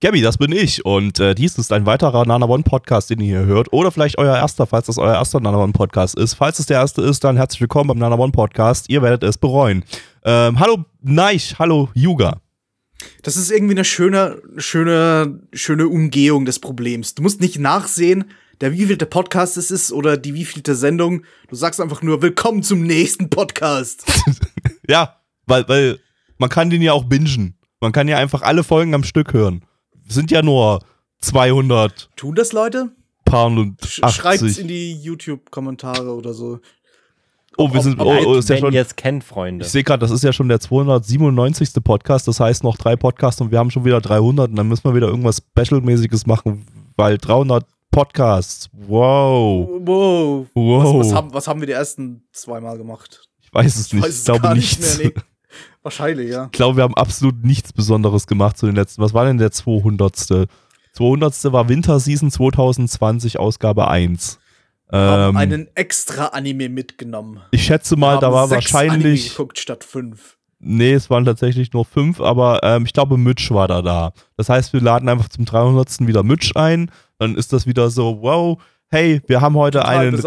Gabby, das bin ich und äh, dies ist ein weiterer Nana One Podcast, den ihr hier hört oder vielleicht euer erster, falls das euer erster Nana One Podcast ist. Falls es der erste ist, dann herzlich willkommen beim Nana One Podcast. Ihr werdet es bereuen. Ähm, hallo Neich, hallo Yuga. Das ist irgendwie eine schöne, schöne, schöne Umgehung des Problems. Du musst nicht nachsehen, der wievielte Podcast es ist oder die wievielte Sendung. Du sagst einfach nur Willkommen zum nächsten Podcast. ja, weil, weil man kann den ja auch bingen. Man kann ja einfach alle Folgen am Stück hören sind ja nur 200. Tun das Leute? Paar und Schreibt's in die YouTube-Kommentare oder so. Oh, wir sind, oh, oh, ist ja schon, jetzt kennt, Freunde. Ich sehe gerade, das ist ja schon der 297. Podcast, das heißt noch drei Podcasts und wir haben schon wieder 300 und dann müssen wir wieder irgendwas Special-mäßiges machen, weil 300 Podcasts, wow. Wow. wow. Was, was, haben, was haben wir die ersten zweimal gemacht? Ich weiß es nicht, ich, weiß ich glaube nichts. Nicht mehr, nee. Wahrscheinlich, ja. Ich glaube, wir haben absolut nichts Besonderes gemacht zu den letzten. Was war denn der 200. 200. war Winterseason 2020, Ausgabe 1. Wir haben ähm, einen extra Anime mitgenommen. Ich schätze mal, da war wahrscheinlich. Anime geguckt statt fünf. Nee, es waren tatsächlich nur fünf, aber ähm, ich glaube, Mitch war da da. Das heißt, wir laden einfach zum 300. wieder Mitch ein. Dann ist das wieder so, wow, hey, wir haben heute einen,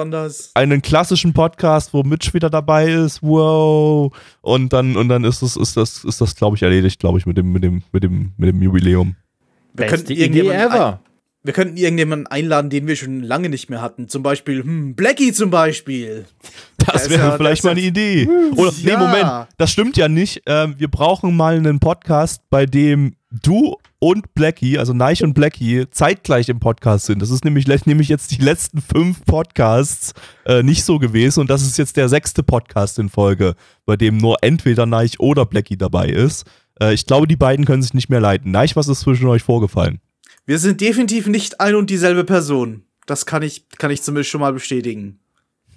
einen klassischen Podcast, wo Mitch wieder dabei ist, wow. Und dann, und dann ist das, ist das, ist das, glaube ich, erledigt, glaube ich, mit dem, mit dem, mit dem, mit dem Jubiläum. Wir Beste Idee ever. Ein, wir könnten irgendjemanden einladen, den wir schon lange nicht mehr hatten. Zum Beispiel, hm, Blackie zum Beispiel. Das wäre ja, vielleicht mal eine Idee. Oder, ja. nee, Moment, das stimmt ja nicht. Ähm, wir brauchen mal einen Podcast, bei dem du und Blackie, also Neich und Blackie, zeitgleich im Podcast sind. Das ist nämlich, nämlich jetzt die letzten fünf Podcasts äh, nicht so gewesen und das ist jetzt der sechste Podcast in Folge, bei dem nur entweder Neich oder Blackie dabei ist. Äh, ich glaube, die beiden können sich nicht mehr leiten. Neich, was ist zwischen euch vorgefallen? Wir sind definitiv nicht ein und dieselbe Person. Das kann ich, kann ich zumindest schon mal bestätigen.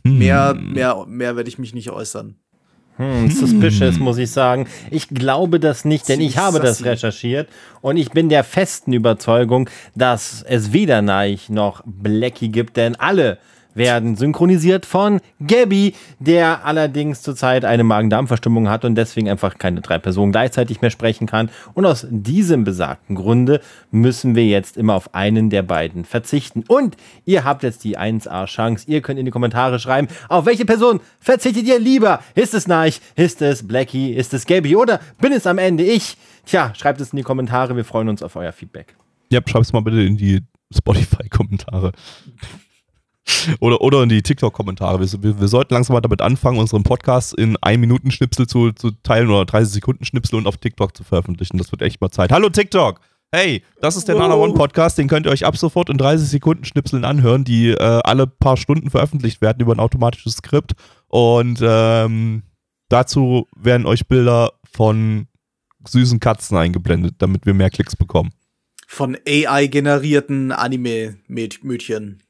Hm. Mehr, mehr, mehr werde ich mich nicht äußern. Hm, suspicious, muss ich sagen. Ich glaube das nicht, denn ich habe das recherchiert und ich bin der festen Überzeugung, dass es weder Neich noch Blackie gibt, denn alle werden synchronisiert von Gabby, der allerdings zurzeit eine Magen-Darm-Verstimmung hat und deswegen einfach keine drei Personen gleichzeitig mehr sprechen kann. Und aus diesem besagten Grunde müssen wir jetzt immer auf einen der beiden verzichten. Und ihr habt jetzt die 1A-Chance. Ihr könnt in die Kommentare schreiben, auf welche Person verzichtet ihr lieber? Ist es Neich? Ist es Blackie? Ist es Gabby? Oder bin es am Ende ich? Tja, schreibt es in die Kommentare. Wir freuen uns auf euer Feedback. Ja, schreibt es mal bitte in die Spotify-Kommentare. Oder, oder in die TikTok-Kommentare. Wir, wir, wir, sollten langsam mal damit anfangen, unseren Podcast in 1-Minuten-Schnipsel zu, zu teilen oder 30-Sekunden-Schnipsel und auf TikTok zu veröffentlichen. Das wird echt mal Zeit. Hallo TikTok! Hey, das ist der Nana One Podcast, den könnt ihr euch ab sofort in 30 Sekunden Schnipseln anhören, die äh, alle paar Stunden veröffentlicht werden über ein automatisches Skript. Und ähm, dazu werden euch Bilder von süßen Katzen eingeblendet, damit wir mehr Klicks bekommen. Von AI-generierten Anime-Mädchen.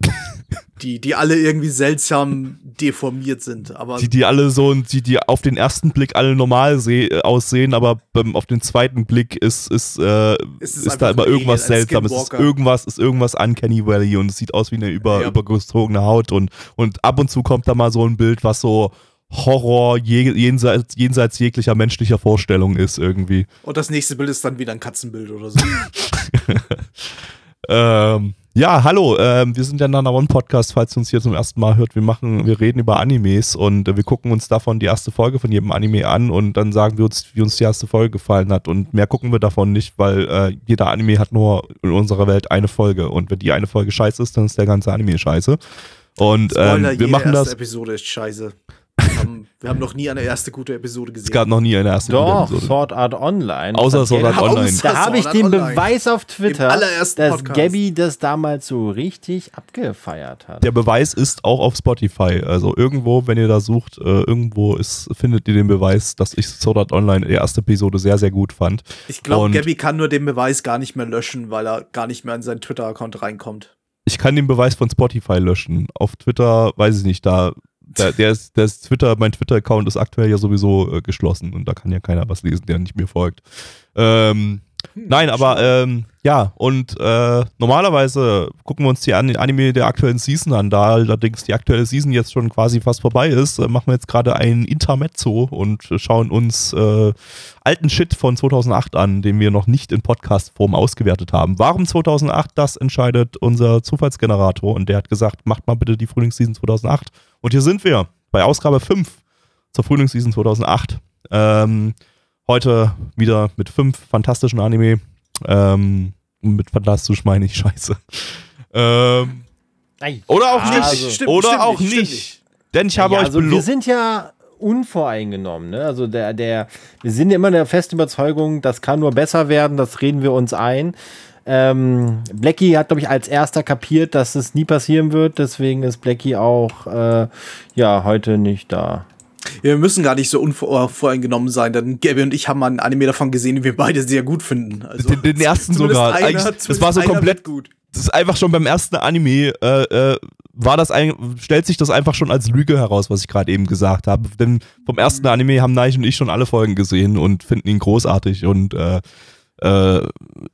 Die, die alle irgendwie seltsam deformiert sind. Aber die, die alle so, die, die auf den ersten Blick alle normal äh, aussehen, aber beim, auf den zweiten Blick ist, ist, äh, ist, ist da immer irgendwas Seltsames. Es ist irgendwas, ist irgendwas Uncanny Valley und es sieht aus wie eine über, ja. übergezogene Haut und, und ab und zu kommt da mal so ein Bild, was so Horror jenseits, jenseits jeglicher menschlicher Vorstellung ist irgendwie. Und das nächste Bild ist dann wieder ein Katzenbild oder so. ähm, ja, hallo, ähm, wir sind der Nana One Podcast, falls ihr uns hier zum ersten Mal hört. Wir machen, wir reden über Animes und äh, wir gucken uns davon die erste Folge von jedem Anime an und dann sagen wir uns, wie uns die erste Folge gefallen hat. Und mehr gucken wir davon nicht, weil äh, jeder Anime hat nur in unserer Welt eine Folge. Und wenn die eine Folge scheiße ist, dann ist der ganze Anime scheiße. Und ähm, Spoiler, wir machen das. Episode ist scheiße. Wir haben, wir haben noch nie eine erste gute Episode gesehen. Es gab noch nie eine erste Doch, Episode. Sword Art Online. Außer Sword Art Online. Außer Da habe ich den Online. Beweis auf Twitter, dass Podcast. Gabby das damals so richtig abgefeiert hat. Der Beweis ist auch auf Spotify. Also irgendwo, wenn ihr da sucht, äh, irgendwo ist, findet ihr den Beweis, dass ich Sword Art Online die erste Episode sehr, sehr gut fand. Ich glaube, Gabby kann nur den Beweis gar nicht mehr löschen, weil er gar nicht mehr in seinen Twitter-Account reinkommt. Ich kann den Beweis von Spotify löschen. Auf Twitter, weiß ich nicht, da, da der ist, der ist Twitter, mein Twitter-Account ist aktuell ja sowieso äh, geschlossen und da kann ja keiner was lesen, der nicht mir folgt. Ähm, nein, aber ähm, ja, und äh, normalerweise gucken wir uns die An Anime der aktuellen Season an. Da allerdings die aktuelle Season jetzt schon quasi fast vorbei ist, äh, machen wir jetzt gerade ein Intermezzo und schauen uns äh, alten Shit von 2008 an, den wir noch nicht in Podcast-Form ausgewertet haben. Warum 2008? Das entscheidet unser Zufallsgenerator und der hat gesagt, macht mal bitte die Frühlingsseason 2008. Und hier sind wir bei Ausgabe 5 zur Frühlingsseason 2008. Ähm, heute wieder mit fünf fantastischen Anime. Ähm, mit fantastisch meine ich scheiße. Ähm, oder auch Also- nicht. Stimmt, oder stimmt auch nicht, nicht. stimmt Denn ich habe ja, euch also wir sind ja unvoreingenommen, ne? Also der, der, wir sind immer der festen Überzeugung, das kann nur besser werden, das reden wir uns ein. Ähm, Blackie hat, glaube ich, als erster kapiert, dass es nie passieren wird, deswegen ist Blackie auch äh, ja heute nicht da. Wir müssen gar nicht so unvoreingenommen sein, denn Gabby und ich haben mal einen Anime davon gesehen, den wir beide sehr gut finden. Also, Den- den ersten sogar. Einer, Eigentlich- das war so komplett- gut. das ist einfach schon beim ersten Anime, äh, äh, war das ein, stellt sich das einfach schon als Lüge heraus, was ich gerade eben gesagt habe. Denn vom ersten Anime haben Neich und ich schon alle Folgen gesehen und finden ihn großartig und äh, äh,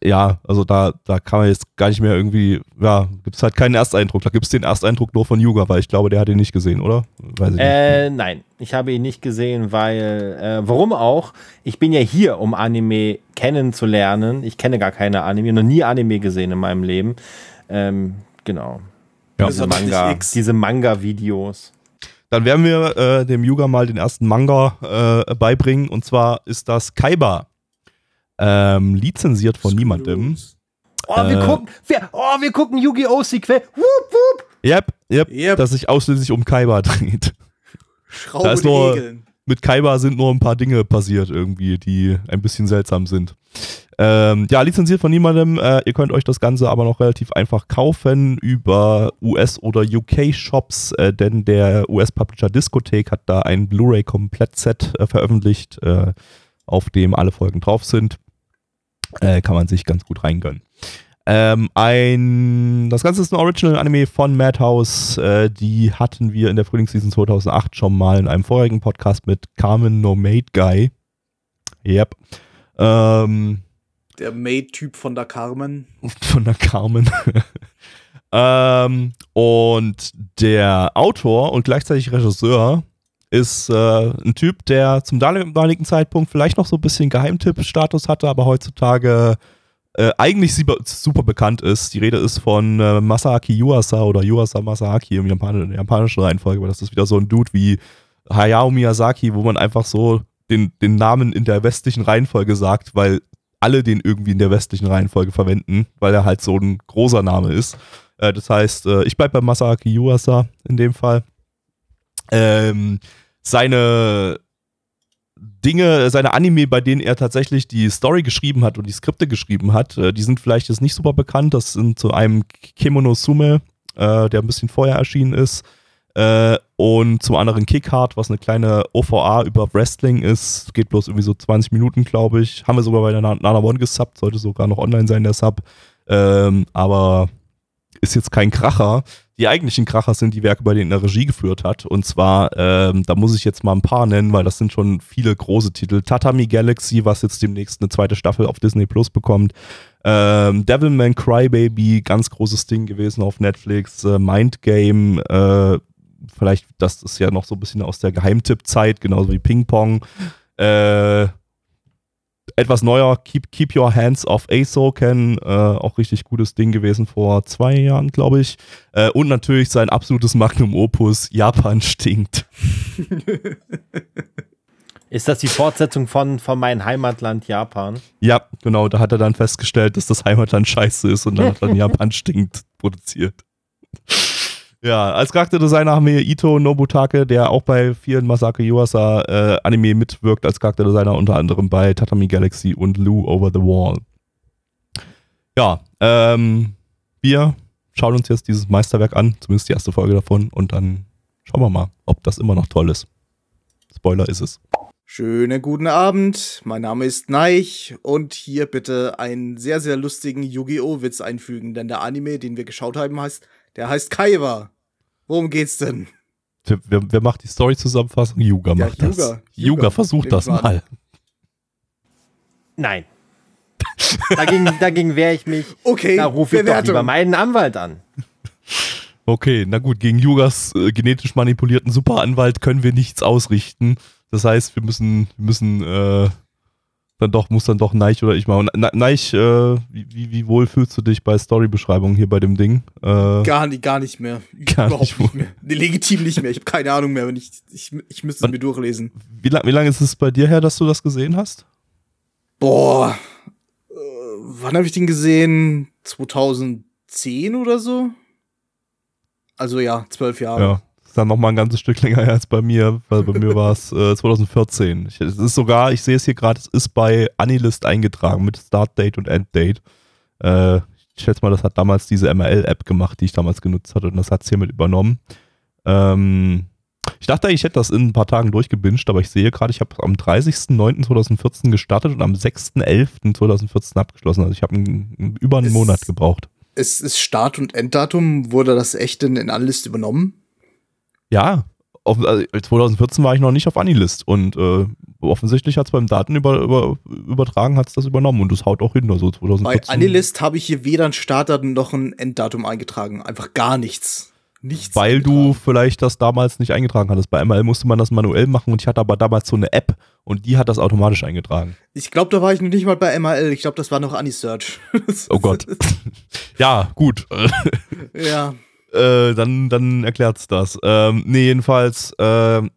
ja, also da, da kann man jetzt gar nicht mehr irgendwie, ja, gibt es halt keinen Ersteindruck. Da gibt es den Ersteindruck nur von Yuga, weil ich glaube, der hat ihn nicht gesehen, oder? Weiß ich nicht. Äh, nein, ich habe ihn nicht gesehen, weil, äh, warum auch? Ich bin ja hier, um Anime kennenzulernen. Ich kenne gar keine Anime, noch nie Anime gesehen in meinem Leben. Ähm, genau. Ja. Diese nicht Manga, diese Manga-Videos. Dann werden wir äh, dem Yuga mal den ersten Manga äh, beibringen und zwar ist das Kaiba. Ähm, lizenziert von niemandem. Oh, wir Äh. gucken, wir, oh, wir gucken Yu-Gi-Oh! Sequel. Wup, wup. Yep, yep, Yep. das sich ausschließlich um Kaiba dreht. Schrauben Da ist nur- Regeln. Mit Kaiba sind nur ein paar Dinge passiert irgendwie, die ein bisschen seltsam sind. Ähm, ja, lizenziert von niemandem. Äh, ihr könnt euch das Ganze aber noch relativ einfach kaufen über US- oder UK-Shops, äh, denn der US-Publisher Discothek hat da ein Blu-ray-Komplettset äh, veröffentlicht, äh, auf dem alle Folgen drauf sind. Äh, kann man sich ganz gut reingönnen. Ähm, ein, das Ganze ist ein Original-Anime von Madhouse. Äh, die hatten wir in der Frühlingsseason 2008 schon mal in einem vorherigen Podcast mit Carmen No Made Guy. Yep. Ähm, Der Maid-Typ von der Carmen. von der Carmen. ähm, und der Autor und gleichzeitig Regisseur ist äh, ein Typ, der zum damaligen Zeitpunkt vielleicht noch so ein bisschen Geheimtipp-Status hatte, aber heutzutage äh, eigentlich super, super bekannt ist. Die Rede ist von äh, Masaaki Yuasa oder Yuasa Masaaki im Japan in der japanischen Reihenfolge, aber das ist wieder so ein Dude wie Hayao Miyazaki, wo man einfach so den, den Namen in der westlichen Reihenfolge sagt, weil alle den irgendwie in der westlichen Reihenfolge verwenden, weil er halt so ein großer Name ist. Äh, das heißt, äh, ich bleibe bei Masaaki Yuasa in dem Fall. Ähm, seine Dinge, seine Anime, bei denen er tatsächlich die Story geschrieben hat und die Skripte geschrieben hat, äh, die sind vielleicht jetzt nicht super bekannt. Das sind zu einem Kemono Sume, äh, der ein bisschen vorher erschienen ist. Äh, und zum anderen Kickhard, was eine kleine OVA über Wrestling ist. Geht bloß irgendwie so 20 Minuten, glaube ich. Haben wir sogar bei der Na- Nana One gesubbt, sollte sogar noch online sein, der Sub. Ähm, aber ist jetzt kein Kracher. Die eigentlichen Kracher sind die Werke, bei denen er Regie geführt hat. Und zwar, ähm, da muss ich jetzt mal ein paar nennen, weil das sind schon viele große Titel. Tatami Galaxy, was jetzt demnächst eine zweite Staffel auf Disney Plus bekommt. Ähm, Devilman Crybaby, ganz großes Ding gewesen auf Netflix. Äh, Mind Game, äh, vielleicht, das ist ja noch so ein bisschen aus der Geheimtipp-Zeit, genauso wie Ping Pong. Äh, etwas neuer, Keep, Keep Your Hands Off Asoken, äh, auch richtig gutes Ding gewesen vor zwei Jahren, glaube ich. Äh, und natürlich sein absolutes Magnum Opus, Japan stinkt. Ist das die Fortsetzung von, von meinem Heimatland Japan? Ja, genau, da hat er dann festgestellt, dass das Heimatland scheiße ist und dann hat er dann Japan stinkt produziert. Ja, als Charakterdesigner haben wir Ito Nobutake, der auch bei vielen Masake Yuasa äh, Anime mitwirkt als Charakterdesigner, unter anderem bei Tatami Galaxy und Lou Over the Wall. Ja, ähm, wir schauen uns jetzt dieses Meisterwerk an, zumindest die erste Folge davon, und dann schauen wir mal, ob das immer noch toll ist. Spoiler ist es. Schönen guten Abend, mein Name ist Neich und hier bitte einen sehr, sehr lustigen Yu-Gi-Oh! Witz einfügen, denn der Anime, den wir geschaut haben, heißt, der heißt Kaiwa. Worum geht's denn? Wer, wer, wer macht die Story-Zusammenfassung? Yuga Ja, macht das. Yuga. Yuga, Yuga. versucht das mal. Nein. dagegen, dagegen wehre ich mich. Okay, Da rufe ich doch Bewertung. lieber meinen Anwalt an. Okay, na gut, gegen Yugas äh, genetisch manipulierten Superanwalt können wir nichts ausrichten. Das heißt, wir müssen, wir müssen, äh, dann doch, muss dann doch Neich oder ich machen. Neich, äh, wie, wie, wohl fühlst du dich bei Storybeschreibung hier bei dem Ding? Äh, Gar nicht, gar nicht mehr. Gar Überhaupt nicht nicht, mehr. Nee, legitim nicht mehr. Ich habe keine Ahnung mehr. Wenn ich, ich, ich müsste es mir durchlesen. wie, lang, wie lange ist es bei dir her, dass du das gesehen hast? Boah. Äh, wann habe ich den gesehen? 2010 oder so? Also ja, zwölf Jahre. Ja. Ist dann nochmal ein ganzes Stück länger her als bei mir, weil bei mir war es äh, 2014. Ich, es ist sogar, ich sehe es hier gerade, es ist bei Anilist eingetragen mit Startdate und Enddate. Äh, ich schätze mal, das hat damals diese MRL-App gemacht, die ich damals genutzt hatte und das hat es hiermit übernommen. Ähm, ich dachte eigentlich, ich hätte das in ein paar Tagen durchgebinged, aber ich sehe gerade, ich habe am 30.09.2014 gestartet und am 6.11.2014 abgeschlossen. Also ich habe über einen Es- Monat gebraucht. Es ist Start- und Enddatum. Wurde das echt in, in Anlist übernommen? Ja, auf, also 2014 war ich noch nicht auf Anilist und äh, offensichtlich hat es beim Datenüber über, hat's das übernommen und das haut auch hin. Also 2014. Bei Anilist habe ich hier weder ein Startdatum noch ein Enddatum eingetragen. Einfach gar nichts. Nichts. Weil du vielleicht das damals nicht eingetragen hattest. Bei ML musste man das manuell machen und ich hatte aber damals so eine App und die hat das automatisch eingetragen. Ich glaube, da war ich noch nicht mal bei MRL. Ich glaube, das war noch Anisearch. Oh Gott. ja, gut. ja. Äh, dann, dann erklärt's das. Ähm, nee, jedenfalls, ähm,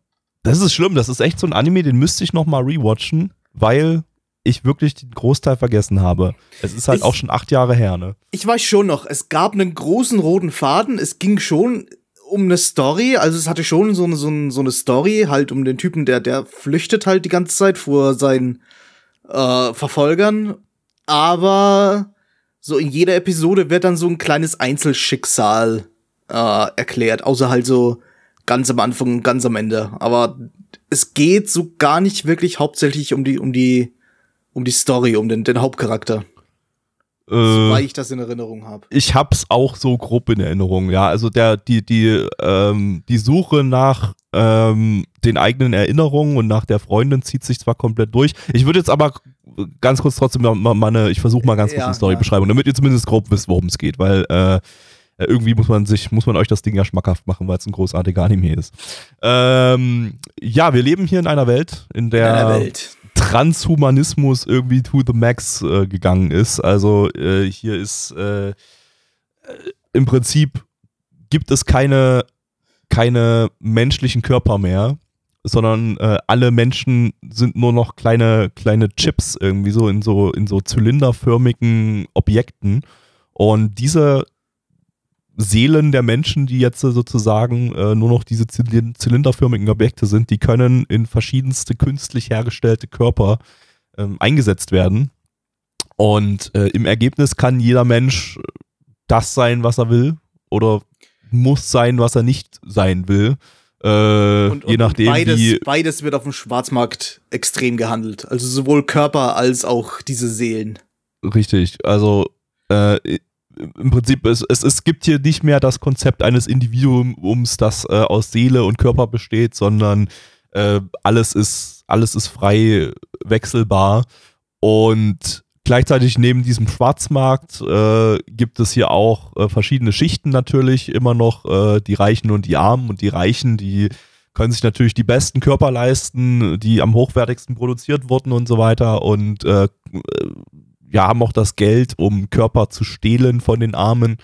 das ist schlimm. Das ist echt so ein Anime, den müsste ich noch mal rewatchen, weil ich wirklich den Großteil vergessen habe. Es ist halt Ich- auch schon acht Jahre her, ne? Ich weiß schon noch, es gab einen großen roten Faden. Es ging schon um eine Story. Also es hatte schon so eine, so eine, so eine Story, halt um den Typen, der, der flüchtet halt die ganze Zeit vor seinen äh, Verfolgern. Aber so in jeder Episode wird dann so ein kleines Einzelschicksal äh, erklärt. Außer halt so ganz am Anfang und ganz am Ende. Aber es geht so gar nicht wirklich hauptsächlich um die, um die, um die Story, um den, den Hauptcharakter. Äh, Soweit ich das in Erinnerung habe. ich hab's auch so grob in Erinnerung, ja. Also der, die, die, ähm, die Suche nach ähm, den eigenen Erinnerungen und nach der Freundin zieht sich zwar komplett durch. Ich würde jetzt aber ganz kurz trotzdem mal, mal eine, ich versuche mal ganz kurz Ja, eine Story ja. beschreiben, damit ihr zumindest grob wisst, worum es geht, weil äh, irgendwie muss man sich, muss man euch das Ding ja schmackhaft machen, weil es ein großartiger Anime ist. Ähm, ja, wir leben hier in einer Welt, in der in einer Welt. Transhumanismus irgendwie to the max äh, gegangen ist. Also äh, hier ist äh, äh, im Prinzip gibt es keine, keine menschlichen Körper mehr, sondern äh, alle Menschen sind nur noch kleine, kleine Chips irgendwie so in so in so zylinderförmigen Objekten. Und diese Seelen der Menschen, die jetzt sozusagen äh, nur noch diese Zylin- zylinderförmigen Objekte sind, die können in verschiedenste künstlich hergestellte Körper ähm, eingesetzt werden. Und äh, im Ergebnis kann jeder Mensch das sein, was er will, oder muss sein, was er nicht sein will. Äh, Und, je und nachdem, beides, wie. beides wird auf dem Schwarzmarkt extrem gehandelt. Also sowohl Körper als auch diese Seelen. Richtig, also äh, im Prinzip, es, es, es gibt hier nicht mehr das Konzept eines Individuums, das äh, aus Seele und Körper besteht, sondern äh, alles, ist, alles ist frei wechselbar. Und gleichzeitig neben diesem Schwarzmarkt äh, gibt es hier auch äh, verschiedene Schichten natürlich, immer noch äh, die Reichen und die Armen. Und die Reichen, die können sich natürlich die besten Körper leisten, die am hochwertigsten produziert wurden und so weiter. Und äh, ja, haben auch das Geld, um Körper zu stehlen von den Armen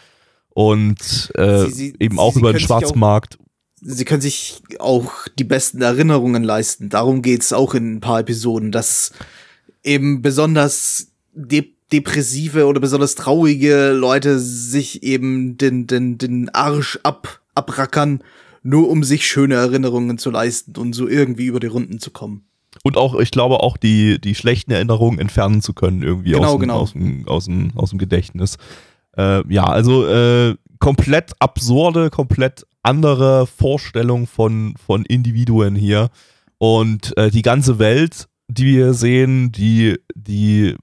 und äh, Sie- sie- eben auch sie über den auch- Schwarzmarkt. Sie können sich auch die besten Erinnerungen leisten. Darum geht's auch in ein paar Episoden, dass eben besonders de depressive oder besonders traurige Leute sich eben den, den, den Arsch ab abrackern, nur um sich schöne Erinnerungen zu leisten und so irgendwie über die Runden zu kommen. Und auch, ich glaube, auch die, die schlechten Erinnerungen entfernen zu können, irgendwie Genau, aus, dem, genau. aus, dem, aus, dem, aus dem Gedächtnis. Äh, ja, also äh, komplett absurde, komplett andere Vorstellung von, von Individuen hier. Und äh, die ganze Welt, die wir sehen, die, die,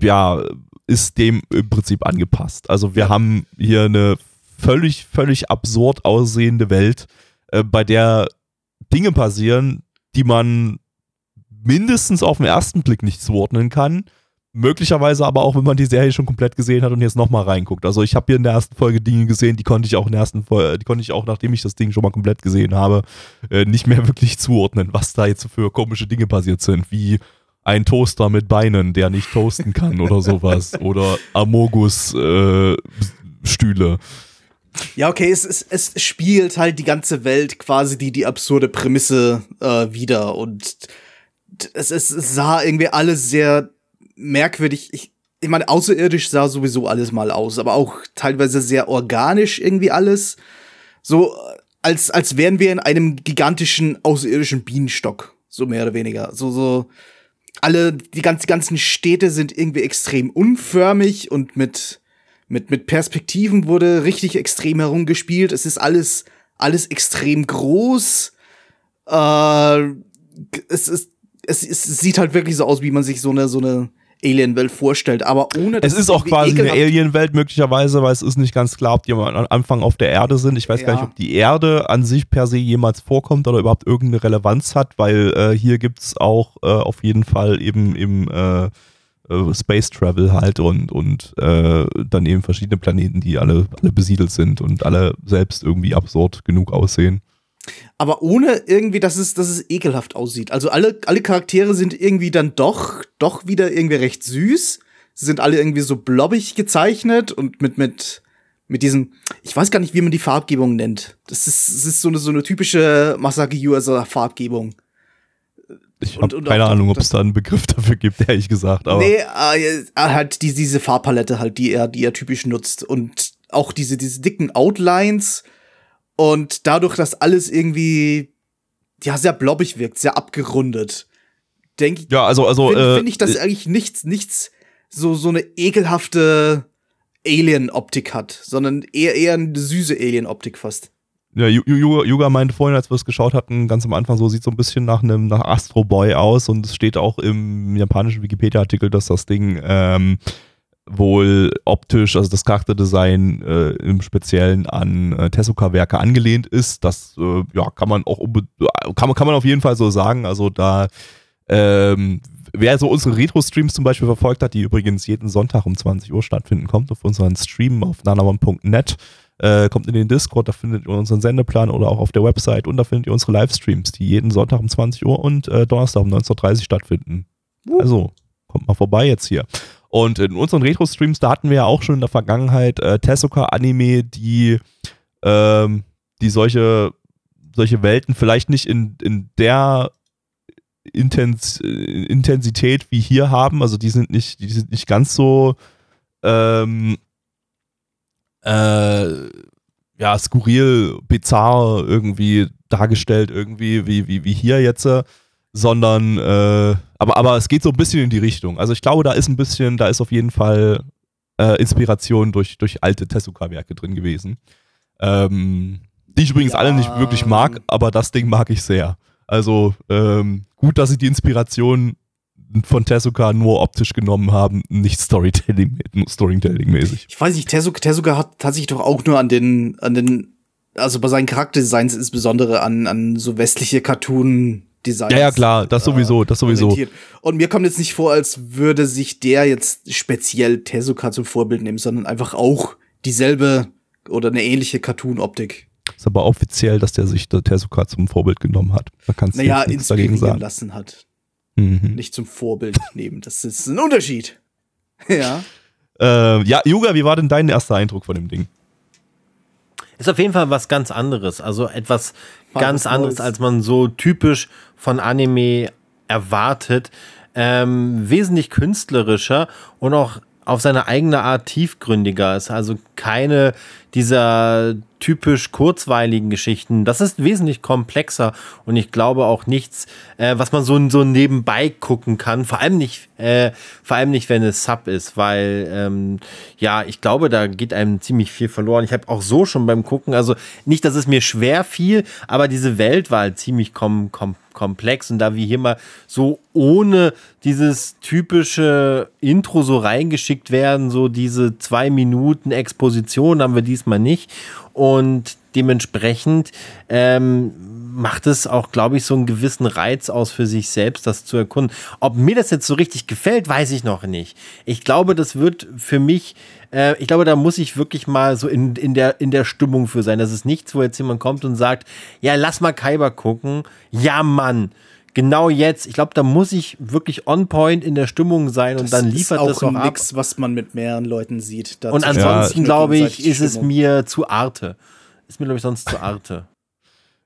ja, ist dem im Prinzip angepasst. Also wir haben hier eine völlig, völlig absurd aussehende Welt, äh, bei der Dinge passieren, die man mindestens auf den ersten Blick nicht zuordnen kann. Möglicherweise aber auch, wenn man die Serie schon komplett gesehen hat und jetzt nochmal reinguckt. Also ich habe hier in der ersten Folge Dinge gesehen, die konnte ich auch in der ersten Folge, die konnte ich auch, nachdem ich das Ding schon mal komplett gesehen habe, äh, nicht mehr wirklich zuordnen, was da jetzt für komische Dinge passiert sind, wie ein Toaster mit Beinen, der nicht toasten kann oder sowas. Oder Amogus äh, Stühle. Ja, okay, es, es, es spielt halt die ganze Welt quasi die, die absurde Prämisse äh, wieder und es, es sah irgendwie alles sehr merkwürdig. Ich, ich meine, außerirdisch sah sowieso alles mal aus, aber auch teilweise sehr organisch irgendwie alles. So, als, als wären wir in einem gigantischen außerirdischen Bienenstock, so mehr oder weniger. So, so, alle, die ganz, die ganzen Städte sind irgendwie extrem unförmig und mit, mit, mit Perspektiven wurde richtig extrem herumgespielt. Es ist alles, alles extrem groß. Äh, es, ist, es, es sieht halt wirklich so aus, wie man sich so eine, so eine Alien-Welt vorstellt, aber ohne Es ist auch quasi eine ekelhaft- Alien-Welt möglicherweise, weil es ist nicht ganz klar, ob die am Anfang auf der Erde sind. Ich weiß gar Ja. nicht, ob die Erde an sich per se jemals vorkommt oder überhaupt irgendeine Relevanz hat, weil äh, hier gibt es auch äh, auf jeden Fall eben im äh, äh, Space Travel halt und, und äh, dann eben verschiedene Planeten, die alle, alle besiedelt sind und alle selbst irgendwie absurd genug aussehen. Aber ohne irgendwie, dass es, dass es ekelhaft aussieht. Also alle, alle Charaktere sind irgendwie dann doch, doch wieder irgendwie recht süß. Sie sind alle irgendwie so blobbig gezeichnet und mit, mit, mit diesem, ich weiß gar nicht, wie man die Farbgebung nennt. Das ist, das ist so eine, so eine typische Masaki Uesa Farbgebung. Ich habe keine auch- Ahnung, ob es da einen Begriff dafür gibt, ehrlich gesagt. Aber nee, äh, äh, halt die, diese Farbpalette halt, die er, die er typisch nutzt. Und auch diese, diese dicken Outlines. Und dadurch, dass alles irgendwie, ja, sehr blobbig wirkt, sehr abgerundet. Denke ich, ja, also, also finde äh, find ich, dass eigentlich nichts, nichts so, so eine ekelhafte Alien-Optik hat, sondern eher, eher eine süße Alien-Optik fast. Ja, Yu- Yu- Yuga meinte vorhin, als wir es geschaut hatten, ganz am Anfang so, sieht so ein bisschen nach einem nach Astro Boy aus und es steht auch im japanischen Wikipedia-Artikel, dass das Ding ähm, wohl optisch, also das Charakterdesign äh, im Speziellen an äh, Tezuka-Werke angelehnt ist. Das äh, ja, kann man auch unbe- kann man, kann man auf jeden Fall so sagen. Also da ähm, wer so unsere Retro-Streams zum Beispiel verfolgt hat, die übrigens jeden Sonntag um 20 Uhr stattfinden, kommt auf unseren Stream auf nanamon.net, äh, kommt in den Discord, da findet ihr unseren Sendeplan oder auch auf der Website und da findet ihr unsere Livestreams, die jeden Sonntag um 20 Uhr und äh, Donnerstag um 19.30 Uhr stattfinden. Also, kommt mal vorbei jetzt hier. Und in unseren Retro-Streams, da hatten wir ja auch schon in der Vergangenheit äh, Tezuka-Anime, die, ähm, die solche, solche Welten vielleicht nicht in, in der Intens Intensität wie hier haben. Also die sind nicht, die sind nicht ganz so ähm, äh, ja, skurril, bizarr irgendwie dargestellt, irgendwie, wie, wie, wie hier jetzt, sondern äh, aber, aber es geht so ein bisschen in die Richtung. Also ich glaube, da ist ein bisschen, da ist auf jeden Fall äh, Inspiration durch, durch alte Tezuka-Werke drin gewesen. Ähm, die ich übrigens Ja. alle nicht wirklich mag, aber das Ding mag ich sehr. Also ähm, gut, dass sie die Inspiration von Tezuka nur optisch genommen haben, nicht Storytelling, Storytelling-mäßig. Ich weiß nicht, Tezuka, Tezuka hat, hat sich doch auch nur an den, an den, also bei seinen Charakterdesigns insbesondere an, an so westliche Cartoon-Designs. Ja, ja, klar, das sowieso, das sowieso. orientiert. Und mir kommt jetzt nicht vor, als würde sich der jetzt speziell Tezuka zum Vorbild nehmen, sondern einfach auch dieselbe oder eine ähnliche Cartoon-Optik. Ist aber offiziell, dass der sich der Tezuka zum Vorbild genommen hat. Da kannst du Naja, nichts dagegen sagen. lassen hat. Mhm. Nicht zum Vorbild nehmen. Das ist ein Unterschied. Ja. Äh, ja, Yuga, wie war denn dein erster Eindruck von dem Ding? Ist auf jeden Fall was ganz anderes. Also etwas Mal ganz anderes, als man so typisch von Anime erwartet. Ähm, wesentlich künstlerischer und auch auf seine eigene Art tiefgründiger ist. Also keine dieser typisch kurzweiligen Geschichten. Das ist wesentlich komplexer und ich glaube auch nichts, äh, was man so, so nebenbei gucken kann. Vor allem nicht, äh, vor allem nicht, wenn es Sub ist, weil ähm, ja, ich glaube, da geht einem ziemlich viel verloren. Ich habe auch so schon beim Gucken, also nicht, dass es mir schwer fiel, aber diese Welt war halt ziemlich kom kom komplex und da wir hier mal so ohne dieses typische Intro so reingeschickt werden, so diese zwei Minuten Exposition haben wir diesmal nicht und dementsprechend ähm, macht es auch, glaube ich, so einen gewissen Reiz aus für sich selbst, das zu erkunden. Ob mir das jetzt so richtig gefällt, weiß ich noch nicht. Ich glaube, das wird für mich, äh, ich glaube, da muss ich wirklich mal so in, in, der, in der Stimmung für sein. Das ist nichts, wo jetzt jemand kommt und sagt, ja, lass mal Kaiba gucken. Ja, Mann genau jetzt, ich glaube, da muss ich wirklich on point in der Stimmung sein und dann liefert das das auch nix, was man mit mehreren Leuten sieht. ab. Und ansonsten, glaube ich, ist es mir zu arte. Ist mir, glaube ich, sonst zu arte.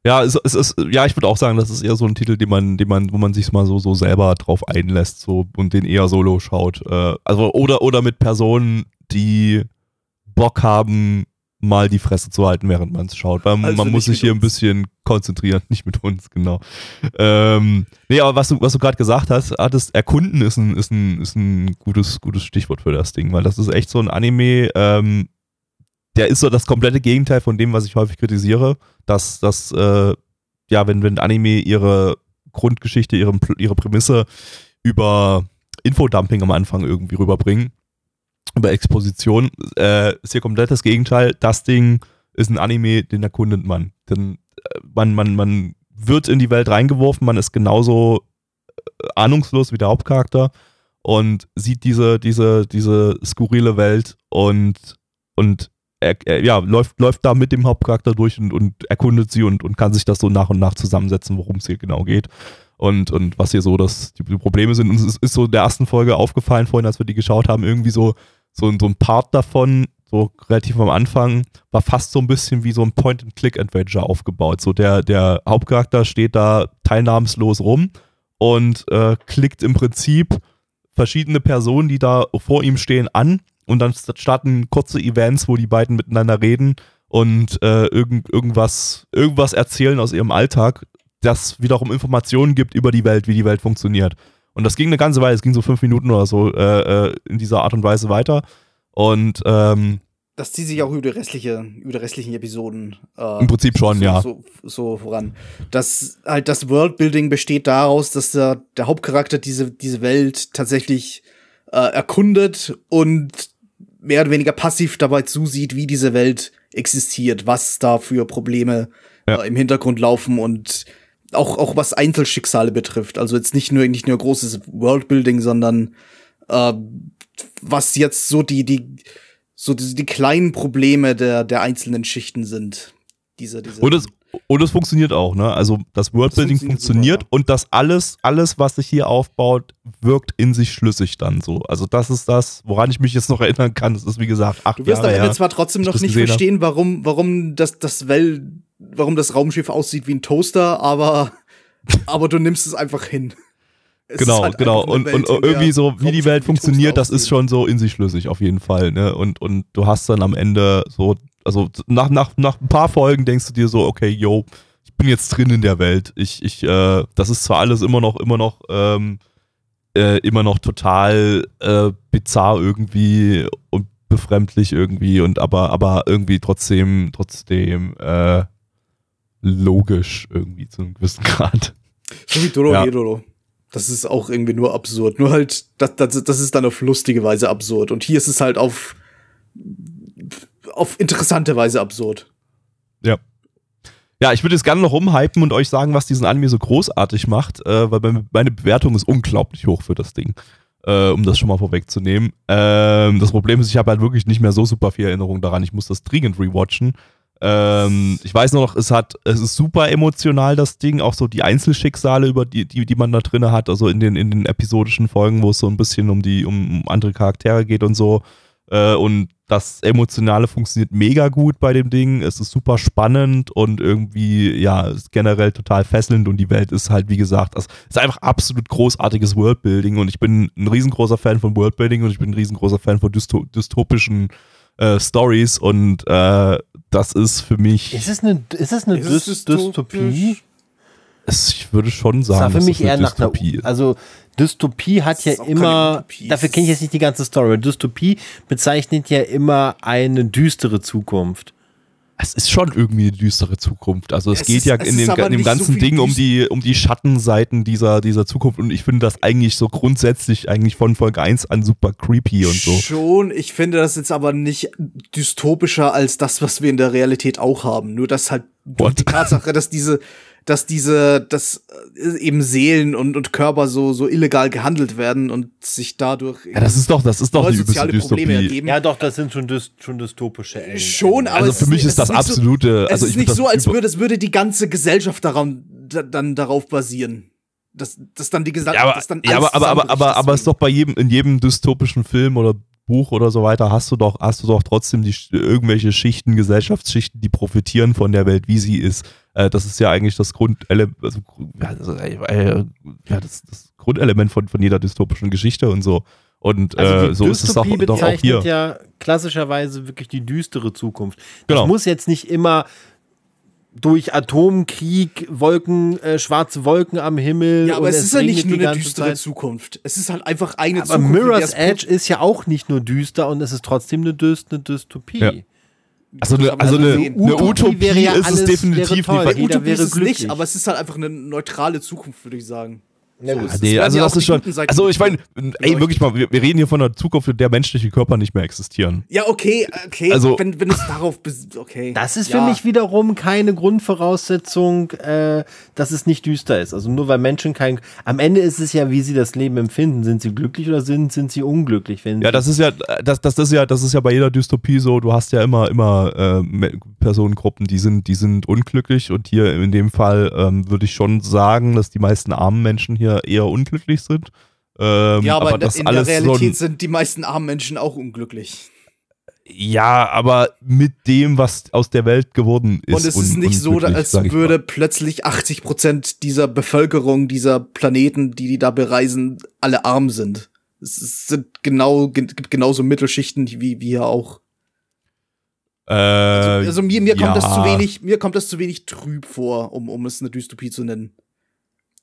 Ja, es, es ist, ja, ich würde auch sagen, das ist eher so ein Titel, den man, den man, wo man sich mal so, so selber drauf einlässt, so und den eher solo schaut. Äh, also, oder, oder mit Personen, die Bock haben, mal die Fresse zu halten, während man es schaut. Weil also man muss sich hier uns. ein bisschen konzentrieren, nicht mit uns, genau. Ähm, nee, aber was du, was du gerade gesagt hast, hattest, erkunden ist ein, ist ein, ist ein gutes, gutes Stichwort für das Ding, weil das ist echt so ein Anime, ähm, der ist so das komplette Gegenteil von dem, was ich häufig kritisiere, dass, dass äh, ja, wenn, wenn Anime ihre Grundgeschichte, ihre, ihre Prämisse über Infodumping am Anfang irgendwie rüberbringen, über Exposition, äh, ist hier komplett das Gegenteil. Das Ding ist ein Anime, den erkundet man. Denn äh, man, man, man wird in die Welt reingeworfen, man ist genauso äh, ahnungslos wie der Hauptcharakter und sieht diese, diese, diese skurrile Welt und, und er, er, ja, läuft, läuft da mit dem Hauptcharakter durch und, und erkundet sie und, und kann sich das so nach und nach zusammensetzen, worum es hier genau geht und, und was hier so das, die, Probleme sind. Und es ist so in der ersten Folge aufgefallen, vorhin, als wir die geschaut haben, irgendwie so, so, so ein Part davon, so relativ am Anfang, war fast so ein bisschen wie so ein Point-and-Click-Adventure aufgebaut. So der, der Hauptcharakter steht da teilnahmslos rum und äh, klickt im Prinzip verschiedene Personen, die da vor ihm stehen, an und dann starten kurze Events, wo die beiden miteinander reden und äh, irgend, irgendwas, irgendwas erzählen aus ihrem Alltag, das wiederum Informationen gibt über die Welt, wie die Welt funktioniert. Und das ging eine ganze Weile, es ging so fünf Minuten oder so äh, äh, in dieser Art und Weise weiter. Und ähm, das zieht sich auch über die, restliche, über die restlichen Episoden. Äh, Im Prinzip schon, so, ja. So, so, voran. Das halt das Worldbuilding besteht daraus, dass der, der Hauptcharakter diese, diese Welt tatsächlich äh, erkundet und mehr oder weniger passiv dabei zusieht, wie diese Welt existiert, was da für Probleme ja. äh, im Hintergrund laufen und auch, auch was Einzelschicksale betrifft. Also jetzt nicht nur, nicht nur großes Worldbuilding, sondern äh, was jetzt so die, die, so die, die kleinen Probleme der, der einzelnen Schichten sind. Diese, diese und, es, und es funktioniert auch, ne? Also das Worldbuilding das funktioniert, funktioniert und das alles, alles, was sich hier aufbaut, wirkt in sich schlüssig dann so. Also das ist das, woran ich mich jetzt noch erinnern kann. Das ist wie gesagt acht Du wirst Jahre am Ende her, zwar trotzdem noch nicht verstehen, warum, warum das, das Well warum das Raumschiff aussieht wie ein Toaster, aber, aber du nimmst es einfach hin. Es genau, halt genau. Und, Welt, und irgendwie so, wie die Welt funktioniert, das ist schon so in sich schlüssig auf jeden Fall. Ne? Und, und du hast dann am Ende so, also nach, nach, nach ein paar Folgen denkst du dir so, okay, yo, ich bin jetzt drin in der Welt. Ich, ich, äh, das ist zwar alles immer noch, immer noch, ähm, äh, immer noch total äh, bizarr irgendwie und befremdlich irgendwie und aber, aber irgendwie trotzdem, trotzdem, äh, logisch irgendwie zu einem gewissen Grad. So wie Doro ja. Hedoro. Das ist auch irgendwie nur absurd. Nur halt, das, das, das ist dann auf lustige Weise absurd. Und hier ist es halt auf, auf interessante Weise absurd. Ja. Ja, ich würde jetzt gerne noch rumhypen und euch sagen, was diesen Anime so großartig macht, äh, weil meine Bewertung ist unglaublich hoch für das Ding. Äh, um das schon mal vorwegzunehmen. Ähm, das Problem ist, ich habe halt wirklich nicht mehr so super viel Erinnerung daran. Ich muss das dringend rewatchen. Ähm, ich weiß nur noch, es hat, es ist super emotional, das Ding, auch so die Einzelschicksale, über die, die, die man da drin hat, also in den, in den episodischen Folgen, wo es so ein bisschen um die, um andere Charaktere geht und so. Äh, und das Emotionale funktioniert mega gut bei dem Ding. Es ist super spannend und irgendwie, ja, ist generell total fesselnd und die Welt ist halt, wie gesagt, es ist einfach absolut großartiges Worldbuilding und ich bin ein riesengroßer Fan von Worldbuilding und ich bin ein riesengroßer Fan von dystopischen äh, Stories und äh, das ist für mich, Ist es eine, ist es eine Ist es Dys dystopisch? Dystopie? es, ich würde schon Das sagen, war für dass mich es eine eher nach einer, Dystopie ist. also Dystopie hat Das ja immer, dafür kenne ich jetzt nicht die ganze Story, aber Dystopie bezeichnet ja immer eine düstere Zukunft. Es ist schon irgendwie eine düstere Zukunft. Also es, Es geht ist- ja es in dem, in dem so ganzen viel Ding um die, um die Schattenseiten dieser, dieser Zukunft und ich finde das eigentlich so grundsätzlich eigentlich von Folge 1 an super creepy und so. Schon, ich finde das jetzt aber nicht dystopischer als das, was wir in der Realität auch haben. Nur dass halt die Tatsache, dass diese, dass diese, dass äh, eben Seelen und, und Körper so, so illegal gehandelt werden und sich dadurch Ja, das ist doch, das ist doch die soziale Probleme Dystopie. ergeben. Ja, doch, das sind schon, dys schon dystopische Enden. Schon, aber Also es für mich ist das nicht absolute, So, also es ist nicht so, das als würde, es würde die ganze Gesellschaft daran, da, dann darauf basieren. Dass, dass dann die Gesellschaft, Ja, aber, dass dann ja, aber, aber, aber, aber, aber es ist doch bei jedem, in jedem dystopischen Film oder Buch oder so weiter, hast du doch, hast du doch trotzdem die, irgendwelche Schichten, Gesellschaftsschichten, die profitieren von der Welt, wie sie ist. Äh, das ist ja eigentlich das Grundelement, also, äh, ja, das, das Grundelement von, von jeder dystopischen Geschichte und so. Und Also äh, so ist es doch, Dystopie doch auch bezeichnet hier. ja klassischerweise wirklich die düstere Zukunft. Das Genau. muss jetzt nicht immer durch Atomkrieg, Wolken, äh, schwarze Wolken am Himmel. Ja, aber und es ist ja nicht nur eine düstere Zeit. Zukunft. Es ist halt einfach eine Aber Zukunft. der Mirror's es- Edge ist ja auch nicht nur düster und es ist trotzdem eine, Dyst eine Dystopie. Ja. Also, eine, also eine, eine Utopie Utopie wäre ja ist es definitiv nicht. Jeder Utopie wäre ist es nicht, aber es ist halt einfach eine neutrale Zukunft, würde ich sagen. Ja, gut. Es Nee, also ja das ist schon. Also ich meine, ey, wirklich mal, wir, wir reden hier von einer Zukunft, in der menschliche Körper nicht mehr existieren. Ja, okay, okay, Also- wenn, wenn es darauf okay. Das ist ja. für mich wiederum keine Grundvoraussetzung, äh, dass es nicht düster ist. Also nur weil Menschen kein. Am Ende ist es ja, wie sie das Leben empfinden. Sind sie glücklich oder sind, sind sie unglücklich? Wenn Ja, das ist ja, das, das, das ist ja, das ist ja bei jeder Dystopie so. Du hast ja immer, immer äh, Personengruppen, die sind, die sind unglücklich und hier in dem Fall ähm, würde ich schon sagen, dass die meisten armen Menschen hier eher unglücklich sind. Ähm, ja, aber, in, der- das in der alles so Realität ein, sind die meisten armen Menschen auch unglücklich. ja, aber mit dem, was aus der Welt geworden ist. Und es ist nicht so, als würde plötzlich 80 Prozent dieser Bevölkerung, dieser Planeten, die die da bereisen, alle arm sind. Es sind genau, ge- gibt genauso Mittelschichten wie, hier auch. Äh, Also, also mir, mir kommt das ja. zu wenig, mir kommt das zu wenig trüb vor, um, um es eine Dystopie zu nennen.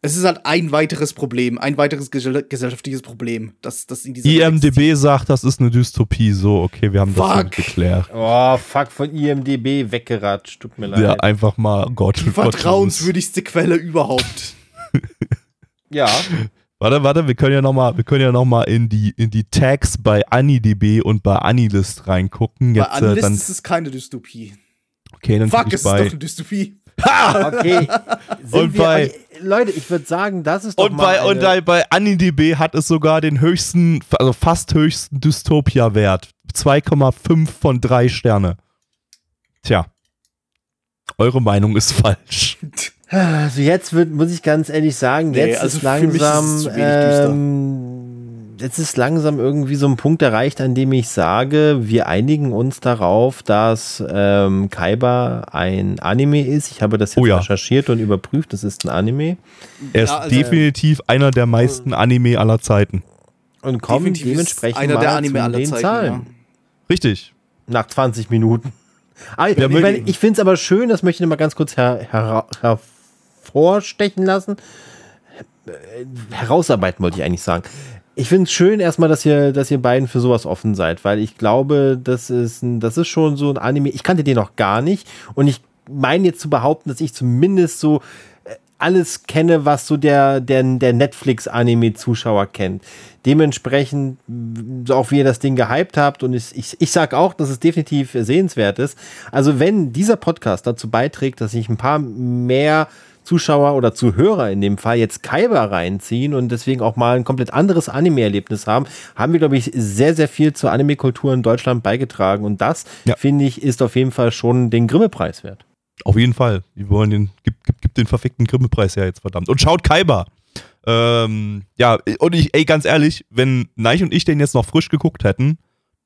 Es ist halt ein weiteres Problem, ein weiteres gesell gesellschaftliches Problem, das, das in dieser. IMDB sagt, das ist eine Dystopie. So, okay, wir haben das Fuck. schon geklärt. Oh, fuck, von IMDB weggeratscht. Tut mir leid. Ja, einfach mal Gott. die Gott vertrauenswürdigste Quelle überhaupt. Ja. Warte, warte, wir können ja noch mal, wir können ja noch mal in die in die Tags bei AniDB und bei Anilist reingucken. Bei Jetzt äh, Unlist dann ist es keine Dystopie. okay, dann Fuck, guck es ich ist doch bei eine Dystopie. Okay. Sind Und wir, bei- Leute, ich würde sagen, das ist doch und mal bei eine, und bei, bei AniDB hat es sogar den höchsten, also fast höchsten Dystopia-Wert. 2,5 von 3 Sterne. Tja. Eure Meinung ist falsch. Also jetzt wird, muss ich ganz ehrlich sagen, Nee, jetzt also ist für mich ist es langsam, zu wenig düster. ähm, jetzt ist langsam irgendwie so ein Punkt erreicht, an dem ich sage, wir einigen uns darauf, dass ähm, Kaiba ein Anime ist. Ich habe das jetzt Oh ja. recherchiert und überprüft, das ist ein Anime Er ist Ja, also- definitiv einer der meisten Anime aller Zeiten. und kommt Definitiv ist dementsprechend einer mal der Anime aller den Zeiten, Zahlen. ja. Richtig. Nach 20 Minuten. Ah, ich Ja, ich, ich finde es aber schön, das möchte ich noch mal ganz kurz her, her, hervorstechen lassen. Äh, Herausarbeiten wollte ich eigentlich sagen. Ich finde es schön erstmal, dass ihr, dass ihr beiden für sowas offen seid, weil ich glaube, das ist, ein, das ist schon so ein Anime. Ich kannte den noch gar nicht und ich meine jetzt zu behaupten, dass ich zumindest so äh, alles kenne, was so der, der, der Netflix-Anime-Zuschauer kennt. Dementsprechend, so auch wie ihr das Ding gehypt habt und ich, ich, ich sag auch, dass es definitiv sehenswert ist. Also wenn dieser Podcast dazu beiträgt, dass sich ein paar mehr Zuschauer oder Zuhörer in dem Fall jetzt Kaiba reinziehen und deswegen auch mal ein komplett anderes Anime-Erlebnis haben, haben wir, glaube ich, sehr, sehr viel zur Anime-Kultur in Deutschland beigetragen. Und das, Ja. finde ich, ist auf jeden Fall schon den Grimme-Preis wert. Auf jeden Fall. Die wollen den, gibt, gibt, gibt den verfickten Grimme-Preis her jetzt, verdammt. Und schaut Kaiba. Ähm, ja, und ich, ey, ganz ehrlich, wenn Neich und ich den jetzt noch frisch geguckt hätten,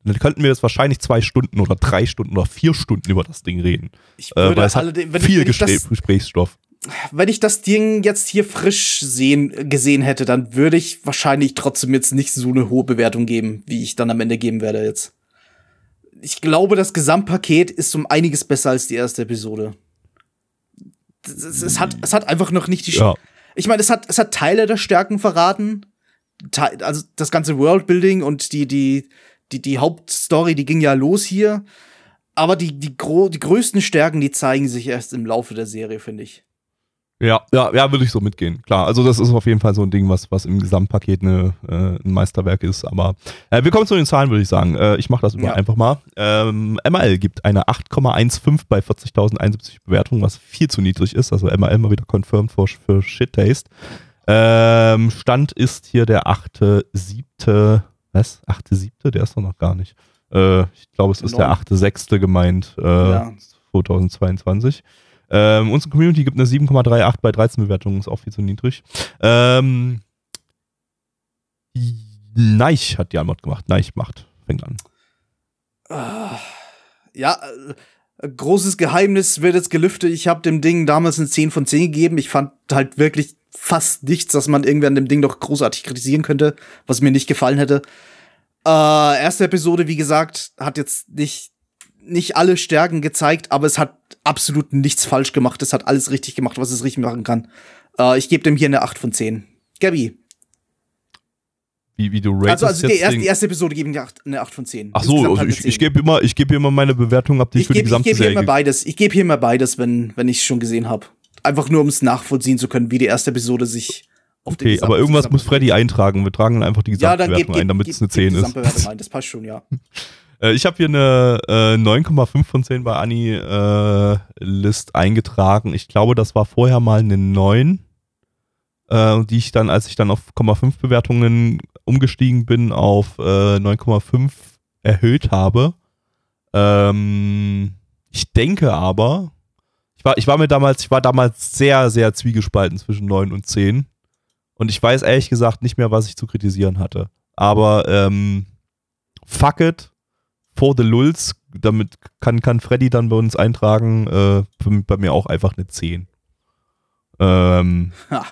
dann könnten wir jetzt wahrscheinlich zwei Stunden oder drei Stunden oder vier Stunden über das Ding reden. Ich Äh, würde weil es hat wenn, viel wenn, ich Gespräch, das, Gesprächsstoff. Wenn ich das Ding jetzt hier frisch sehen, gesehen hätte, dann würde ich wahrscheinlich trotzdem jetzt nicht so eine hohe Bewertung geben, wie ich dann am Ende geben werde jetzt. ich glaube, das Gesamtpaket ist um einiges besser als die erste Episode. Es, es, hat, es hat einfach noch nicht die. Ja. Ich meine, es hat, es hat Teile der Stärken verraten. Te also das ganze Worldbuilding und die, die, die, die Hauptstory, die ging ja los hier. Aber die, die, gro die größten Stärken, die zeigen sich erst im Laufe der Serie, finde ich. Ja, ja, ja, würde ich so mitgehen. Klar, also das ist auf jeden Fall so ein Ding, was, was im Gesamtpaket eine, äh, ein Meisterwerk ist. Aber äh, wir kommen zu den Zahlen, würde ich sagen. Äh, ich mache das immer Ja. einfach mal. Ähm, ML gibt eine 8,15 bei 40.071 Bewertungen, was viel zu niedrig ist. Also ML mal wieder confirmed für, für Shit Taste. Ähm, Stand ist hier der 8.7. Was? 8.7.? Der ist doch noch gar nicht. Äh, ich glaube, es ist der Neun. 8.6. gemeint. Äh, Ja. 2022. Ähm, unsere Community gibt eine 7,38 bei 13 Bewertungen, ist auch viel zu niedrig. Ähm, Neich hat die Antwort gemacht. Neich macht. Fängt an. Ja, äh, großes Geheimnis wird jetzt gelüftet. Ich habe dem Ding damals eine 10 von 10 gegeben. Ich fand halt wirklich fast nichts, dass man irgendwie an dem Ding noch großartig kritisieren könnte, was mir nicht gefallen hätte. Äh, erste Episode, wie gesagt, hat jetzt nicht, nicht alle Stärken gezeigt, aber es hat absolut nichts falsch gemacht. Es hat alles richtig gemacht, was es richtig machen kann. Äh, ich gebe dem hier eine 8 von 10. Gabi. Wie, wie du ratest Also, also die, erste, die erste Episode gebe ich eine 8, eine 8 von 10. Ach so, also halt ich, ich 10. gebe immer, ich gebe immer meine Bewertung ab, die ich, Ich für die gebe gesamte geb hier Serie immer gebe. beides. Ich gebe hier immer beides, wenn, wenn ich es schon gesehen habe. Einfach nur, um es nachvollziehen zu können, wie die erste Episode sich auf den Okay, aber irgendwas muss Freddy eintragen. Wir tragen dann einfach die Ja, dann Gesamtbewertung gib, ein, damit es eine gib 10 die ist. Gesamtbewertung ein. Das passt schon, ja. Äh, ich habe hier eine äh, 9,5 von 10 bei Anni äh, List eingetragen. Ich glaube, das war vorher mal eine 9, äh, die ich dann, als ich dann auf 0,5 Bewertungen umgestiegen bin, auf äh, 9,5 erhöht habe. Ähm, ich denke aber, ich war, ich war mir damals, ich war damals sehr, sehr zwiegespalten zwischen 9 und 10. Und ich weiß ehrlich gesagt nicht mehr, was ich zu kritisieren hatte. Aber ähm, fuck it, for the Lulz, damit kann, kann Freddy dann bei uns eintragen, äh, für, bei mir auch einfach eine 10. Ähm, Ha.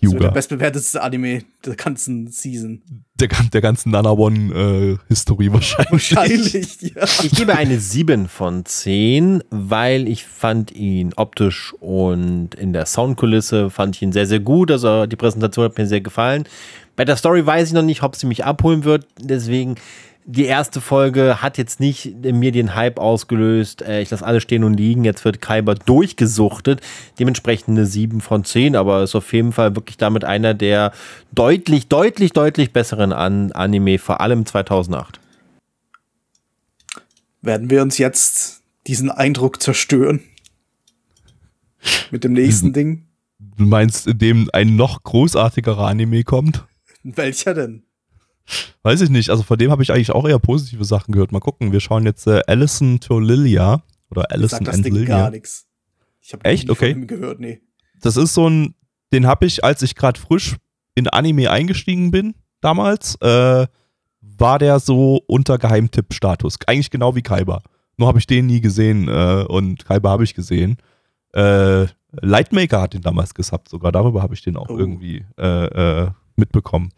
Das wird der Yuga. bestbewertetste Anime der ganzen Season. Der, gan- der ganzen Nana One-Historie wahrscheinlich. Wahrscheinlich, ja. Ich gebe eine 7 von 10, weil ich fand ihn optisch und in der Soundkulisse fand ich ihn sehr, sehr gut. Also die Präsentation hat mir sehr gefallen. Bei der Story weiß ich noch nicht, ob sie mich abholen wird. Deswegen, die erste Folge hat jetzt nicht in mir den Hype ausgelöst. Äh, Ich lasse alles stehen und liegen. Jetzt wird Kaiba durchgesuchtet. Dementsprechend eine 7 von 10, aber ist auf jeden Fall wirklich damit einer der deutlich, deutlich, deutlich besseren An Anime, vor allem 2008. Werden wir uns jetzt diesen Eindruck zerstören? Mit dem nächsten Ding? Du meinst, in dem ein noch großartigerer Anime kommt? Welcher denn? Weiß ich nicht. Also von dem habe ich eigentlich auch eher positive Sachen gehört. Mal gucken. Wir schauen jetzt äh, Alison to Lilia oder Alison Sagt das Ding gar nichts. Ich habe Echt? Okay. von ihm gehört, nee. Das ist so ein, den habe ich, als ich gerade frisch in Anime eingestiegen bin, damals, äh, war der so unter Geheimtipp-Status. Eigentlich genau wie Kaiba. Nur habe ich den nie gesehen äh, und Kaiba habe ich gesehen. Äh, Lightmaker hat den damals gesubbt, sogar darüber habe ich den auch Oh. irgendwie äh, äh, mitbekommen.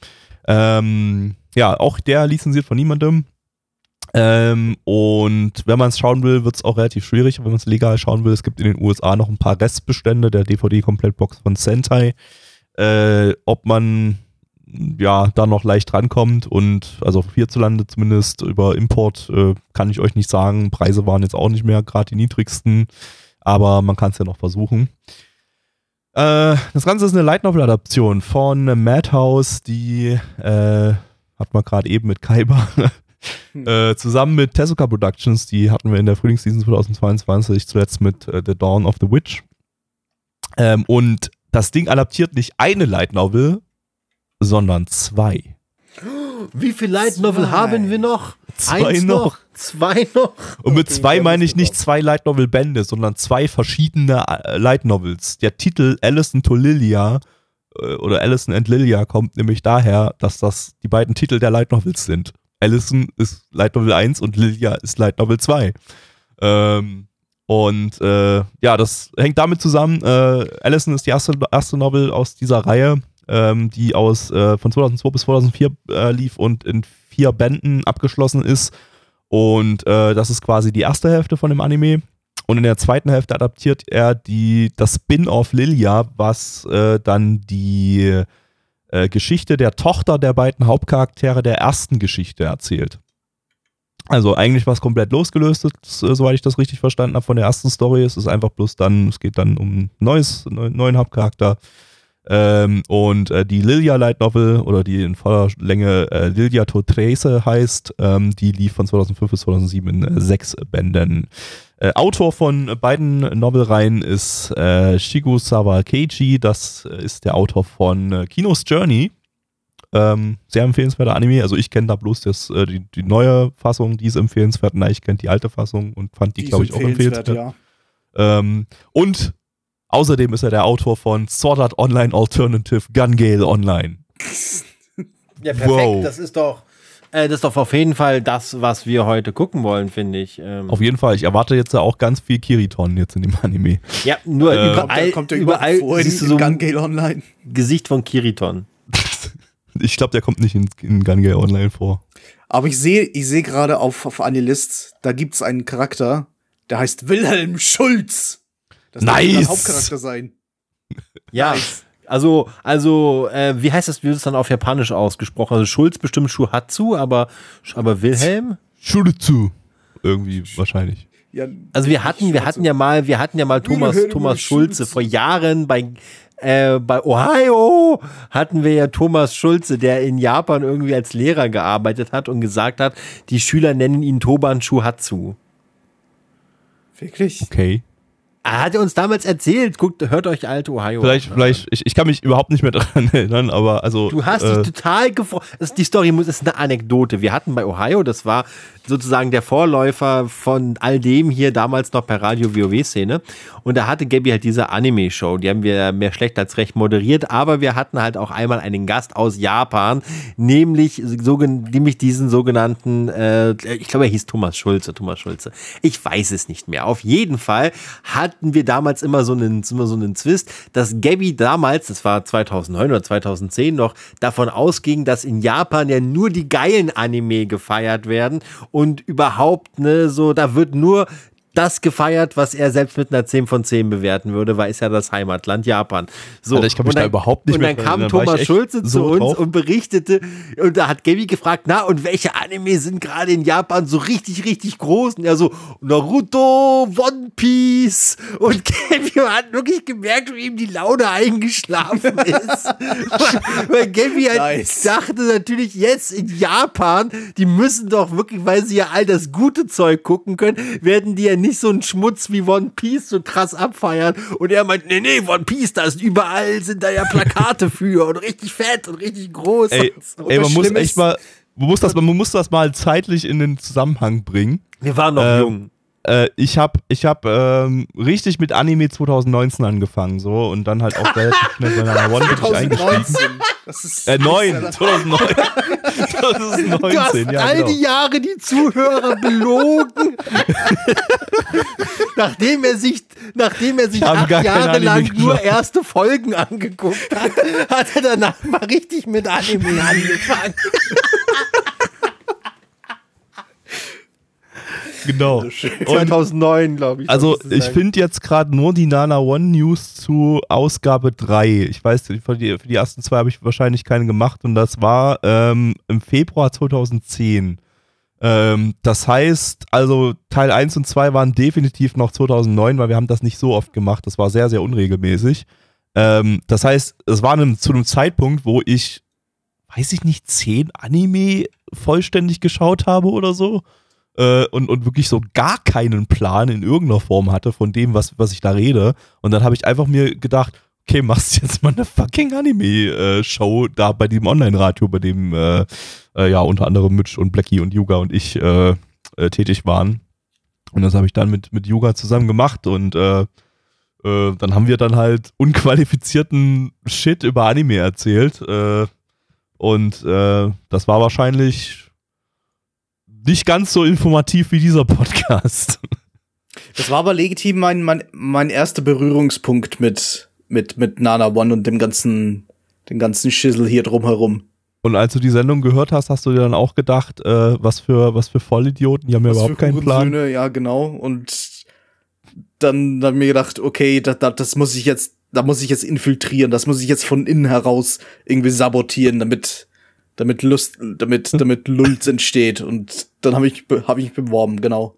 Ähm, ja, auch der lizenziert von niemandem. Ähm, und wenn man es schauen will, wird es auch relativ schwierig, wenn man es legal schauen will. Es gibt in den USA noch ein paar Restbestände der DVD-Komplettbox von Sentai. Äh, ob man ja da noch leicht rankommt und also hierzulande zumindest über Import äh, kann ich euch nicht sagen. Preise waren jetzt auch nicht mehr gerade die niedrigsten, aber man kann es ja noch versuchen. Äh, das Ganze ist eine Light Novel-Adaption von Madhouse, die äh, hat man gerade eben mit Kaiba äh, zusammen mit Tezuka Productions, die hatten wir in der Frühlingsseason 2022 zuletzt mit äh, The Dawn of the Witch. Ähm, und das Ding adaptiert nicht eine Light Novel, sondern zwei. Wie viel Light Novel Zwei. haben wir noch? Zwei Eins noch. Zwei noch? Und mit Okay, zwei meine ich nicht zwei Light Novel Bände, sondern zwei verschiedene äh, Light Novels. Der Titel Alison to Lilia oder Alison and Lilia kommt nämlich daher, dass das die beiden Titel der Light Novels sind. Alison ist Light Novel 1 und Lilia ist Light Novel 2. Ähm, und äh, ja, das hängt damit zusammen. Äh, Alison ist die erste, erste Novel aus dieser Reihe, ähm, die aus äh, von 2002 bis 2004 äh, lief und in vier Bänden abgeschlossen ist. Und äh, das ist quasi die erste Hälfte von dem Anime. Und in der zweiten Hälfte adaptiert er die, das Spin-off Lilia, was äh, dann die äh, Geschichte der Tochter der beiden Hauptcharaktere der ersten Geschichte erzählt. Also eigentlich was komplett losgelöstes, äh, soweit ich das richtig verstanden habe von der ersten Story. Es ist einfach bloß dann, es geht dann um ein neues, neuen Hauptcharakter. Ähm, und äh, die Lilia Light Novel oder die in voller Länge äh, Lilia Totrese heißt, ähm, die lief von 2005 bis 2007 in äh, sechs Bänden. Äh, Autor von beiden Novelreihen ist äh, Shigu Sawakeiji, das ist der Autor von äh, Kinos Journey. Ähm, sehr empfehlenswerter Anime. Also ich kenne da bloß das, die, die, neue Fassung, die ist empfehlenswert. Nein, ich kenne die alte Fassung und fand die, die glaube ich, auch empfehlenswert. Ja. Ähm, und außerdem ist er der Autor von Sword Art Online Alternative Gun Gale Online. Ja, perfekt. Wow. Das ist doch äh, das ist doch auf jeden Fall das, was wir heute gucken wollen, finde ich. Ähm auf jeden Fall. Ich erwarte jetzt auch ganz viel Kiriton jetzt in dem Anime. Ja, nur äh, überall, kommt der, überall vor siehst du so Gun Gale Online. Gesicht von Kiriton. ich glaube, der kommt nicht in, in Gun Gale Online vor. Aber ich sehe ich seh gerade auf, auf Anilist, da gibt es einen Charakter, der heißt Wilhelm Schulz. Das nice. der Hauptcharakter sein. Ja. Nice. Also, also, äh, wie heißt das, wie wird es dann auf Japanisch ausgesprochen? Also Schulz bestimmt Shuhatsu, aber, aber Wilhelm? Schulzu. Irgendwie wahrscheinlich. Ja, also wir hatten, wir hatten ja mal, wir hatten ja mal Thomas, Thomas Schulze vor Jahren bei, äh, bei Ohio hatten wir ja Thomas Schulze, der in Japan irgendwie als Lehrer gearbeitet hat und gesagt hat, die Schüler nennen ihn Toban Shuhatsu. Wirklich? Okay. Er hat uns damals erzählt, guckt, hört euch alte Ohio Vielleicht, an. vielleicht, ich, ich kann mich überhaupt nicht mehr daran erinnern, aber also. Du hast äh, dich total gefreut. Die Story muss, ist eine Anekdote. Wir hatten bei Ohio, das war sozusagen der Vorläufer von all dem hier damals noch per Radio WoW-Szene. Und da hatte Gabby halt diese Anime-Show. Die haben wir mehr schlecht als recht moderiert. Aber wir hatten halt auch einmal einen Gast aus Japan, nämlich, so, nämlich diesen sogenannten, äh, ich glaube, er hieß Thomas Schulze. Thomas Schulze. Ich weiß es nicht mehr. Auf jeden Fall hatten wir damals immer so einen, immer so einen Zwist, dass Gabby damals, das war 2009 oder 2010 noch, davon ausging, dass in Japan ja nur die geilen Anime gefeiert werden und überhaupt, ne, so, da wird nur das gefeiert, was er selbst mit einer 10 von 10 bewerten würde, weil ist ja das Heimatland Japan. So, Alter, ich kann mich dann, da überhaupt nicht Und dann kam Thomas Schulze zu uns drauf. und berichtete, und da hat Gaby gefragt, na, und welche Anime sind gerade in Japan so richtig, richtig groß? Und er so, Naruto, One Piece. Und Gaby hat wirklich gemerkt, wie ihm die Laune eingeschlafen ist. weil Gaby halt nice. dachte natürlich jetzt in Japan, die müssen doch wirklich, weil sie ja all das gute Zeug gucken können, werden die ja nicht so einen Schmutz wie One Piece so krass abfeiern. Und er meint, nee, nee, One Piece, da ist überall, sind da ja Plakate für und richtig fett und richtig groß. Ey, so. ey man muss echt mal, man muss, das, man muss das mal zeitlich in den Zusammenhang bringen. Wir waren noch äh, jung. Äh, ich habe ich hab, ähm, richtig mit Anime 2019 angefangen so und dann halt auch relativ schnell bei einer One wirklich eingestiegen. Das ist äh, 9, 2009. 2019, du hast ja, all genau. die Jahre die Zuhörer belogen. nachdem er sich, nachdem er sich acht Jahre lang nur erste Folgen angeguckt hat, hat er danach mal richtig mit Anime angefangen. Genau. 2009, glaube ich. Also ich finde jetzt gerade nur die Nana One News zu Ausgabe 3. Ich weiß, für die, für die ersten zwei habe ich wahrscheinlich keine gemacht und das war ähm, im Februar 2010. Ähm, das heißt, also Teil 1 und 2 waren definitiv noch 2009, weil wir haben das nicht so oft gemacht. Das war sehr, sehr unregelmäßig. Ähm, das heißt, es war einem, zu einem Zeitpunkt, wo ich, weiß ich nicht, 10 Anime vollständig geschaut habe oder so äh, und, und wirklich so gar keinen Plan in irgendeiner Form hatte von dem, was, was ich da rede. Und dann habe ich einfach mir gedacht, okay, machst jetzt mal eine fucking Anime-Show da bei dem Online-Radio, bei dem äh, äh, ja unter anderem Mitch und Blackie und Yuga und ich äh, äh, tätig waren. Und das habe ich dann mit, mit Yuga zusammen gemacht und äh, äh, dann haben wir dann halt unqualifizierten Shit über Anime erzählt. Äh, und äh, das war wahrscheinlich nicht ganz so informativ wie dieser Podcast. Das war aber legitim mein, mein, mein erster Berührungspunkt mit, mit, mit Nana One und dem ganzen, den ganzen Schissel hier drumherum. Und als du die Sendung gehört hast, hast du dir dann auch gedacht, äh, was für was für Vollidioten, die haben ja überhaupt für keinen Plan. Ja, genau. Und dann habe ich mir gedacht, okay, das, das, das muss ich jetzt, da muss ich jetzt infiltrieren, das muss ich jetzt von innen heraus irgendwie sabotieren, damit, damit Lust, damit, damit Lulz entsteht. Und dann habe ich, hab ich mich beworben, genau.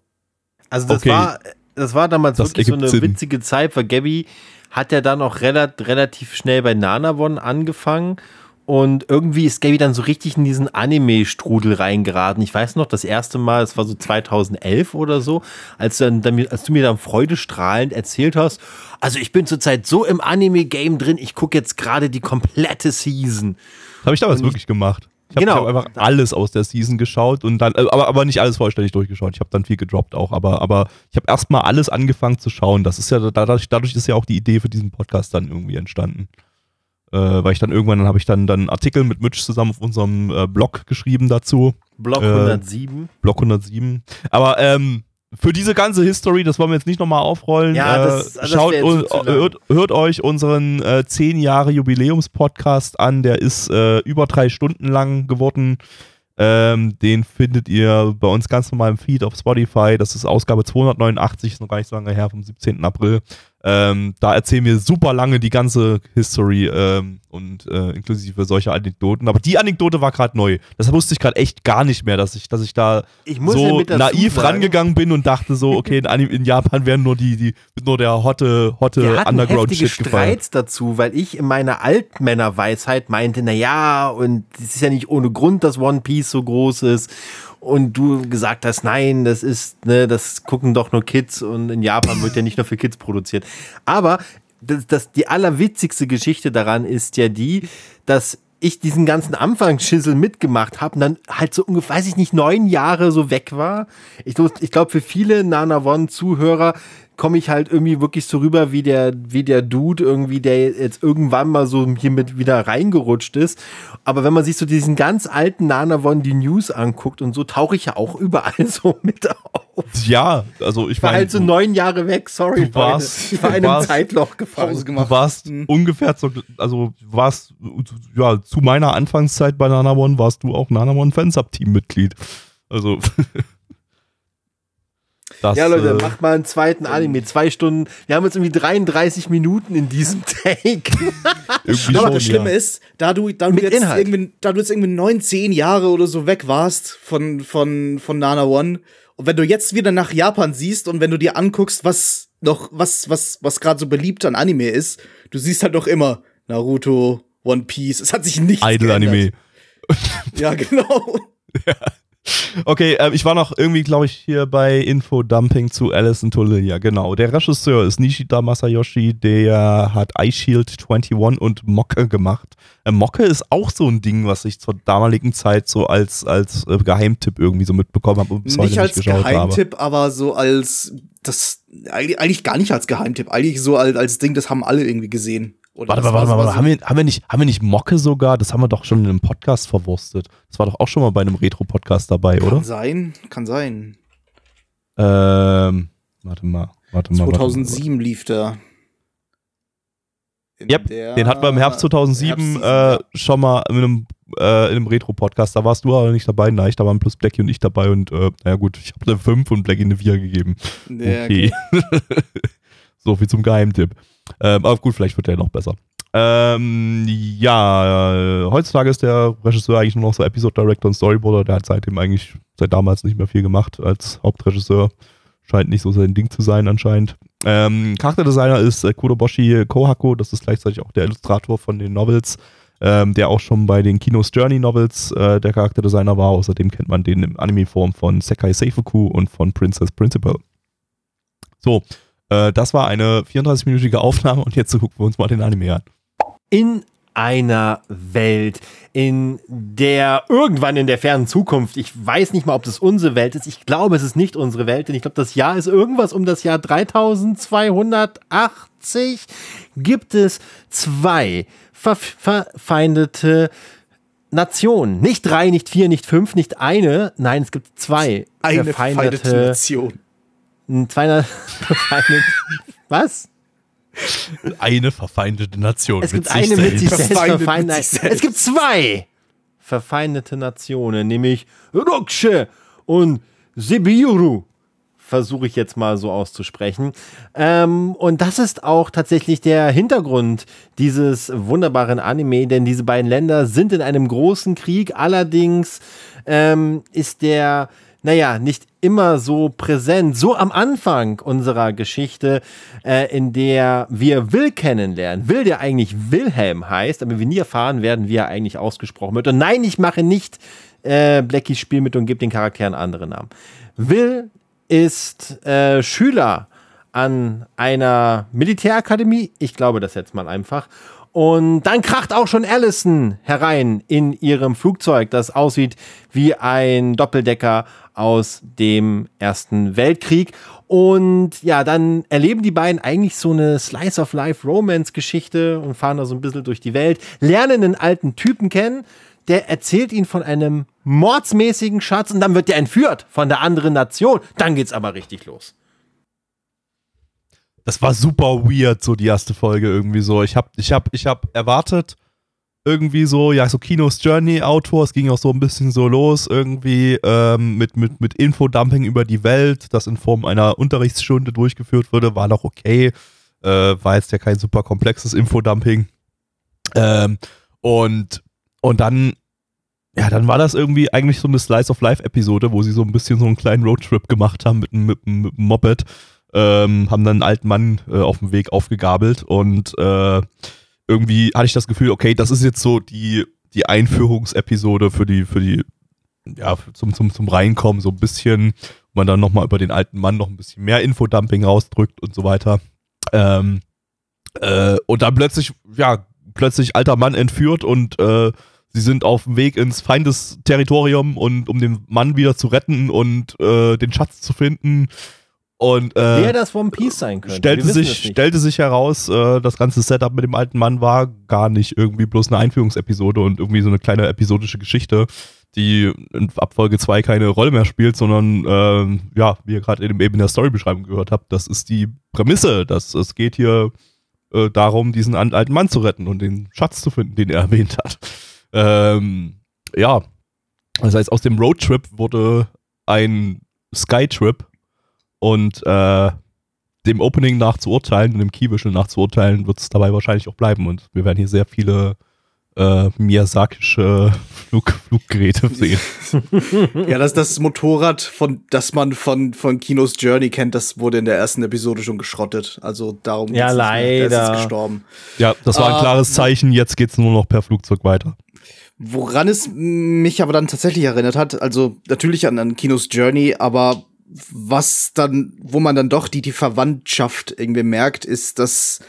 Also das Okay. war, das war damals Das wirklich so eine Sinn. witzige Zeit, weil Gabby hat ja dann auch relat relativ schnell bei Nanavon angefangen und irgendwie ist Gabby dann so richtig in diesen Anime-Strudel reingeraten. Ich weiß noch, das erste Mal, es war so 2011 oder so, als du, dann, dann, als du mir dann freudestrahlend erzählt hast, also ich bin zurzeit so im Anime-Game drin, ich gucke jetzt gerade die komplette Season. Habe ich damals Und ich- wirklich gemacht. Ich habe Genau. hab einfach alles aus der Season geschaut und dann, äh, aber, aber nicht alles vollständig durchgeschaut. Ich habe dann viel gedroppt auch, aber, aber ich habe erstmal alles angefangen zu schauen. Das ist ja dadurch, dadurch ist ja auch die Idee für diesen Podcast dann irgendwie entstanden. Äh, weil ich dann irgendwann, dann habe ich dann, dann einen Artikel mit Mitch zusammen auf unserem äh, Blog geschrieben dazu. Block Äh, 107. Block 107. Aber ähm, für diese ganze History, das wollen wir jetzt nicht nochmal aufrollen. Ja, äh, das- das schaut, hört, hört euch unseren äh, 10 Jahre Jubiläums-Podcast an. Der ist äh, über drei Stunden lang geworden. Ähm, den findet ihr bei uns ganz normal im Feed auf Spotify. Das ist Ausgabe 289, ist noch gar nicht so lange her, vom 17. April. Ähm, da erzählen wir super lange die ganze History ähm, und äh, inklusive solcher Anekdoten. Aber die Anekdote war gerade neu. Das wusste ich gerade echt gar nicht mehr, dass ich, dass ich da Ich ja so naiv sagen- rangegangen bin und dachte so, okay, in, in Japan werden nur die, die nur der hotte, hotte Underground-Shit gefallen. Dazu, weil ich in meiner Altmännerweisheit meinte, na ja, und es ist ja nicht ohne Grund, dass One Piece so groß ist. Und du gesagt hast, nein, das ist, ne, das gucken doch nur Kids und in Japan wird ja nicht nur für Kids produziert. Aber das, das, die allerwitzigste Geschichte daran ist ja die, dass ich diesen ganzen Anfangsschissel mitgemacht habe und dann halt so ungefähr, weiß ich nicht, neun Jahre so weg war. Ich, ich glaube, für viele Nana One-Zuhörer komme ich halt irgendwie wirklich so rüber wie der, wie der Dude irgendwie, der jetzt irgendwann mal so hier mit wieder reingerutscht ist. Aber wenn man sich so diesen ganz alten Nana One die News anguckt und so, tauche ich ja auch überall so mit auf. Ja, also ich Ich war halt so neun Jahre weg, sorry. Du warst- ich war du in einem warst- Zeitloch gefangen. Pause du warst Hm. ungefähr so, also du warst ja zu meiner Anfangszeit bei Nanamon warst du auch Nanamon Fansub-Team-Mitglied. Also das, Ja, Leute, äh, macht mal einen zweiten Anime. Zwei Stunden. Wir haben jetzt irgendwie 33 Minuten in diesem Take. irgendwie Aber schon, das Schlimme ja. ist, da du, da du Mit jetzt Inhalt. irgendwie, da du jetzt irgendwie neun, zehn Jahre oder so weg warst von, von, von Nana One, und wenn du jetzt wieder nach Japan siehst und wenn du dir anguckst, was noch, was, was, was gerade so beliebt an Anime ist, du siehst halt noch immer Naruto, One Piece. Es hat sich nichts Idol-Anime. geändert. Ja, genau. Okay, ähm, ich war noch irgendwie, glaube ich, hier bei Infodumping zu Alison Tolilia. Genau. Der Regisseur ist Nishida Masayoshi, der hat Eye Shield 21 und Mocke gemacht. Äh, Mocke ist auch so ein Ding, was ich zur damaligen Zeit so als, als äh, Geheimtipp irgendwie so mitbekommen habe und bis heute Nicht als nicht geschaut habe. Geheimtipp, aber so als, das, eigentlich, eigentlich gar nicht als Geheimtipp. Eigentlich so als, als Ding, das haben alle irgendwie gesehen. Oder Warte mal, warte war mal, warte, haben wir, haben, wir nicht, haben wir nicht Mocke sogar? Das haben wir doch schon in einem Podcast verwurstet. Das war doch auch schon mal bei einem Retro-Podcast dabei, oder? Kann sein, kann sein. Ähm, warte mal, warte mal. warte mal. 2007 lief der. In Yep, Den hatten wir im Herbst 2007 Herbstseason, äh, schon mal in einem, äh, in einem Retro-Podcast. Da warst du aber nicht dabei. Nein, da waren plus Blackie und ich dabei. Und äh, naja gut, ich habe eine 5 und Blackie eine 4 gegeben. Ja, Okay. so viel zum Geheimtipp. Ähm, aber gut, vielleicht wird der noch besser. Ähm, ja, äh, heutzutage ist der Regisseur eigentlich nur noch so Episode Director und Storyboarder. Der hat seitdem eigentlich seit damals nicht mehr viel gemacht als Hauptregisseur. Scheint nicht so sein Ding zu sein anscheinend. Ähm, Charakterdesigner ist äh, Kuroboshi Kohako. Das ist gleichzeitig auch der Illustrator von den Novels, ähm, der auch schon bei den Kinos Journey Novels äh, der Charakterdesigner war. Außerdem kennt man den im Anime-Form von Sekai Seifuku und von Princess Principal. So, äh, das war eine 34-minütige Aufnahme und jetzt gucken wir uns mal den Anime an. in einer Welt, in der irgendwann in der fernen Zukunft, ich weiß nicht mal, ob das unsere Welt ist, ich glaube, es ist nicht unsere Welt, denn ich glaube, das Jahr ist irgendwas um das Jahr 3280, gibt es zwei ver verfeindete Nationen. Nicht drei, nicht vier, nicht fünf, nicht eine, nein, es gibt zwei Eine verfeindete verfeindete, Nation. Zwei verfeindete, was? Eine verfeindete Nation. Es gibt eine mit sich selbst. selbst Verfeindet mit verfeindet. sich selbst. Es gibt zwei verfeindete Nationen, nämlich Rokshe und Sibiru versuche ich jetzt mal so auszusprechen. Ähm, und das ist auch tatsächlich der Hintergrund dieses wunderbaren Anime, denn diese beiden Länder sind in einem großen Krieg. Allerdings ähm, ist der, naja, nicht immer so präsent. So am Anfang unserer Geschichte, äh, in der wir Will kennenlernen. Will, der eigentlich Wilhelm heißt, aber wir nie erfahren werden, wie er eigentlich ausgesprochen wird. Und nein, ich mache nicht äh, Blackies Spiel mit und gebe den Charakteren andere Namen. Will ist äh, Schüler an einer Militärakademie. Ich glaube das jetzt mal einfach. Und dann kracht auch schon Allison herein in ihrem Flugzeug, das aussieht wie ein Doppeldecker aus dem Ersten Weltkrieg. Und ja, dann erleben die beiden eigentlich so eine Slice of Life Romance Geschichte und fahren da so ein bisschen durch die Welt, lernen einen alten Typen kennen, der erzählt ihnen von einem mordsmäßigen Schatz und dann wird der entführt von der anderen Nation. Dann geht's aber richtig los. Das war super weird, so die erste Folge irgendwie so. Ich hab, ich hab, ich hab erwartet, irgendwie so, ja, so Kinos Journey-Autor, es ging auch so ein bisschen so los, irgendwie ähm, mit, mit, mit Infodumping über die Welt, das in Form einer Unterrichtsstunde durchgeführt wurde, war noch okay. Äh, war jetzt ja kein super komplexes Infodumping. Ähm, und, und dann ja, dann war das irgendwie eigentlich so eine Slice of Life-Episode, wo sie so ein bisschen so einen kleinen Roadtrip gemacht haben mit, mit, mit einem Moped. Ähm, haben dann einen alten Mann äh, auf dem Weg aufgegabelt und äh, irgendwie hatte ich das Gefühl, okay, das ist jetzt so die, die Einführungsepisode für die, für die, ja, zum, zum, zum Reinkommen, so ein bisschen, wo man dann nochmal über den alten Mann noch ein bisschen mehr Infodumping rausdrückt und so weiter. Ähm, äh, und dann plötzlich, ja, plötzlich alter Mann entführt und äh, sie sind auf dem Weg ins Feindesterritorium und um den Mann wieder zu retten und äh, den Schatz zu finden. Und, äh, Wer das One Piece sein könnte. Stellte sich, stellte sich heraus, äh, das ganze Setup mit dem alten Mann war gar nicht irgendwie bloß eine Einführungsepisode und irgendwie so eine kleine episodische Geschichte, die in Abfolge 2 keine Rolle mehr spielt, sondern äh, ja, wie ihr gerade eben in der Storybeschreibung gehört habt, das ist die Prämisse, dass es geht hier äh, darum, diesen alten Mann zu retten und den Schatz zu finden, den er erwähnt hat. Ähm, ja, das heißt, aus dem Roadtrip wurde ein Skytrip und äh, dem Opening nach zu urteilen und dem Keyvisual nach zu urteilen, wird es dabei wahrscheinlich auch bleiben und wir werden hier sehr viele äh, Miyazakische Flug, Fluggeräte sehen. ja, das das Motorrad, von, das man von, von Kinos Journey kennt, das wurde in der ersten Episode schon geschrottet. Also darum ja, leider. Der ist gestorben. Ja, das war ein klares uh, Zeichen. Jetzt geht's nur noch per Flugzeug weiter. Woran es mich aber dann tatsächlich erinnert hat, also natürlich an, an Kinos Journey, aber was dann, wo man dann doch die, die Verwandtschaft irgendwie merkt, ist, dass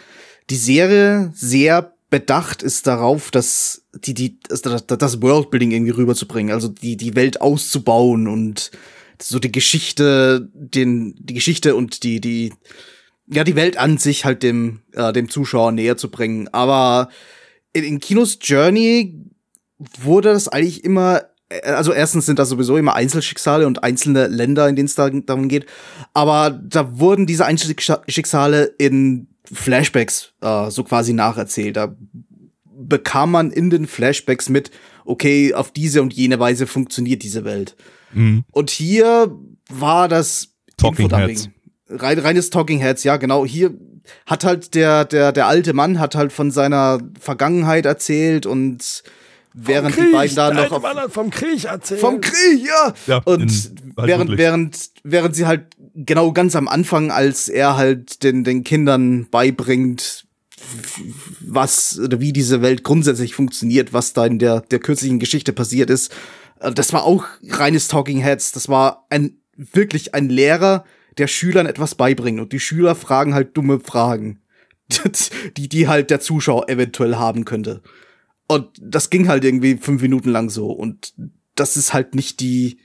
die Serie sehr bedacht ist darauf, dass die, die, das, Worldbuilding irgendwie rüberzubringen, also die, die Welt auszubauen und so die Geschichte, den, die Geschichte und die, die, ja, die Welt an sich halt dem, äh, dem Zuschauer näher zu bringen. Aber in, in Kinos Journey wurde das eigentlich immer also erstens sind das sowieso immer Einzelschicksale und einzelne Länder, in denen es da, darum geht. Aber da wurden diese Einzelschicksale in Flashbacks äh, so quasi nacherzählt. Da bekam man in den Flashbacks mit, okay, auf diese und jene Weise funktioniert diese Welt. Mhm. Und hier war das Talking Heads. Rein, reines Talking Heads, ja, genau. Hier hat halt der, der, der alte Mann hat halt von seiner Vergangenheit erzählt und während Krieg, die beiden da noch auf, vom Krieg erzählt. Vom Krieg, ja. ja und während während während sie halt genau ganz am Anfang, als er halt den den Kindern beibringt, was oder wie diese Welt grundsätzlich funktioniert, was da in der der kürzlichen Geschichte passiert ist, äh, das war auch reines Talking Heads. Das war ein wirklich ein Lehrer, der Schülern etwas beibringt und die Schüler fragen halt dumme Fragen, die die halt der Zuschauer eventuell haben könnte. Und das ging halt irgendwie fünf Minuten lang so. Und das ist halt nicht die,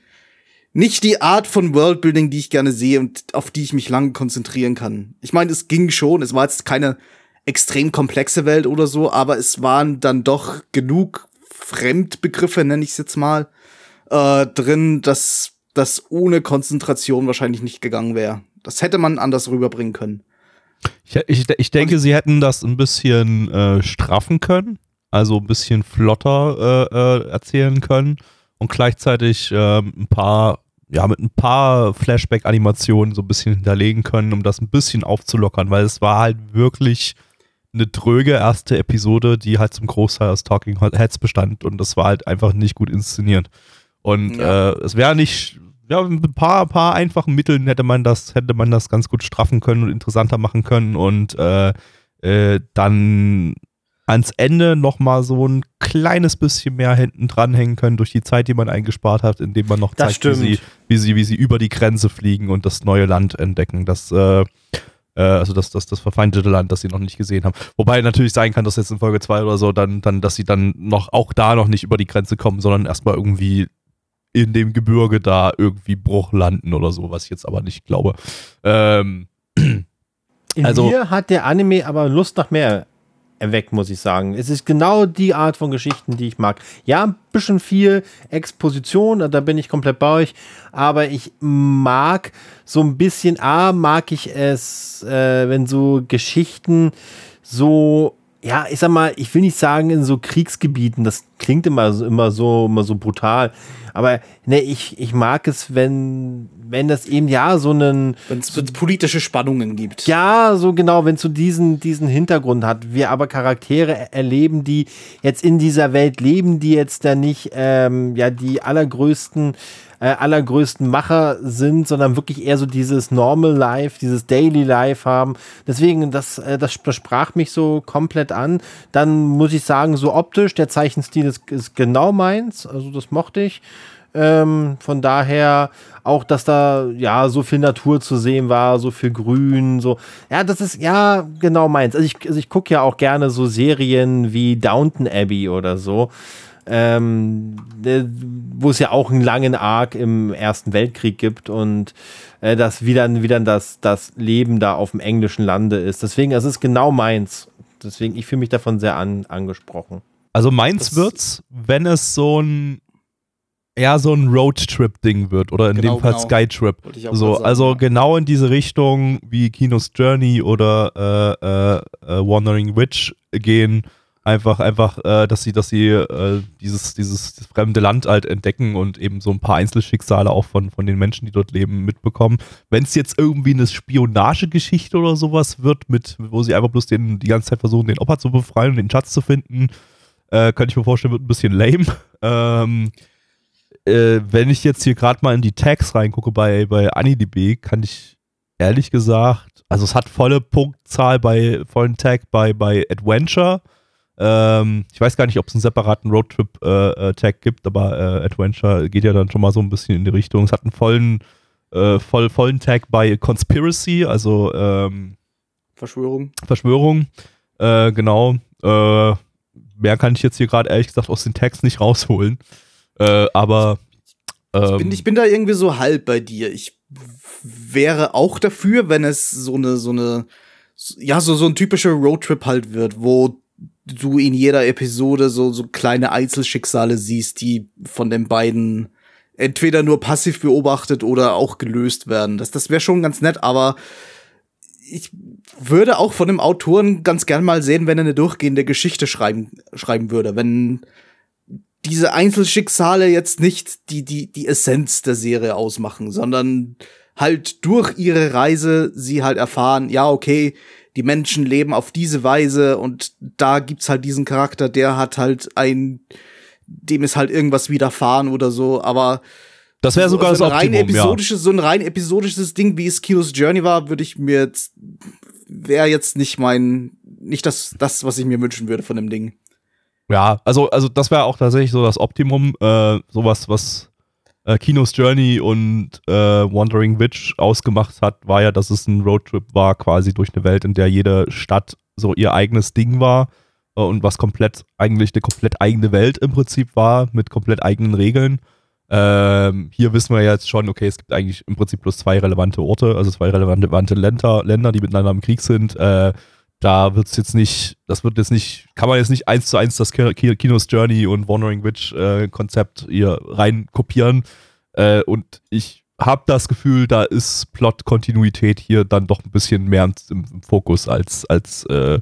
nicht die Art von Worldbuilding, die ich gerne sehe und auf die ich mich lange konzentrieren kann. Ich meine, es ging schon. Es war jetzt keine extrem komplexe Welt oder so, aber es waren dann doch genug Fremdbegriffe, nenne ich es jetzt mal, äh, drin, dass das ohne Konzentration wahrscheinlich nicht gegangen wäre. Das hätte man anders rüberbringen können. Ich, ich, ich denke, sie hätten das ein bisschen äh, straffen können also ein bisschen flotter äh, äh, erzählen können und gleichzeitig ähm, ein paar, ja, mit ein paar Flashback-Animationen so ein bisschen hinterlegen können, um das ein bisschen aufzulockern, weil es war halt wirklich eine dröge erste Episode, die halt zum Großteil aus Talking Heads bestand und das war halt einfach nicht gut inszeniert. Und Ja. äh, es wäre nicht, ja, mit ein paar, paar einfachen Mitteln hätte man das, hätte man das ganz gut straffen können und interessanter machen können und äh, äh, dann ans Ende nochmal so ein kleines bisschen mehr hinten dranhängen können durch die Zeit, die man eingespart hat, indem man noch Das zeigt, wie sie, wie, sie, wie sie über die Grenze fliegen und das neue Land entdecken. Das, äh, äh, also das, das, das verfeindete Land, das sie noch nicht gesehen haben. Wobei natürlich sein kann, dass jetzt in Folge 2 oder so, dann, dann, dass sie dann noch auch da noch nicht über die Grenze kommen, sondern erstmal irgendwie in dem Gebirge da irgendwie Bruch landen oder so, was ich jetzt aber nicht glaube. Ähm, In Also- mir hat der Anime aber Lust nach mehr erweckt, muss ich sagen. Es ist genau die Art von Geschichten, die ich mag. Ja, ein bisschen viel Exposition, da bin ich komplett bei euch, aber ich mag so ein bisschen, A, mag ich es, äh, wenn so Geschichten so, ja, ich sag mal, ich will nicht sagen in so Kriegsgebieten, das klingt immer so, immer so, immer so brutal, aber ne, ich, ich mag es, wenn, wenn das eben, ja, so einen, Wenn es politische Spannungen gibt. ja, so genau, wenn es so diesen, diesen Hintergrund hat, wir aber Charaktere er- erleben, die jetzt in dieser Welt leben, die jetzt da nicht ähm, ja die allergrößten äh, allergrößten Macher sind, sondern wirklich eher so dieses Normal Life, dieses Daily Life haben. Deswegen, das, äh, das, das sprach mich so komplett an. Dann muss ich sagen, so optisch, der Zeichenstil ist, ist genau meins, also das mochte ich. Ähm, von daher auch, dass da ja so viel Natur zu sehen war, so viel Grün, so. Ja, das ist ja genau meins. Also ich, also ich gucke ja auch gerne so Serien wie Downton Abbey oder so. Ähm, äh, wo es ja auch einen langen Arc im Ersten Weltkrieg gibt und äh, das wie dann, wie dann das, das Leben da auf dem englischen Lande ist. Deswegen, es ist genau meins. Deswegen, ich fühle mich davon sehr an, angesprochen. Also meins Das- wird's, wenn es so ein eher so ein Roadtrip-Ding wird oder in Genau, dem Fall genau. Skytrip. So, sagen, also ja. genau in diese Richtung wie Kinos Journey oder äh, äh, äh, Wandering Witch gehen. Einfach, einfach, äh, dass sie, dass sie äh, dieses, dieses fremde Land halt entdecken und eben so ein paar Einzelschicksale auch von, von den Menschen, die dort leben, mitbekommen. Wenn es jetzt irgendwie eine Spionagegeschichte oder sowas wird, mit, wo sie einfach bloß den, die ganze Zeit versuchen, den Opfer zu befreien und den Schatz zu finden, äh, könnte ich mir vorstellen, wird ein bisschen lame. Ähm, äh, wenn ich jetzt hier gerade mal in die Tags reingucke bei, bei AniDB, kann ich ehrlich gesagt, also es hat volle Punktzahl bei vollen Tag bei, bei Adventure. Ähm, ich weiß gar nicht, ob es einen separaten Roadtrip-Tag gibt, aber äh, Adventure geht ja dann schon mal so ein bisschen in die Richtung. Es hat einen vollen, äh, voll, vollen Tag bei Conspiracy, also ähm, Verschwörung. Verschwörung. Äh, genau. Äh, mehr kann ich jetzt hier gerade ehrlich gesagt aus den Tags nicht rausholen. Äh, aber Ich ähm, bin, ich bin da irgendwie so halb bei dir. Ich wäre auch dafür, wenn es so eine, so eine, ja, so, so ein typischer Roadtrip halt wird, wo du in jeder Episode so, so kleine Einzelschicksale siehst, die von den beiden entweder nur passiv beobachtet oder auch gelöst werden. Das, das wäre schon ganz nett, aber ich würde auch von dem Autoren ganz gern mal sehen, wenn er eine durchgehende Geschichte schreiben, schreiben würde. Wenn diese Einzelschicksale jetzt nicht die, die, die Essenz der Serie ausmachen, sondern halt durch ihre Reise sie halt erfahren, ja, okay, die Menschen leben auf diese Weise und da gibt's halt diesen Charakter, der hat halt ein, dem ist halt irgendwas widerfahren oder so, aber das wäre sogar so das ein rein Optimum, ja. episodisches, so ein rein episodisches Ding, wie es Kinos Journey war, würde ich mir jetzt, wäre jetzt nicht mein, nicht das, das, was ich mir wünschen würde von dem Ding. Ja, also, also das wäre auch tatsächlich so das Optimum, äh, sowas, was äh, Kinos Journey und äh, Wandering Witch ausgemacht hat, war ja, dass es ein Roadtrip war, quasi durch eine Welt, in der jede Stadt so ihr eigenes Ding war äh, und was komplett, eigentlich eine komplett eigene Welt im Prinzip war, mit komplett eigenen Regeln. Ähm, hier wissen wir jetzt schon, okay, es gibt eigentlich im Prinzip bloß zwei relevante Orte, also zwei relevante Länder, Länder, die miteinander im Krieg sind. Äh, da wird es jetzt nicht, das wird jetzt nicht, kann man jetzt nicht eins zu eins das Ki- Ki- Kinos Journey und Wandering Witch äh, Konzept hier rein kopieren. Äh, und ich habe das Gefühl, da ist Plot-Kontinuität hier dann doch ein bisschen mehr im, im Fokus als, als äh,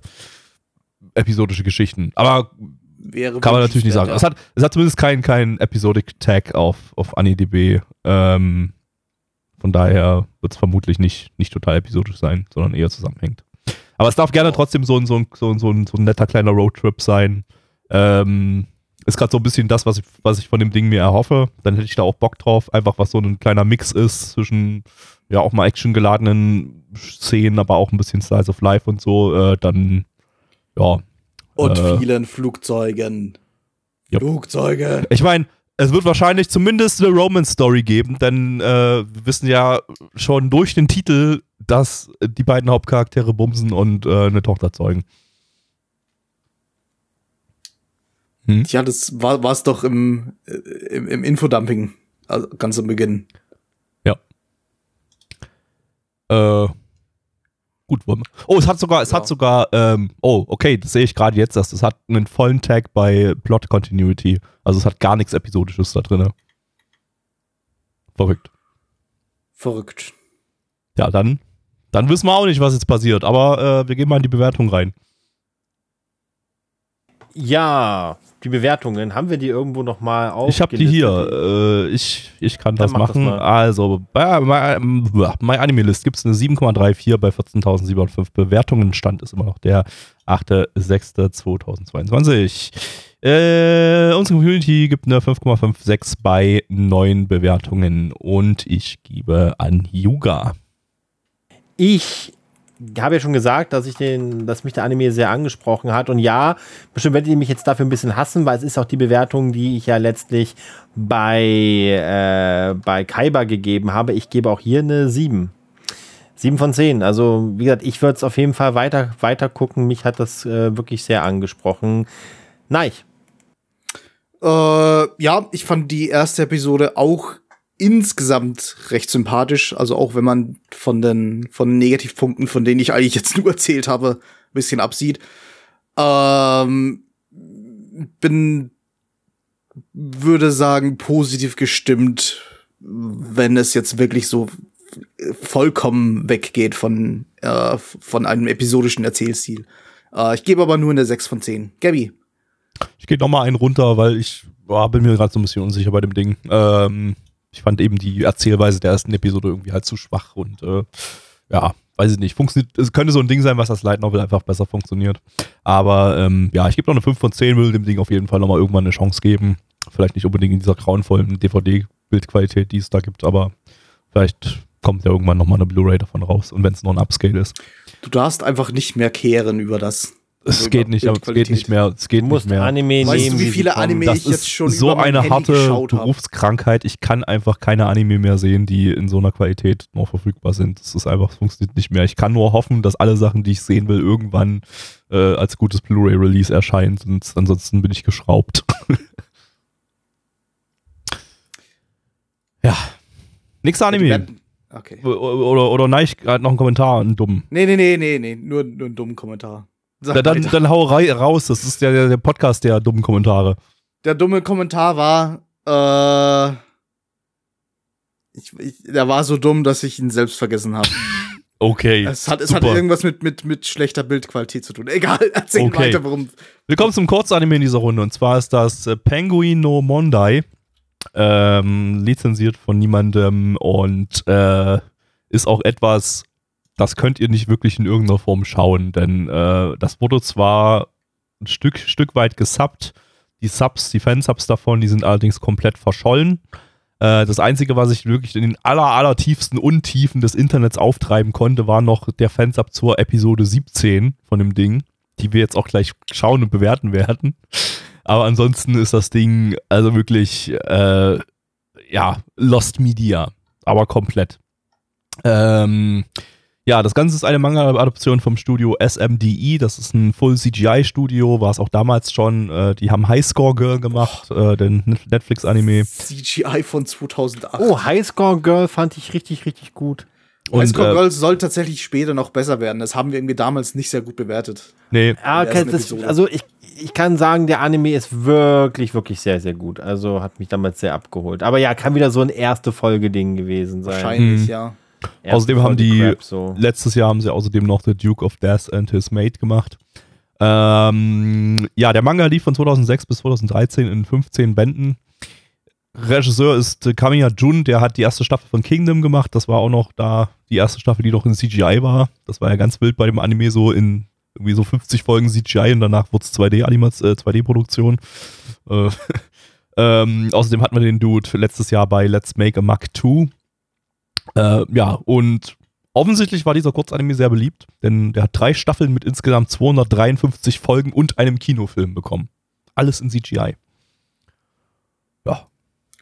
episodische Geschichten. Aber wäre Kann man natürlich nicht sagen. Es hat, es hat zumindest keinen kein Episodic Tag auf, auf AniDB. Ähm, von daher wird es vermutlich nicht, nicht total episodisch sein, sondern eher zusammenhängt. Aber es darf gerne trotzdem so ein, so ein, so ein, so ein, so ein netter kleiner Roadtrip sein. Ähm, ist gerade so ein bisschen das, was ich, was ich von dem Ding mir erhoffe. Dann hätte ich da auch Bock drauf. Einfach was so ein kleiner Mix ist zwischen ja auch mal actiongeladenen Szenen, aber auch ein bisschen Slice of Life und so. Äh, dann ja. Und äh, vielen Flugzeugen. Ja. Flugzeuge. Ich meine, es wird wahrscheinlich zumindest eine Romance-Story geben, denn äh, wir wissen ja schon durch den Titel, dass die beiden Hauptcharaktere bumsen und äh, eine Tochter zeugen. Ja, das war es doch im, äh, im, im Infodumping, also ganz am Beginn. Äh, gut, oh, es hat sogar, es Ja. hat sogar, ähm, oh, okay, das sehe ich gerade jetzt, dass es hat einen vollen Tag bei Plot Continuity. Also es hat gar nichts Episodisches da drin. Verrückt. Verrückt. Ja, dann, dann wissen wir auch nicht, was jetzt passiert, aber äh, wir gehen mal in die Bewertung rein. Ja, die Bewertungen, haben wir die irgendwo noch mal auf? Ich habe die hier. Äh, ich, ich kann das Dann das machen. mal. also, bei My, My Anime List gibt es eine 7,34 bei 14.705 Bewertungen. Stand ist immer noch der 8.6.2022. Äh, unsere Community gibt eine 5,56 bei 9 Bewertungen. Und ich gebe an Yuga. Ich habe ja schon gesagt, dass ich den, dass mich der Anime sehr angesprochen hat. Und ja, bestimmt werdet ihr mich jetzt dafür ein bisschen hassen, weil es ist auch die Bewertung, die ich ja letztlich bei, äh, bei Kaiba gegeben habe. Ich gebe auch hier eine 7. 7 von 10. Also, wie gesagt, ich würde es auf jeden Fall weiter, weiter gucken. Mich hat das äh, wirklich sehr angesprochen. Nein. Äh, ja, ich fand die erste Episode auch insgesamt recht sympathisch. Also auch wenn man von den, von den Negativpunkten, von denen ich eigentlich jetzt nur erzählt habe, ein bisschen absieht. Ähm, bin, würde sagen, positiv gestimmt, wenn es jetzt wirklich so vollkommen weggeht von, äh, von einem episodischen Erzählstil. Äh, ich gebe aber nur eine 6 von 10. Gabby. Ich gehe nochmal einen runter, weil ich boah, bin mir gerade so ein bisschen unsicher bei dem Ding. Ähm, ich fand eben die Erzählweise der ersten Episode irgendwie halt zu schwach und äh, ja, weiß ich nicht. Funktioniert, es könnte so ein Ding sein, was das Light Novel einfach besser funktioniert. Aber ähm, ja, ich gebe noch eine 5 von 10, will dem Ding auf jeden Fall nochmal irgendwann eine Chance geben. Vielleicht nicht unbedingt in dieser grauenvollen DVD-Bildqualität, die es da gibt, aber vielleicht kommt ja irgendwann nochmal eine Blu-ray davon raus und wenn es nur ein Upscale ist. Du darfst einfach nicht mehr kehren über das. Es Also geht nicht, aber es geht nicht mehr. Es geht Du musst nicht mehr. Anime Weißt nehmen. du, wie viele. Anime das ich jetzt schon so eine Handy harte. Berufskrankheit. Ich kann einfach keine Anime mehr sehen, die in so einer Qualität noch verfügbar sind. Das ist einfach, es funktioniert nicht mehr. Ich kann nur hoffen, dass alle Sachen, die ich sehen will, irgendwann äh, als gutes Blu-ray-Release erscheinen. Sonst, ansonsten bin ich geschraubt. ja. Die Anime. Okay. Oder, oder, oder nein, ich gerade noch einen Kommentar, einen dummen. Nee, nee, nee, nee, nee. Nur, nur einen dummen Kommentar. Ja, dann, dann hau raus. Das ist ja der, der Podcast der dummen Kommentare. Der dumme Kommentar war, äh, ich, ich, der war so dumm, dass ich ihn selbst vergessen habe. Okay. Es hat, es hat irgendwas mit, mit, mit schlechter Bildqualität zu tun. Egal, erzähl Okay. weiter, warum. Willkommen zum Kurzanime in dieser Runde. Und zwar ist das äh, Penguin no Mondai. Ähm, lizenziert von niemandem und äh, ist auch etwas, das könnt ihr nicht wirklich in irgendeiner Form schauen, denn äh, das wurde zwar ein Stück, Stück weit gesubbt, die Subs, die Fansubs davon, die sind allerdings komplett verschollen. Äh, das Einzige, was ich wirklich in den aller, aller tiefsten Untiefen des Internets auftreiben konnte, war noch der Fansub zur Episode 17 von dem Ding, die wir jetzt auch gleich schauen und bewerten werden. Aber ansonsten ist das Ding also wirklich, äh, ja, Lost Media, aber komplett. Ähm, ja, das Ganze ist eine Manga-Adaption vom Studio SMDE. Das ist ein Full-CGI-Studio, war es auch damals schon. Äh, die haben Highscore Girl gemacht, äh, den Netflix-Anime. CGI von 2008. Oh, Highscore Girl fand ich richtig, richtig gut. Und, Highscore äh, Girls soll tatsächlich später noch besser werden. Das haben wir irgendwie damals nicht sehr gut bewertet. nee, der ersten das, also ich, ich kann sagen, der Anime ist wirklich, wirklich sehr, sehr gut. Also hat mich damals sehr abgeholt. Aber ja, kann wieder so ein erste Folge-Ding gewesen sein. Wahrscheinlich, Hm. ja. Erste Außerdem haben die Crap, so. letztes Jahr haben sie außerdem noch The Duke of Death and His Mate gemacht. Ähm, ja, der Manga lief von 2006 bis 2013 in 15 Bänden. Regisseur ist Kamiya Jun, der hat die erste Staffel von Kingdom gemacht. Das war auch noch da die erste Staffel, die noch in CGI war. Das war ja ganz wild bei dem Anime, so in irgendwie so 50 Folgen CGI und danach wurde es 2D-Animation, äh, 2D-Produktion. Äh, ähm, außerdem hatten wir den Dude letztes Jahr bei Let's Make a Muck 2. Äh, ja, und offensichtlich war dieser Kurzanime sehr beliebt, denn der hat drei Staffeln mit insgesamt 253 Folgen und einem Kinofilm bekommen. Alles in CGI. Ja,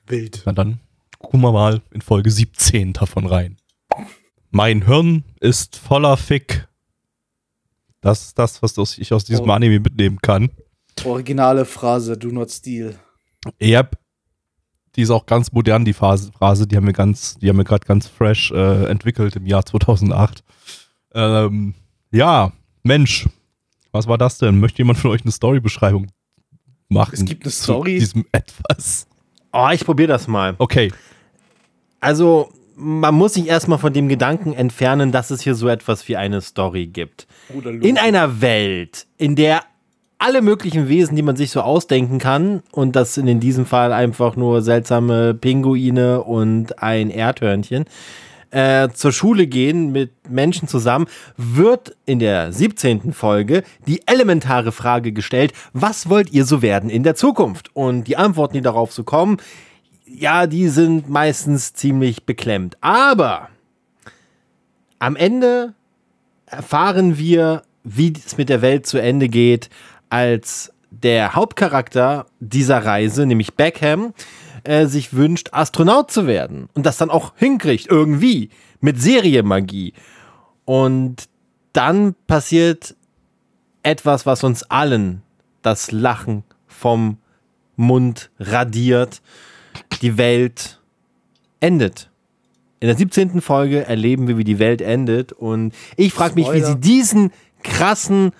Wild. na dann gucken wir mal in Folge 17 davon rein. Mein Hirn ist voller Fick. Das ist das, was ich aus diesem Oh. Anime mitnehmen kann. Originale Phrase, do not steal. Yep. Die ist auch ganz modern, die Phase, Phrase. Die haben wir ganz, die haben wir gerade ganz fresh äh, entwickelt im Jahr 2008. Ähm, ja, Mensch, was war das denn? Möchte jemand von euch eine Storybeschreibung machen? Es gibt eine zu Story? diesem etwas. Oh, ich probiere das mal. Okay. Also, man muss sich erstmal von dem Gedanken entfernen, dass es hier so etwas wie eine Story gibt. In einer Welt, in der alle möglichen Wesen, die man sich so ausdenken kann, und das sind in diesem Fall einfach nur seltsame Pinguine und ein Erdhörnchen, äh, zur Schule gehen mit Menschen zusammen, wird in der 17. Folge die elementare Frage gestellt, was wollt ihr so werden in der Zukunft? Und die Antworten, die darauf so kommen, ja, die sind meistens ziemlich beklemmt. Aber am Ende erfahren wir, wie es mit der Welt zu Ende geht, als der Hauptcharakter dieser Reise, nämlich Beckham, äh, sich wünscht, Astronaut zu werden und das dann auch hinkriegt, irgendwie, mit Serienmagie. Und dann passiert etwas, was uns allen das Lachen vom Mund radiert. Die Welt endet. In der 17. Folge erleben wir, wie die Welt endet. Und ich frage mich, wie sie diesen krassen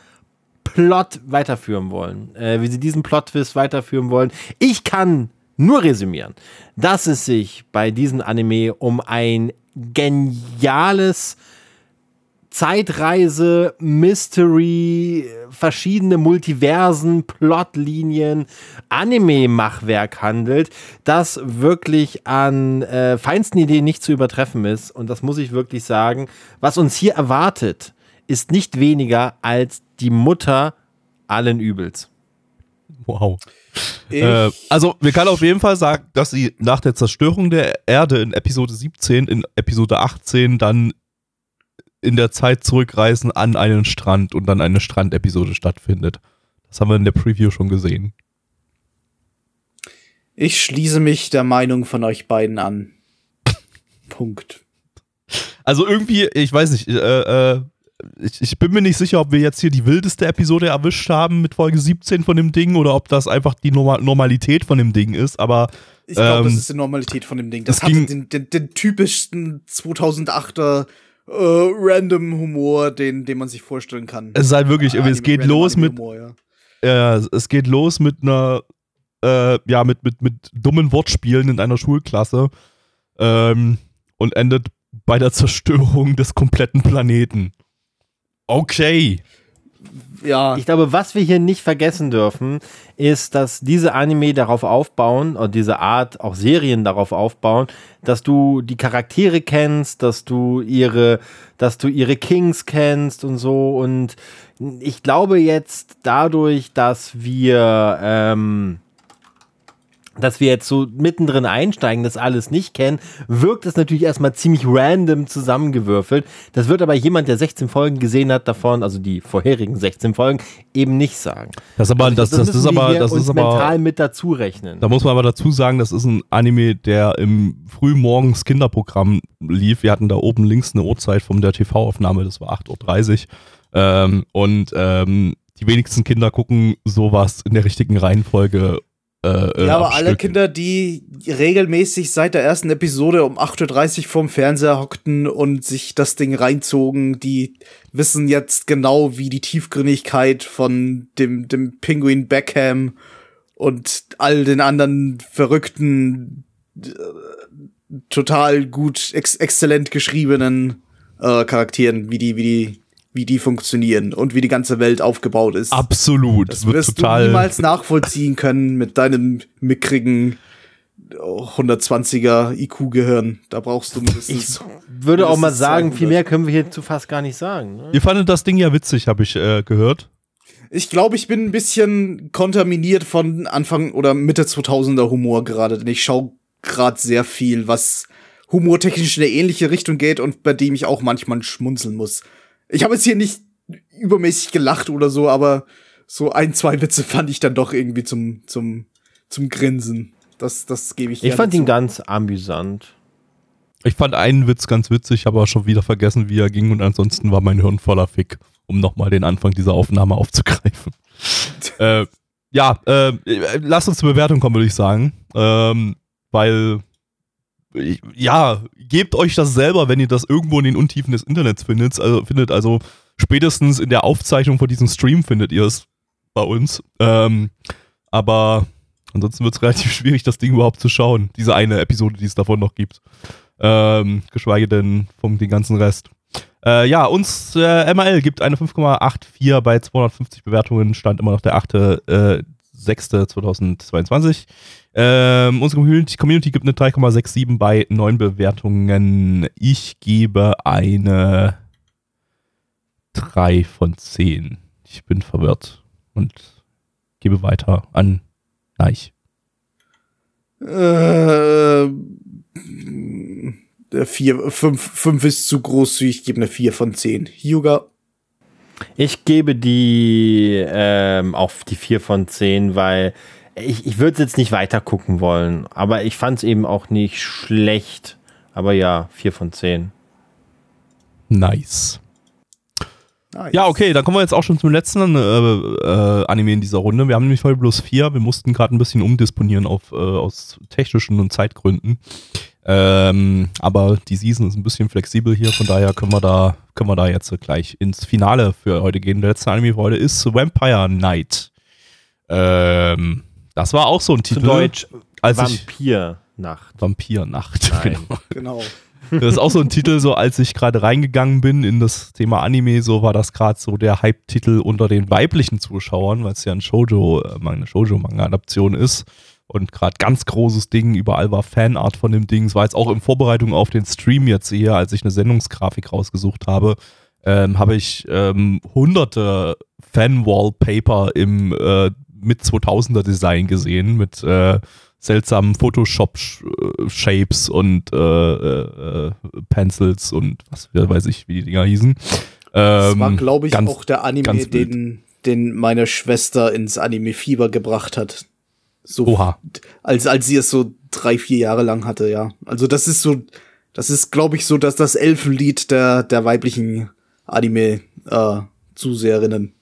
Plot weiterführen wollen. Äh, wie sie diesen Plot-Twist weiterführen wollen. Ich kann nur resümieren, dass es sich bei diesem Anime um ein geniales Zeitreise, Mystery, verschiedene Multiversen, Plotlinien, Anime-Machwerk handelt, das wirklich an äh, feinsten Ideen nicht zu übertreffen ist. Und das muss ich wirklich sagen. Was uns hier erwartet, ist nicht weniger als die Mutter allen Übels. Wow. Äh, also, wir können auf jeden Fall sagen, dass sie nach der Zerstörung der Erde in Episode 17, in Episode 18 dann in der Zeit zurückreisen an einen Strand und dann eine Strandepisode stattfindet. Das haben wir in der Preview schon gesehen. ich schließe mich der Meinung von euch beiden an. Punkt. Also irgendwie, ich weiß nicht, äh, äh, ich, ich bin mir nicht sicher, ob wir jetzt hier die wildeste Episode erwischt haben mit Folge 17 von dem Ding oder ob das einfach die Norma Normalität von dem Ding ist, aber Ich glaube, das Ähm, ist die Normalität von dem Ding. Das es hatte ging- den, den, den typischsten 2008er äh, random Humor, den, den man sich vorstellen kann. es ist halt wirklich, irgendwie, es Anime- geht los mit, Humor, ja. äh, es geht los mit einer, äh, ja, mit, mit, mit dummen Wortspielen in einer Schulklasse ähm, und endet bei der Zerstörung des kompletten Planeten. Okay. Ja, Ich glaube, was wir hier nicht vergessen dürfen, ist, dass diese Anime darauf aufbauen, oder diese Art, auch Serien darauf aufbauen, dass du die Charaktere kennst, dass du ihre, dass du ihre Kings kennst und so. Und ich glaube jetzt dadurch, dass wir, ähm, dass wir jetzt so mittendrin einsteigen, das alles nicht kennen, wirkt es natürlich erstmal ziemlich random zusammengewürfelt. Das wird aber jemand, der 16 Folgen gesehen hat davon, also die vorherigen 16 Folgen, eben nicht sagen. Das, aber, Also das, das, müssen ist aber, das ist aber, mental mit dazu rechnen. Da muss man aber dazu sagen, das ist ein Anime, der im frühmorgens Kinderprogramm lief. Wir hatten da oben links eine Uhrzeit von der TV-Aufnahme, das war 8.30 Uhr. Ähm, und ähm, die wenigsten Kinder gucken sowas in der richtigen Reihenfolge. Äh, äh, ja, aber alle. Kinder, die regelmäßig seit der ersten Episode um 8.30 Uhr vorm Fernseher hockten und sich das Ding reinzogen, die wissen jetzt genau, wie die Tiefgründigkeit von dem, dem Penguin Beckham und all den anderen verrückten, äh, total gut, ex exzellent geschriebenen äh, Charakteren, wie die, wie die, wie die funktionieren und wie die ganze Welt aufgebaut ist. Absolut. das wirst du niemals nachvollziehen können mit deinem mickrigen 120er IQ-Gehirn. Da brauchst du mindestens. Ich würde auch mal sagen, 200. viel mehr können wir hierzu fast gar nicht sagen. Ne? Ihr fandet das Ding ja witzig, habe ich äh, gehört. Ich glaube, ich bin ein bisschen kontaminiert von Anfang oder Mitte 2000er Humor gerade, denn ich schaue gerade sehr viel, was humortechnisch in eine ähnliche Richtung geht und bei dem ich auch manchmal schmunzeln muss. Ich habe jetzt hier nicht übermäßig gelacht oder so, aber so ein, zwei Witze fand ich dann doch irgendwie zum, zum, zum Grinsen. Das, das gebe ich Ich fand ihn zu. ganz amüsant. Ich fand einen Witz ganz witzig, habe aber schon wieder vergessen, wie er ging und ansonsten war mein Hirn voller Fick, um nochmal den Anfang dieser Aufnahme aufzugreifen. äh, ja, äh, lasst uns zur Bewertung kommen, würde ich sagen. Ähm, weil, ja, gebt euch das selber, wenn ihr das irgendwo in den Untiefen des Internets findet. Also, findet, also spätestens in der Aufzeichnung von diesem Stream findet ihr es bei uns. Ähm, aber ansonsten wird es relativ schwierig, das Ding überhaupt zu schauen. Diese eine Episode, die es davon noch gibt. Ähm, geschweige denn vom den ganzen Rest. Äh, ja, uns äh, MRL gibt eine 5,84 bei 250 Bewertungen, stand immer noch der 8.6.2022. Ähm, unsere Community, gibt eine 3,67 bei 9 Bewertungen. Ich gebe eine 3 von 10. Ich bin verwirrt und gebe weiter an Neich. Äh, der vier, fünf, fünf ist zu großzügig, ich gebe eine 4 von 10. Hyuga. Ich gebe die ähm, auf die 4 von 10, weil ich, ich würde es jetzt nicht weiter gucken wollen. Aber ich fand es eben auch nicht schlecht. Aber ja, 4 von 10. Nice. Nice. Ja, okay, dann kommen wir jetzt auch schon zum letzten äh, äh, Anime in dieser Runde. Wir haben nämlich heute bloß vier. Wir mussten gerade ein bisschen umdisponieren auf, äh, aus technischen und Zeitgründen. Ähm, aber die Season ist ein bisschen flexibel hier, von daher können wir da, können wir da jetzt gleich ins Finale für heute gehen. Der letzte Anime für heute ist Vampire Night. Ähm, das war auch so ein Zu Titel. Deutsch als ich, Vampirnacht. Vampirnacht. Nein. Genau. Genau. Das ist auch so ein Titel, so als ich gerade reingegangen bin in das Thema Anime, so war das gerade so der Hype-Titel unter den weiblichen Zuschauern, weil es ja ein Shoujo, äh, eine Shoujo-Manga-Adaption ist. Und gerade ganz großes Ding, überall war Fanart von dem Ding. Es war jetzt auch in Vorbereitung auf den Stream jetzt hier, als ich eine Sendungsgrafik rausgesucht habe, ähm, habe ich ähm, hunderte Fan-Wallpaper im äh, mit 2000er Design gesehen, mit äh, seltsamen Photoshop-Shapes und äh, äh, äh, Pencils und was weiß ich, wie die Dinger hießen. Das war, Ähm, glaube ich, ganz- auch der Anime, den, den meine Schwester ins Anime-Fieber gebracht hat. So, Oha. als, als sie es so drei, vier Jahre lang hatte, ja. Also das ist so, das ist, glaube ich, so, dass das Elfenlied der, der weiblichen Anime-Zuseherinnen.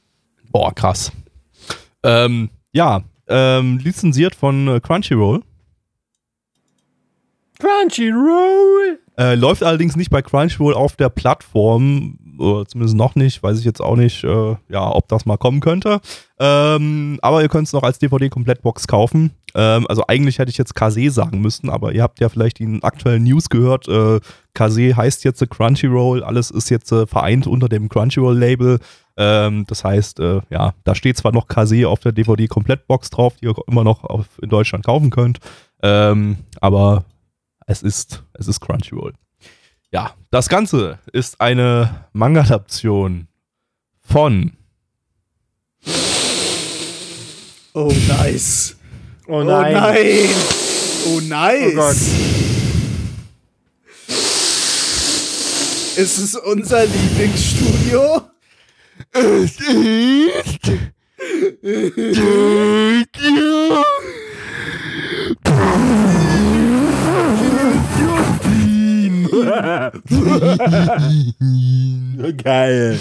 Boah, krass. Ähm, ja, ähm, lizenziert von äh, Crunchyroll. Crunchyroll! Äh, läuft allerdings nicht bei Crunchyroll auf der Plattform, oder zumindest noch nicht, weiß ich jetzt auch nicht, äh, ja, ob das mal kommen könnte. Ähm, aber ihr könnt es noch als DVD-Komplettbox kaufen. Ähm, also eigentlich hätte ich jetzt Kase sagen müssen, aber ihr habt ja vielleicht die aktuellen News gehört. Äh, Kase heißt jetzt Crunchyroll, alles ist jetzt äh, vereint unter dem Crunchyroll-Label. Ähm, das heißt, äh, ja, da steht zwar noch Kase auf der DVD-Komplettbox drauf, die ihr immer noch auf, in Deutschland kaufen könnt. Ähm, aber es ist, es ist Crunchyroll. Ja, das Ganze ist eine Manga-Adaption von Oh, nice. Oh Oh nein. nein. Oh, nice. Oh Gott. Ist es unser Lieblingsstudio? Geil.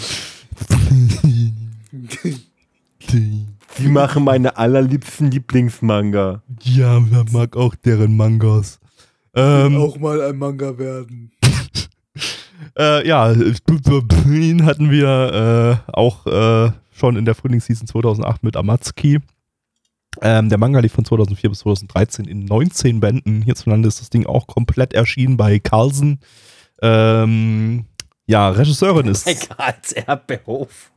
Die machen meine allerliebsten Lieblingsmanga. Ja, wer mag auch deren Mangas? Ähm, Auch mal ein Manga werden. äh, ja, ihn hatten wir äh, auch äh, schon in der Frühlingsseason 2008 mit Amatsuki. Ähm, der Manga lief von 2004 bis 2013 in 19 Bänden. Hierzulande ist das Ding auch komplett erschienen bei Carlsen. Ähm, Ja, Regisseurin ist, äh, Als Erdbeerhof.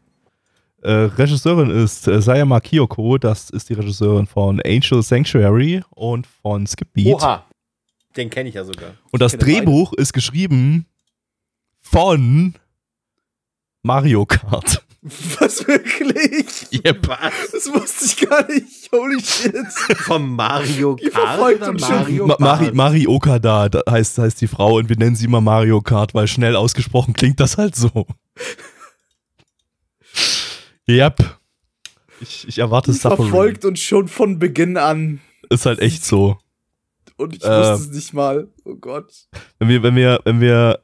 Regisseurin ist äh, Sayama Kiyoko. Das ist die Regisseurin von Angel Sanctuary und von Skip Beat. Oha. Den kenne ich ja sogar. Und das Drehbuch ist geschrieben von Mario Kart. Was wirklich? Yep. Das wusste ich gar nicht. Holy shit. Vom Mario Kart oder. Mario Ma Mari, Kart? Mari Okada da heißt, heißt die Frau und wir nennen sie immer Mario Kart, weil schnell ausgesprochen klingt das halt so. yep. Ich, ich erwarte Die Suffering. verfolgt uns schon von Beginn an. Ist halt echt so. Und ich Äh. wusste es nicht mal. Oh Gott. Wenn wir, wenn wir, wenn wir,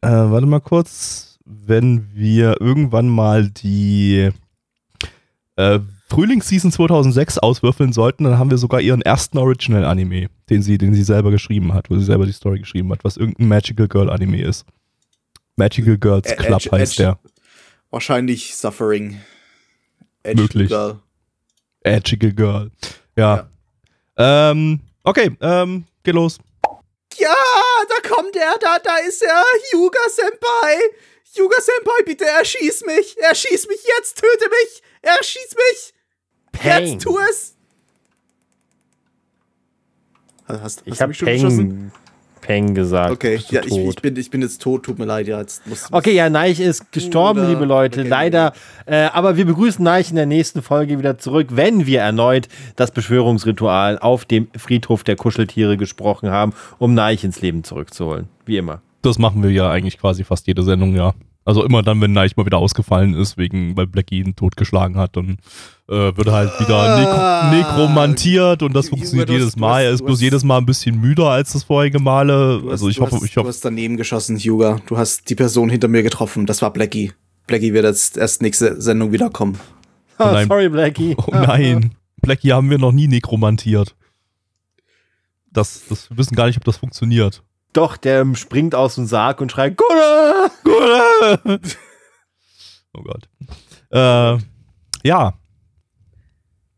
äh, warte mal kurz, wenn wir irgendwann mal die äh, Frühlingsseason 2006 auswürfeln sollten, dann haben wir sogar ihren ersten Original-Anime, den sie, den sie selber geschrieben hat, wo sie selber die Story geschrieben hat, was irgendein Magical Girl Anime ist. Magical Girls Ä- Club Edge- heißt Edge- der. Wahrscheinlich Suffering. Edge Möglich. Girl. Magical Girl. Ja. Ähm, okay, ähm, geh los. Ja, da kommt er, da, da ist er. Yuga Senpai. Yuga Senpai, bitte erschieß mich. Erschieß mich jetzt, töte mich. Erschieß mich. Pain. Jetzt tu es. Hast, hast Ich habe geschossen? Peng, Peng gesagt. Okay, ja, ich, ich, bin, ich bin jetzt tot, tut mir leid, ja, jetzt muss Okay, ja, Neich ist gestorben, Oder- liebe Leute, oder leider. Äh, aber wir begrüßen Neich in der nächsten Folge wieder zurück, wenn wir erneut das Beschwörungsritual auf dem Friedhof der Kuscheltiere gesprochen haben, um Neich ins Leben zurückzuholen. Wie immer. Das machen wir ja eigentlich quasi fast jede Sendung, ja. Also immer dann, wenn Neich mal wieder ausgefallen ist, wegen, weil Blackie ihn totgeschlagen hat, dann äh, wird er halt wieder Ah. nekro nekromantiert und das funktioniert du hast- jedes du Mal. hast- er ist du bloß hast- jedes Mal ein bisschen müder als das vorherige Male. Du hast- also ich du hoffe, hast, ich Du hoffe, hast daneben geschossen, Yuga. Du hast die Person hinter mir getroffen. Das war Blackie. Blackie wird jetzt erst nächste Sendung wiederkommen. Oh, nein. sorry, Blackie. oh nein, Blackie haben wir noch nie nekromantiert. Das, das, wir wissen gar nicht, ob das funktioniert. Doch, der springt aus dem Sarg und schreit, Gura! oh Gott. Äh, ja, Ja.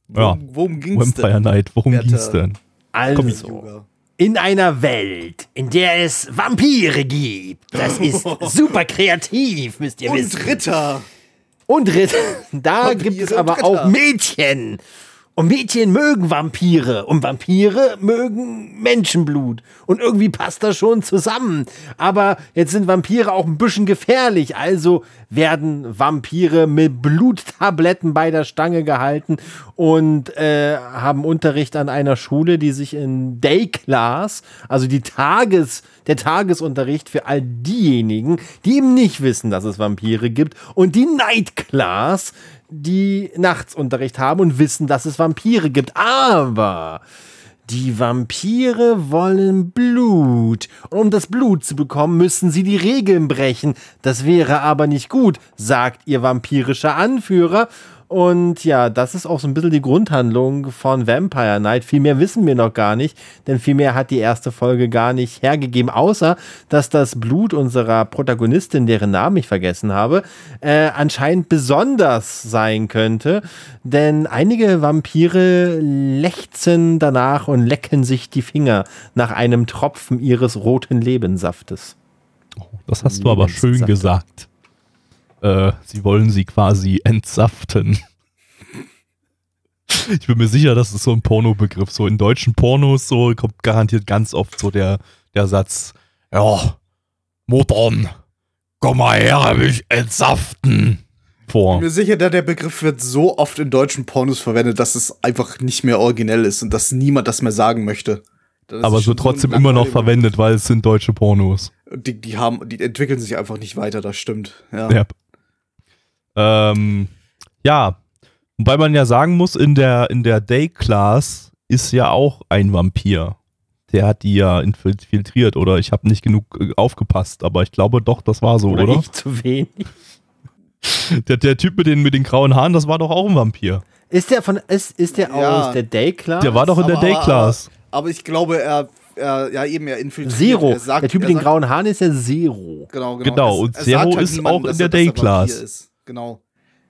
Worum, worum ging's Vampire denn? Night, worum Werter- ging's denn? Also, in einer Welt, in der es Vampire gibt. Das ist super kreativ, müsst ihr wissen. Und Ritter. Und Ritter. Da Vampire gibt es und aber auch Mädchen. Und Mädchen mögen Vampire. Und Vampire mögen Menschenblut. Und irgendwie passt das schon zusammen. Aber jetzt sind Vampire auch ein bisschen gefährlich. Also werden Vampire mit Bluttabletten bei der Stange gehalten und äh, haben Unterricht an einer Schule, die sich in Day Class, also die Tages, der Tagesunterricht für all diejenigen, die eben nicht wissen, dass es Vampire gibt, und die Night Class, die Nachtsunterricht haben und wissen, dass es Vampire gibt. Aber die Vampire wollen Blut. Und um das Blut zu bekommen, müssen sie die Regeln brechen. Das wäre aber nicht gut, sagt ihr vampirischer Anführer. Und ja, das ist auch so ein bisschen die Grundhandlung von Vampire Night. Viel mehr wissen wir noch gar nicht, denn viel mehr hat die erste Folge gar nicht hergegeben, außer dass das Blut unserer Protagonistin, deren Namen ich vergessen habe, äh, anscheinend besonders sein könnte. Denn einige Vampire lechzen danach und lecken sich die Finger nach einem Tropfen ihres roten Lebenssaftes. Das hast du aber schön gesagt. Äh, sie wollen sie quasi entsaften. Ich bin mir sicher, das ist so ein Pornobegriff. So in deutschen Pornos so kommt garantiert ganz oft so der, der Satz, ja, Muttern, komm mal her, mich entsaften. Ich Vor. bin mir sicher, da der Begriff wird so oft in deutschen Pornos verwendet, dass es einfach nicht mehr originell ist und dass niemand das mehr sagen möchte. Aber so trotzdem immer noch verwendet, weil es sind deutsche Pornos. Die, die haben, die entwickeln sich einfach nicht weiter, das stimmt. Ja. Ja. Ähm, ja. Wobei man ja sagen muss, in der, in der Day-Class ist ja auch ein Vampir. Der hat die ja infiltriert oder ich habe nicht genug äh, aufgepasst, aber ich glaube doch, das war so, oder? ich zu wenig? Der, der Typ mit den, mit den grauen Haaren, das war doch auch ein Vampir. Ist der von ist, ist der Ja. aus der Day Class? Der war doch in der Aber- Day-Class. Aber, aber ich glaube, er, er ja eben, er infiltriert. Zero. Er sagt, der Typ mit den sagt- grauen Haaren ist ja Zero. Genau, genau. Genau, und Zero ist niemandem, auch in der er- er Day-Class. Vampir. Genau.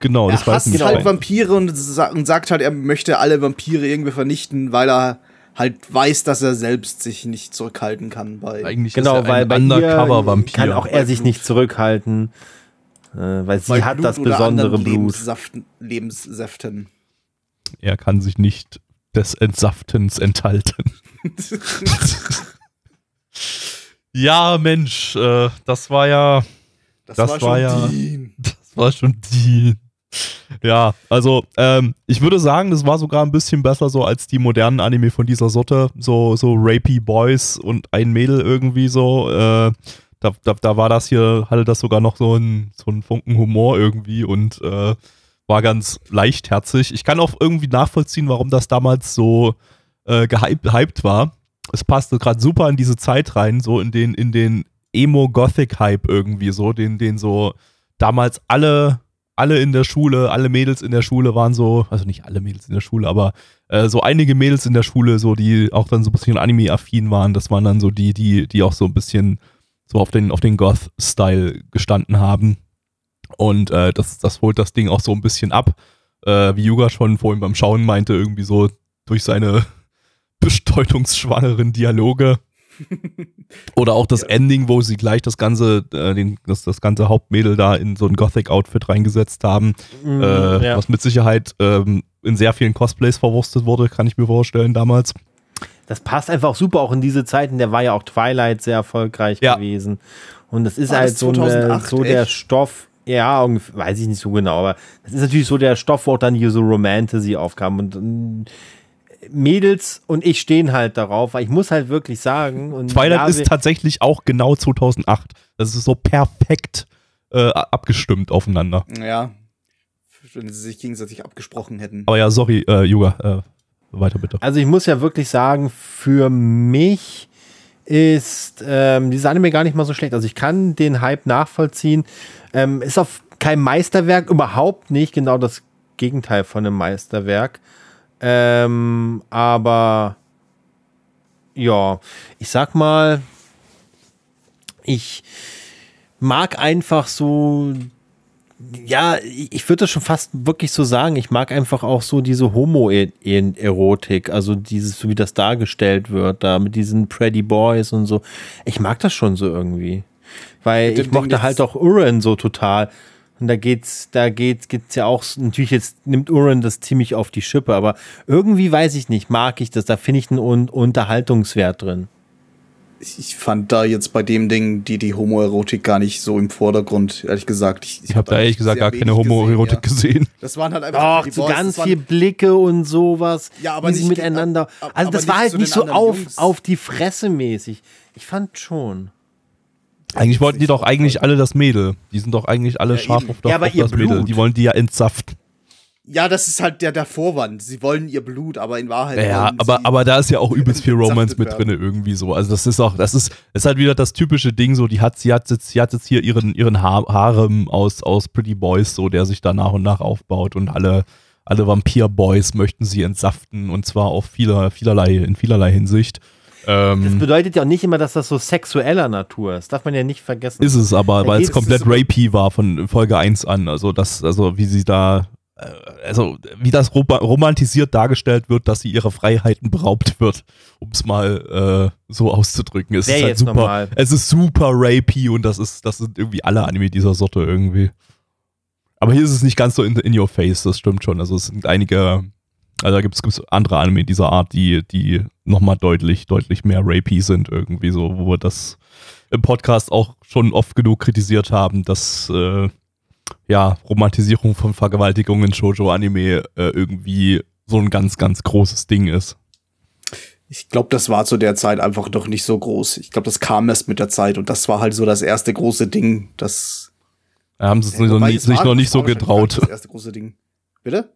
Genau, das er weiß hasst nicht. halt keiner. Vampire und, sa und sagt halt, er möchte alle Vampire irgendwie vernichten, weil er halt weiß, dass er selbst sich nicht zurückhalten kann bei. Eigentlich Genau, ist er weil ein bei Undercover-Vampir. ihr kann auch er sich nicht zurückhalten, äh, weil sie bei hat Blut das besondere Blut. Lebenssaft- Lebenssäften. Er kann sich nicht des Entsaftens enthalten. ja, Mensch, äh, das war ja, Das war ja- Dean. War schon die. Ja, also ähm, ich würde sagen, das war sogar ein bisschen besser so als die modernen Anime von dieser Sorte. So, so Rapey Boys und ein Mädel irgendwie so. Äh, da, da, da war das hier, hatte das sogar noch so ein, so ein Funken Humor irgendwie und äh, war ganz leichtherzig. Ich kann auch irgendwie nachvollziehen, warum das damals so äh, gehypt, gehypt war. Es passte gerade super in diese Zeit rein, so in den, in den Emo-Gothic-Hype irgendwie so, den, den so damals alle, alle in der Schule, alle Mädels in der Schule waren so, also nicht alle Mädels in der Schule, aber äh, so einige Mädels in der Schule, so die auch dann so ein bisschen Anime-affin waren, das waren dann so die, die, die auch so ein bisschen so auf den, auf den Goth-Style gestanden haben. Und äh, das, das holt das Ding auch so ein bisschen ab. Äh, wie Yuga schon vorhin beim Schauen meinte, irgendwie so durch seine bedeutungsschwangeren Dialoge. Oder auch das Ending, wo sie gleich das ganze, äh, den, das, das ganze Hauptmädel da in so ein Gothic-Outfit reingesetzt haben, Mm, äh, ja. was mit Sicherheit ähm, in sehr vielen Cosplays verwurstet wurde, kann ich mir vorstellen damals. Das passt einfach super auch in diese Zeiten. Der war ja auch Twilight sehr erfolgreich Ja. gewesen. Und das ist War halt das so, eine, 2008 so der echt? Stoff. Ja, weiß ich nicht so genau, aber das ist natürlich so der Stoff, wo auch dann hier so Romantasy aufkam. Und, Mädels und ich stehen halt darauf, weil ich muss halt wirklich sagen. Und Twilight ja, ist tatsächlich auch genau 2008. Das ist so perfekt äh, abgestimmt aufeinander. Ja. Wenn sie sich gegenseitig abgesprochen hätten. Aber ja, sorry, äh, Yuga, äh, weiter bitte. Also ich muss ja wirklich sagen, für mich ist ähm, dieses Anime gar nicht mal so schlecht. Also ich kann den Hype nachvollziehen. Ähm, ist auf kein Meisterwerk, überhaupt nicht. Genau das Gegenteil von einem Meisterwerk. Ähm, aber ja, ich sag mal, ich mag einfach so ja, ich würde das schon fast wirklich so sagen. Ich mag einfach auch so diese Homo-Erotik, also dieses, so wie das dargestellt wird, da mit diesen Pretty Boys und so. Ich mag das schon so irgendwie. Weil ich mochte halt auch Uran so total. Und da geht's, da geht's, geht's ja auch, natürlich jetzt nimmt Uran das ziemlich auf die Schippe, aber irgendwie weiß ich nicht, mag ich das, da finde ich einen Un Unterhaltungswert drin. Ich, ich fand da jetzt bei dem Ding die, die Homoerotik gar nicht so im Vordergrund, ehrlich gesagt. Ich, Ich habe da ehrlich gesagt gar keine Homoerotik gesehen, gesehen. ja. Das waren halt einfach Doch, so Boys, ganz das waren- viel Blicke und sowas. Ja, aber wie sie nicht- miteinander. ab- also das war halt nicht so auf, auf die Fresse mäßig. Ich fand schon. Eigentlich wollten die doch eigentlich alle das Mädel. Die sind doch eigentlich alle Ja, scharf eben. auf, das- Ja, aber auf ihr das Mädel. Blut. Die wollen die ja entsaften. Ja, das ist halt der, der Vorwand. Sie wollen ihr Blut, aber in Wahrheit. Ja, aber, aber da ist ja auch übelst viel Romance mit drin irgendwie so. Also das ist auch, das ist, ist halt wieder das typische Ding so, die hat, sie hat jetzt, sie hat jetzt hier ihren, ihren ha Harem aus, aus Pretty Boys so, der sich da nach und nach aufbaut und alle, alle Vampir-Boys möchten sie entsaften und zwar auf vieler, vielerlei, in vielerlei Hinsicht. Das Ähm, bedeutet ja auch nicht immer, dass das so sexueller Natur ist. Darf man ja nicht vergessen. ist es aber, weil es komplett rapey war von Folge 1 an. Also das, also wie sie da, äh, also wie das rom romantisiert dargestellt wird, dass sie ihrer Freiheiten beraubt wird, um es mal äh, so auszudrücken. Es ist halt super, normal. es ist super rapey und das ist, das sind irgendwie alle Anime dieser Sorte irgendwie. Aber hier ist es nicht ganz so in, in your face, das stimmt schon. Also es sind einige, also da gibt es andere Anime dieser Art, die, die nochmal deutlich, deutlich mehr rapey sind irgendwie so, wo wir das im Podcast auch schon oft genug kritisiert haben, dass äh, ja, Romantisierung von Vergewaltigung in Shoujo-Anime äh, irgendwie so ein ganz, ganz großes Ding ist. Ich glaube, das war zu der Zeit einfach noch nicht so groß. Ich glaube, das kam erst mit der Zeit und das war halt so das erste große Ding, das Da haben sie es Ja, sich noch nicht so getraut. Das erste große Ding. Bitte?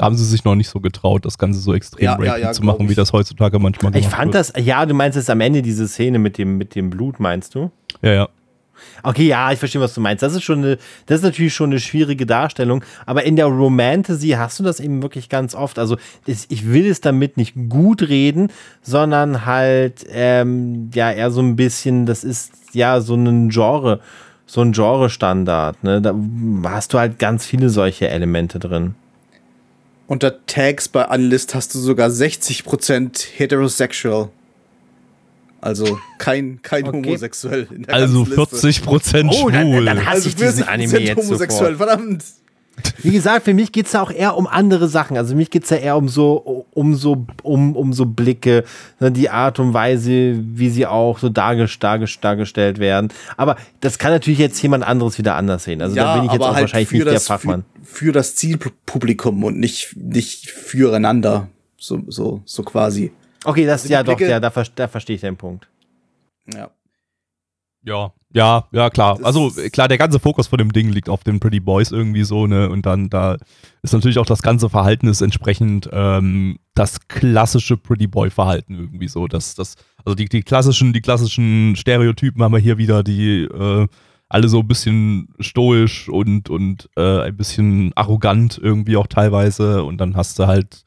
Da haben sie sich noch nicht so getraut, das Ganze so extrem Ja, rapey ja, ja, zu machen, wie ich. das heutzutage manchmal ich gemacht fand wird. das, ja, du meinst jetzt am Ende diese Szene mit dem, mit dem Blut, meinst du? Ja, ja. Okay, ja, ich verstehe, was du meinst. Das ist schon eine, das ist natürlich schon eine schwierige Darstellung. Aber in der Romantasy hast du das eben wirklich ganz oft. Also ich will es damit nicht gut reden, sondern halt ähm, ja eher so ein bisschen. Das ist ja so ein Genre, so ein Genre-Standard. Ne? Da hast du halt ganz viele solche Elemente drin. Unter Tags bei Unlist hast du sogar 60% heterosexual. Also kein, kein Okay. homosexuell. In der Also ganzen Liste. 40 Prozent Oh, dann- schwul. dann hasse Also ich diesen 40% Anime jetzt homosexuell, sofort. verdammt. Wie gesagt, für mich geht's da auch eher um andere Sachen. Also mich geht's da eher um so, um so, um, um so Blicke, ne, die Art und Weise, wie sie auch so darges- darges- dargestellt werden. Aber das kann natürlich jetzt jemand anderes wieder anders sehen. Also da bin ich jetzt auch wahrscheinlich nicht der Fachmann. halt Für, für das Zielpublikum und nicht, nicht füreinander. So, so, so quasi. Okay, das, die ja doch, Blicke- ja, da, da verstehe ich den Punkt. Ja. Ja, ja, ja, klar. Das Also klar, der ganze Fokus von dem Ding liegt auf den Pretty Boys irgendwie so, ne? Und dann da ist natürlich auch das ganze Verhalten ist entsprechend ähm, das klassische Pretty Boy-Verhalten irgendwie so. Das, das, also die, die klassischen, die klassischen Stereotypen haben wir hier wieder, die äh, alle so ein bisschen stoisch und, und äh, ein bisschen arrogant irgendwie auch teilweise. Und dann hast du halt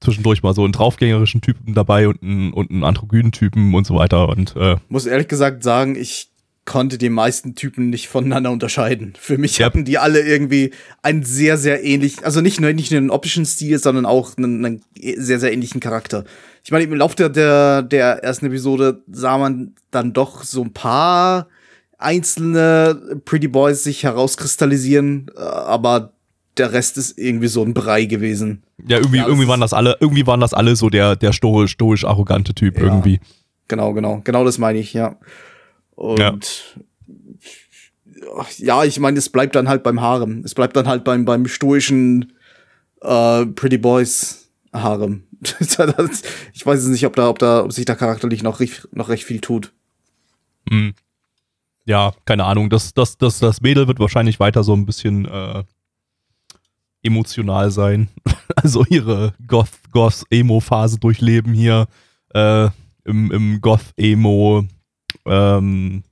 zwischendurch mal so einen draufgängerischen Typen dabei und einen, und einen androgynen Typen und so weiter. Und äh, Muss ehrlich gesagt sagen, ich konnte die meisten Typen nicht voneinander unterscheiden. Für mich Ja. hatten die alle irgendwie einen sehr, sehr ähnlich, also nicht nur, nicht nur einen optischen Stil, sondern auch einen, einen sehr, sehr ähnlichen Charakter. Ich meine, im Laufe der, der, der ersten Episode sah man dann doch so ein paar einzelne Pretty Boys sich herauskristallisieren, äh, aber der Rest ist irgendwie so ein Brei gewesen. Ja, irgendwie, Ja, irgendwie waren das alle, irgendwie waren das alle so der, der stoisch, stoisch arrogante Typ Ja. irgendwie. Genau, genau. Genau das meine ich, ja. Und ja, ich meine, es bleibt dann halt beim Harem. Es bleibt dann halt beim, beim stoischen äh, Pretty Boys Harem. Ich weiß es nicht, ob da, ob da, ob sich da charakterlich noch, recht- noch recht viel tut. Hm. Ja, keine Ahnung. Das, das, das, das Mädel wird wahrscheinlich weiter so ein bisschen äh, emotional sein. Also ihre Goth, Goth-Emo-Phase durchleben hier äh, im, im Goth-Emo ähm,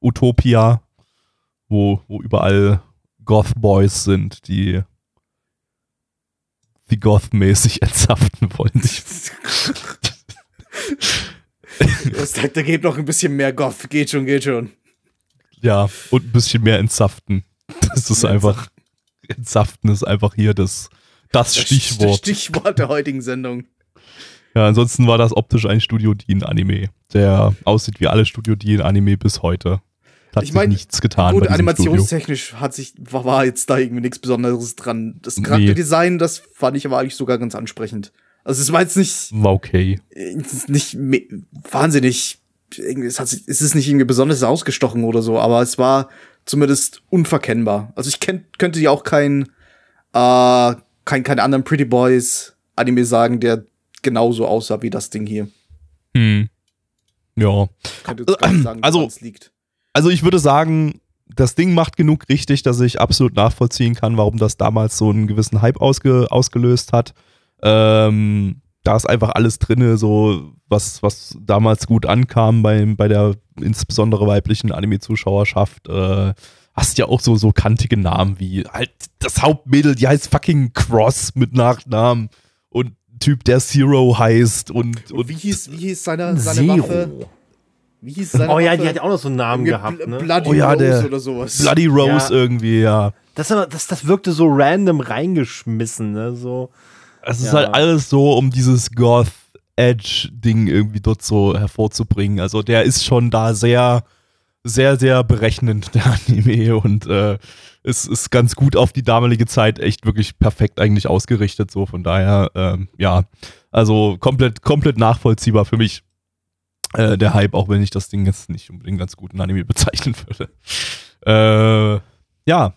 Utopia, wo, wo überall Goth-Boys sind, die die Goth-mäßig entsaften wollen. Das sagt, da geht noch ein bisschen mehr Goth. Geht schon, geht schon. Ja, und ein bisschen mehr entsaften. Das ist einfach, entsaften ist einfach hier das, das Das Stichwort. Stichwort der heutigen Sendung. Ja, ansonsten war das optisch ein Studio Dean-Anime, der aussieht wie alle Studio Dean-Anime bis heute. Hat Ich mein, nichts getan Gut, diesem Studio. animationstechnisch hat sich, war, jetzt da irgendwie nichts Besonderes dran. Das Charakterdesign, das fand ich aber eigentlich sogar ganz ansprechend. Also es war jetzt nicht, War okay. nicht wahnsinnig, irgendwie, es, hat sich, es ist nicht irgendwie besonders ausgestochen oder so, aber es war zumindest unverkennbar. Also ich kenn, könnte dir auch kein, äh, kein, keinen anderen Pretty Boys Anime sagen, der genauso aussah wie das Ding hier. Hm. Ja. Könnte jetzt gar nicht sagen, Also- liegt. Also ich würde sagen, das Ding macht genug richtig, dass ich absolut nachvollziehen kann, warum das damals so einen gewissen Hype ausge ausgelöst hat. Ähm, da ist einfach alles drinne, so was, was damals gut ankam bei, bei der insbesondere weiblichen Anime-Zuschauerschaft. Äh, hast ja auch so, so kantige Namen wie halt das Hauptmädel, die heißt fucking Cross mit Nachnamen und Typ, der Zero heißt und, und wie hieß, wie hieß seine, seine Waffe? Zero. Wie hieß seine Oh ja, Waffe? die hat ja auch noch so einen Namen Irgendwie gehabt, ne? Bloody Oh ja, Rose der oder sowas. Bloody Rose Ja. irgendwie, ja. Das, das, das wirkte so random reingeschmissen, ne? So. Es ist Ja. halt alles so, um dieses Goth-Edge-Ding irgendwie dort so hervorzubringen. Also der ist schon da sehr, sehr, sehr berechnend, der Anime. Und äh, es ist ganz gut auf die damalige Zeit echt wirklich perfekt eigentlich ausgerichtet. So von daher, ähm, ja, also komplett, komplett nachvollziehbar für mich. Äh, der Hype, auch wenn ich das Ding jetzt nicht unbedingt ganz guten Anime bezeichnen würde. Äh, ja.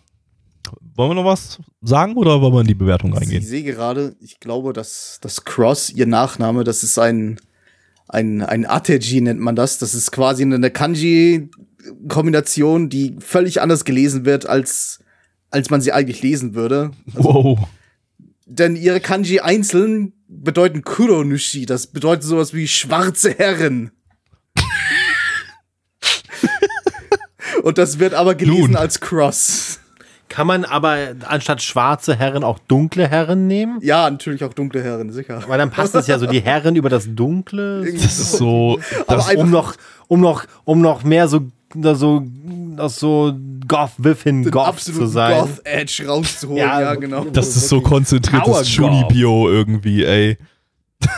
Wollen wir noch was sagen oder wollen wir in die Bewertung Ich reingehen? sehe gerade, ich glaube, dass das Cross, ihr Nachname, das ist ein, ein, ein Ateji nennt man das. Das ist quasi eine Kanji-Kombination, die völlig anders gelesen wird, als, als man sie eigentlich lesen würde. Wow. Denn ihre Kanji einzeln bedeuten Kuronushi. Das bedeutet sowas wie schwarze Herren. Und das wird aber gelesen Nun. als Cross. Kann man aber anstatt schwarze Herren auch dunkle Herren nehmen? Ja, natürlich auch dunkle Herren, sicher. Weil dann passt das ja so die Herren über das Dunkle. Das ist so. Aber Das, um noch, um noch, um noch mehr so, so, das so Goth Within Goth zu sein. Goth Edge rauszuholen. Ja, Ja, genau. Das ist so konzentriertes Chunibyo irgendwie, ey.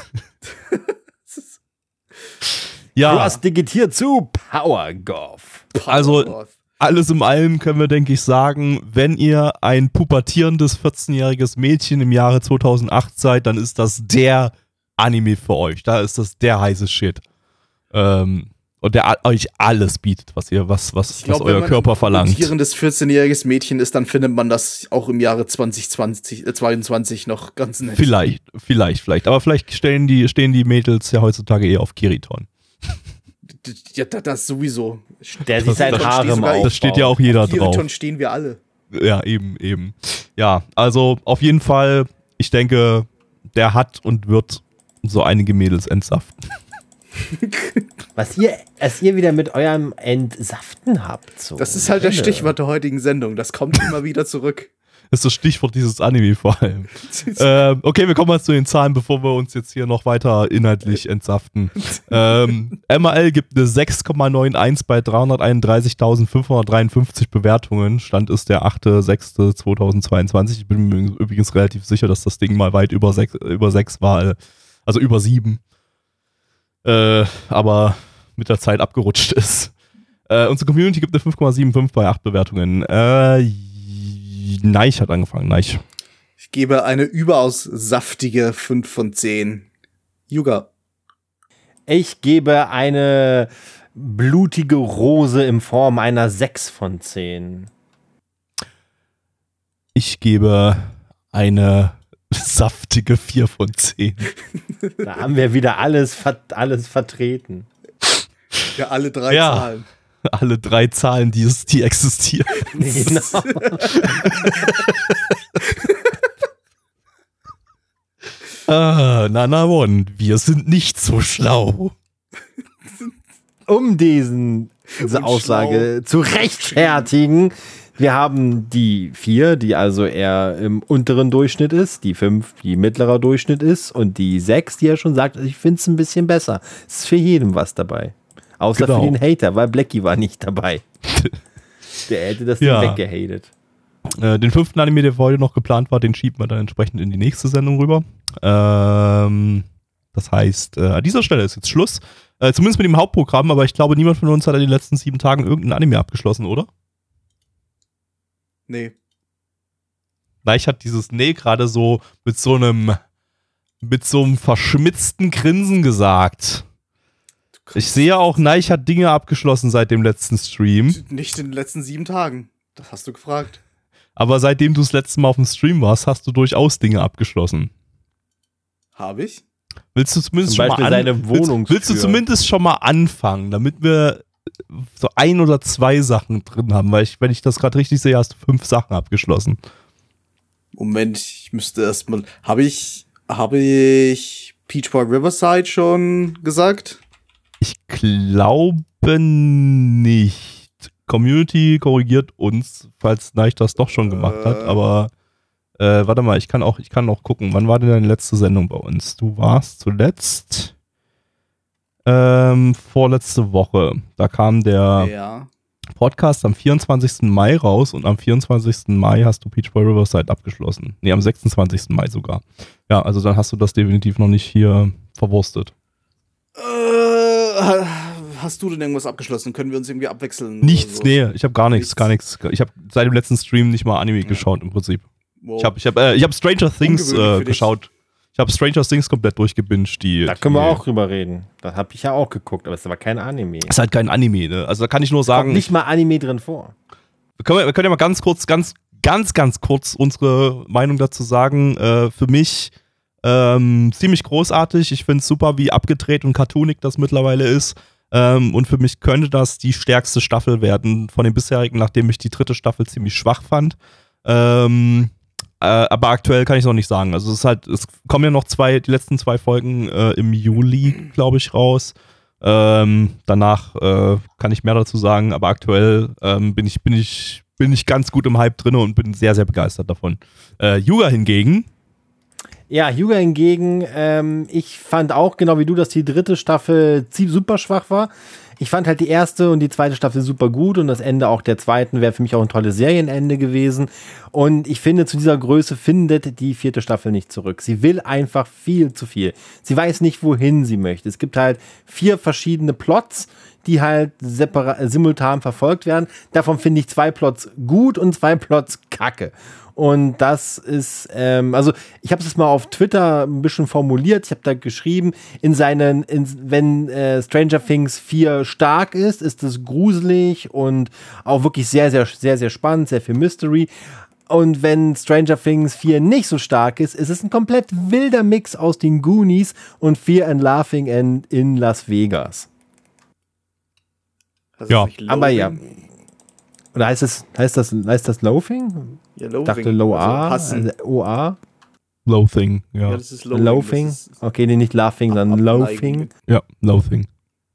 Du ja, hast digitiert zu Power Goth. also Goth. alles in allem können wir, denke ich, sagen, wenn ihr ein pubertierendes 14-jähriges Mädchen im Jahre 2008 seid, dann ist das der Anime für euch. Da ist das der heiße Shit. Ähm, und der euch alles bietet, was ihr, was, was, Ich glaub, was wenn euer man Körper ein verlangt. pubertierendes 14-jähriges Mädchen ist, dann findet man das auch im Jahre 2020, äh, 22 noch ganz nett. Vielleicht, vielleicht, vielleicht. Aber vielleicht stellen die, stehen die Mädels ja heutzutage eher auf Kiriton. Ja, da- das sowieso. Der sich sein Das steht Harem aufbaut. Das steht ja auch jeder drauf. Kiriton stehen wir alle. Ja, eben, eben. Ja, also auf jeden Fall, ich denke, der hat und wird so einige Mädels entsaften. Was ihr, was ihr wieder mit eurem Entsaften habt. So. Das ist halt das. Stichwort der heutigen Sendung. Das kommt immer wieder zurück. Das ist das Stichwort dieses Anime vor allem. ähm, okay, wir kommen mal zu den Zahlen, bevor wir uns jetzt hier noch weiter inhaltlich entsaften. ähm, MAL gibt eine 6,91 bei 331.553 Bewertungen. Stand ist der 8.6.2022. Ich bin mir übrigens relativ sicher, dass das Ding mal weit über 6, über 6 war, äh, also über 7. Äh, aber mit der Zeit abgerutscht ist. Äh, unsere Community gibt eine 5,75 bei 8 Bewertungen. Äh, Neich hat angefangen. Neich. Ich gebe eine überaus saftige 5 von 10. Yuga. Ich gebe eine blutige Rose in Form einer 6 von 10. Ich gebe eine saftige 4 von 10. Da haben wir wieder alles, alles vertreten. Ja, alle drei Ja. Zahlen. Alle drei Zahlen, die, es, die existieren. Genau. Ah, Nana One, wir sind nicht so schlau. Um diesen, diese Und Aussage zu rechtfertigen, wir haben die 4, die also eher im unteren Durchschnitt ist, die 5, die mittlerer Durchschnitt ist und die 6, die er schon sagt, ich finde es ein bisschen besser. Es ist für jeden was dabei. Außer Genau. für den Hater, weil Blackie war nicht dabei. Der hätte das Ja. Ding weggehatet. Äh, den fünften Anime, der für heute noch geplant war, den schieben wir dann entsprechend in die nächste Sendung rüber. Ähm, das heißt, äh, an dieser Stelle ist jetzt Schluss. Äh, zumindest mit dem Hauptprogramm, aber ich glaube, niemand von uns hat in den letzten sieben Tagen irgendein Anime abgeschlossen, oder? Nee. Neich hat dieses Nee gerade so mit so einem mit so einem verschmitzten Grinsen gesagt. Ich sehe auch, Neich hat Dinge abgeschlossen seit dem letzten Stream. Nicht in den letzten sieben Tagen. Das hast du gefragt. Aber seitdem du das letzte Mal auf dem Stream warst, hast du durchaus Dinge abgeschlossen. Habe ich? Willst du zumindest Zum schon Beispiel mal an, willst, willst du zumindest schon mal anfangen, damit wir so ein oder zwei Sachen drin haben? Weil ich, wenn ich das gerade richtig sehe, hast du fünf Sachen abgeschlossen. Moment, ich müsste erstmal. Habe ich. Habe ich Peach Boy Riverside schon gesagt? Ich glaube nicht. Community korrigiert uns, falls Neich das doch schon gemacht hat, Äh. aber äh, warte mal, ich kann auch, ich kann auch gucken. Wann war denn deine letzte Sendung bei uns? Du warst zuletzt ähm, vorletzte Woche. Da kam der Ja. Podcast am 24. Mai raus und am 24. Mai hast du Peach Boy Riverside abgeschlossen. Nee, am 26. Mai sogar. Ja, also dann hast du das definitiv noch nicht hier verwurstet. Äh, hast du denn irgendwas abgeschlossen? Können wir uns irgendwie abwechseln? Nichts, so? nee, ich habe gar nichts, Nichts. gar nichts. Ich habe seit dem letzten Stream nicht mal Anime geschaut im Prinzip. Wow. Ich habe ich hab, äh, ich hab Stranger Things äh, geschaut. Ich habe Stranger Things komplett durchgebinged. Die, Da können wir die, auch drüber reden. Das habe ich ja auch geguckt, aber es war kein Anime. Ist halt kein Anime, ne? Also da kann ich nur Kommt sagen, nicht mal Anime drin vor. wir können, wir können ja mal ganz kurz, ganz, ganz, ganz kurz unsere Meinung dazu sagen. Äh, für mich ähm, ziemlich großartig. Ich finde es super, wie abgedreht und cartoonig das mittlerweile ist. Ähm, und für mich könnte das die stärkste Staffel werden von den bisherigen, nachdem ich die dritte Staffel ziemlich schwach fand. Ähm, äh, aber aktuell kann ich es noch nicht sagen. Also es ist halt, es kommen ja noch zwei, die letzten zwei Folgen äh, im Juli, glaube ich, raus. Ähm, danach äh, kann ich mehr dazu sagen, aber aktuell ähm, bin ich, bin ich, bin ich ganz gut im Hype drin und bin sehr, sehr begeistert davon. Äh, Yuga hingegen, Ja, Hyuga hingegen, ähm, ich fand auch, genau wie du, dass die dritte Staffel zie- super schwach war. Ich fand halt die erste und die zweite Staffel super gut und das Ende auch der zweiten wäre für mich auch ein tolles Serienende gewesen. Und ich finde, zu dieser Größe findet die vierte Staffel nicht zurück. Sie will einfach viel zu viel. Sie weiß nicht, wohin sie möchte. Es gibt halt vier verschiedene Plots, die halt simultan verfolgt werden. Davon finde ich zwei Plots gut und zwei Plots kacke. Und das ist, ähm, also ich habe es mal auf Twitter ein bisschen formuliert. Ich habe da geschrieben, in seinen, in, wenn äh, Stranger Things 4 stark ist, ist es gruselig und auch wirklich sehr, sehr, sehr, sehr spannend, sehr viel Mystery. Und wenn Stranger Things 4 nicht so stark ist, ist es ein komplett wilder Mix aus den Goonies und Fear and Laughing and in Las Vegas. ja, aber ja. Oder heißt das, heißt das, heißt das Loafing? Ja, Loathing. dachte Low A, Also also OA. Loathing, ja. Ja, das ist Loathing. Loafing. das ist Okay, nee, nicht Laughing, sondern. Loafing. Ja, Loathing.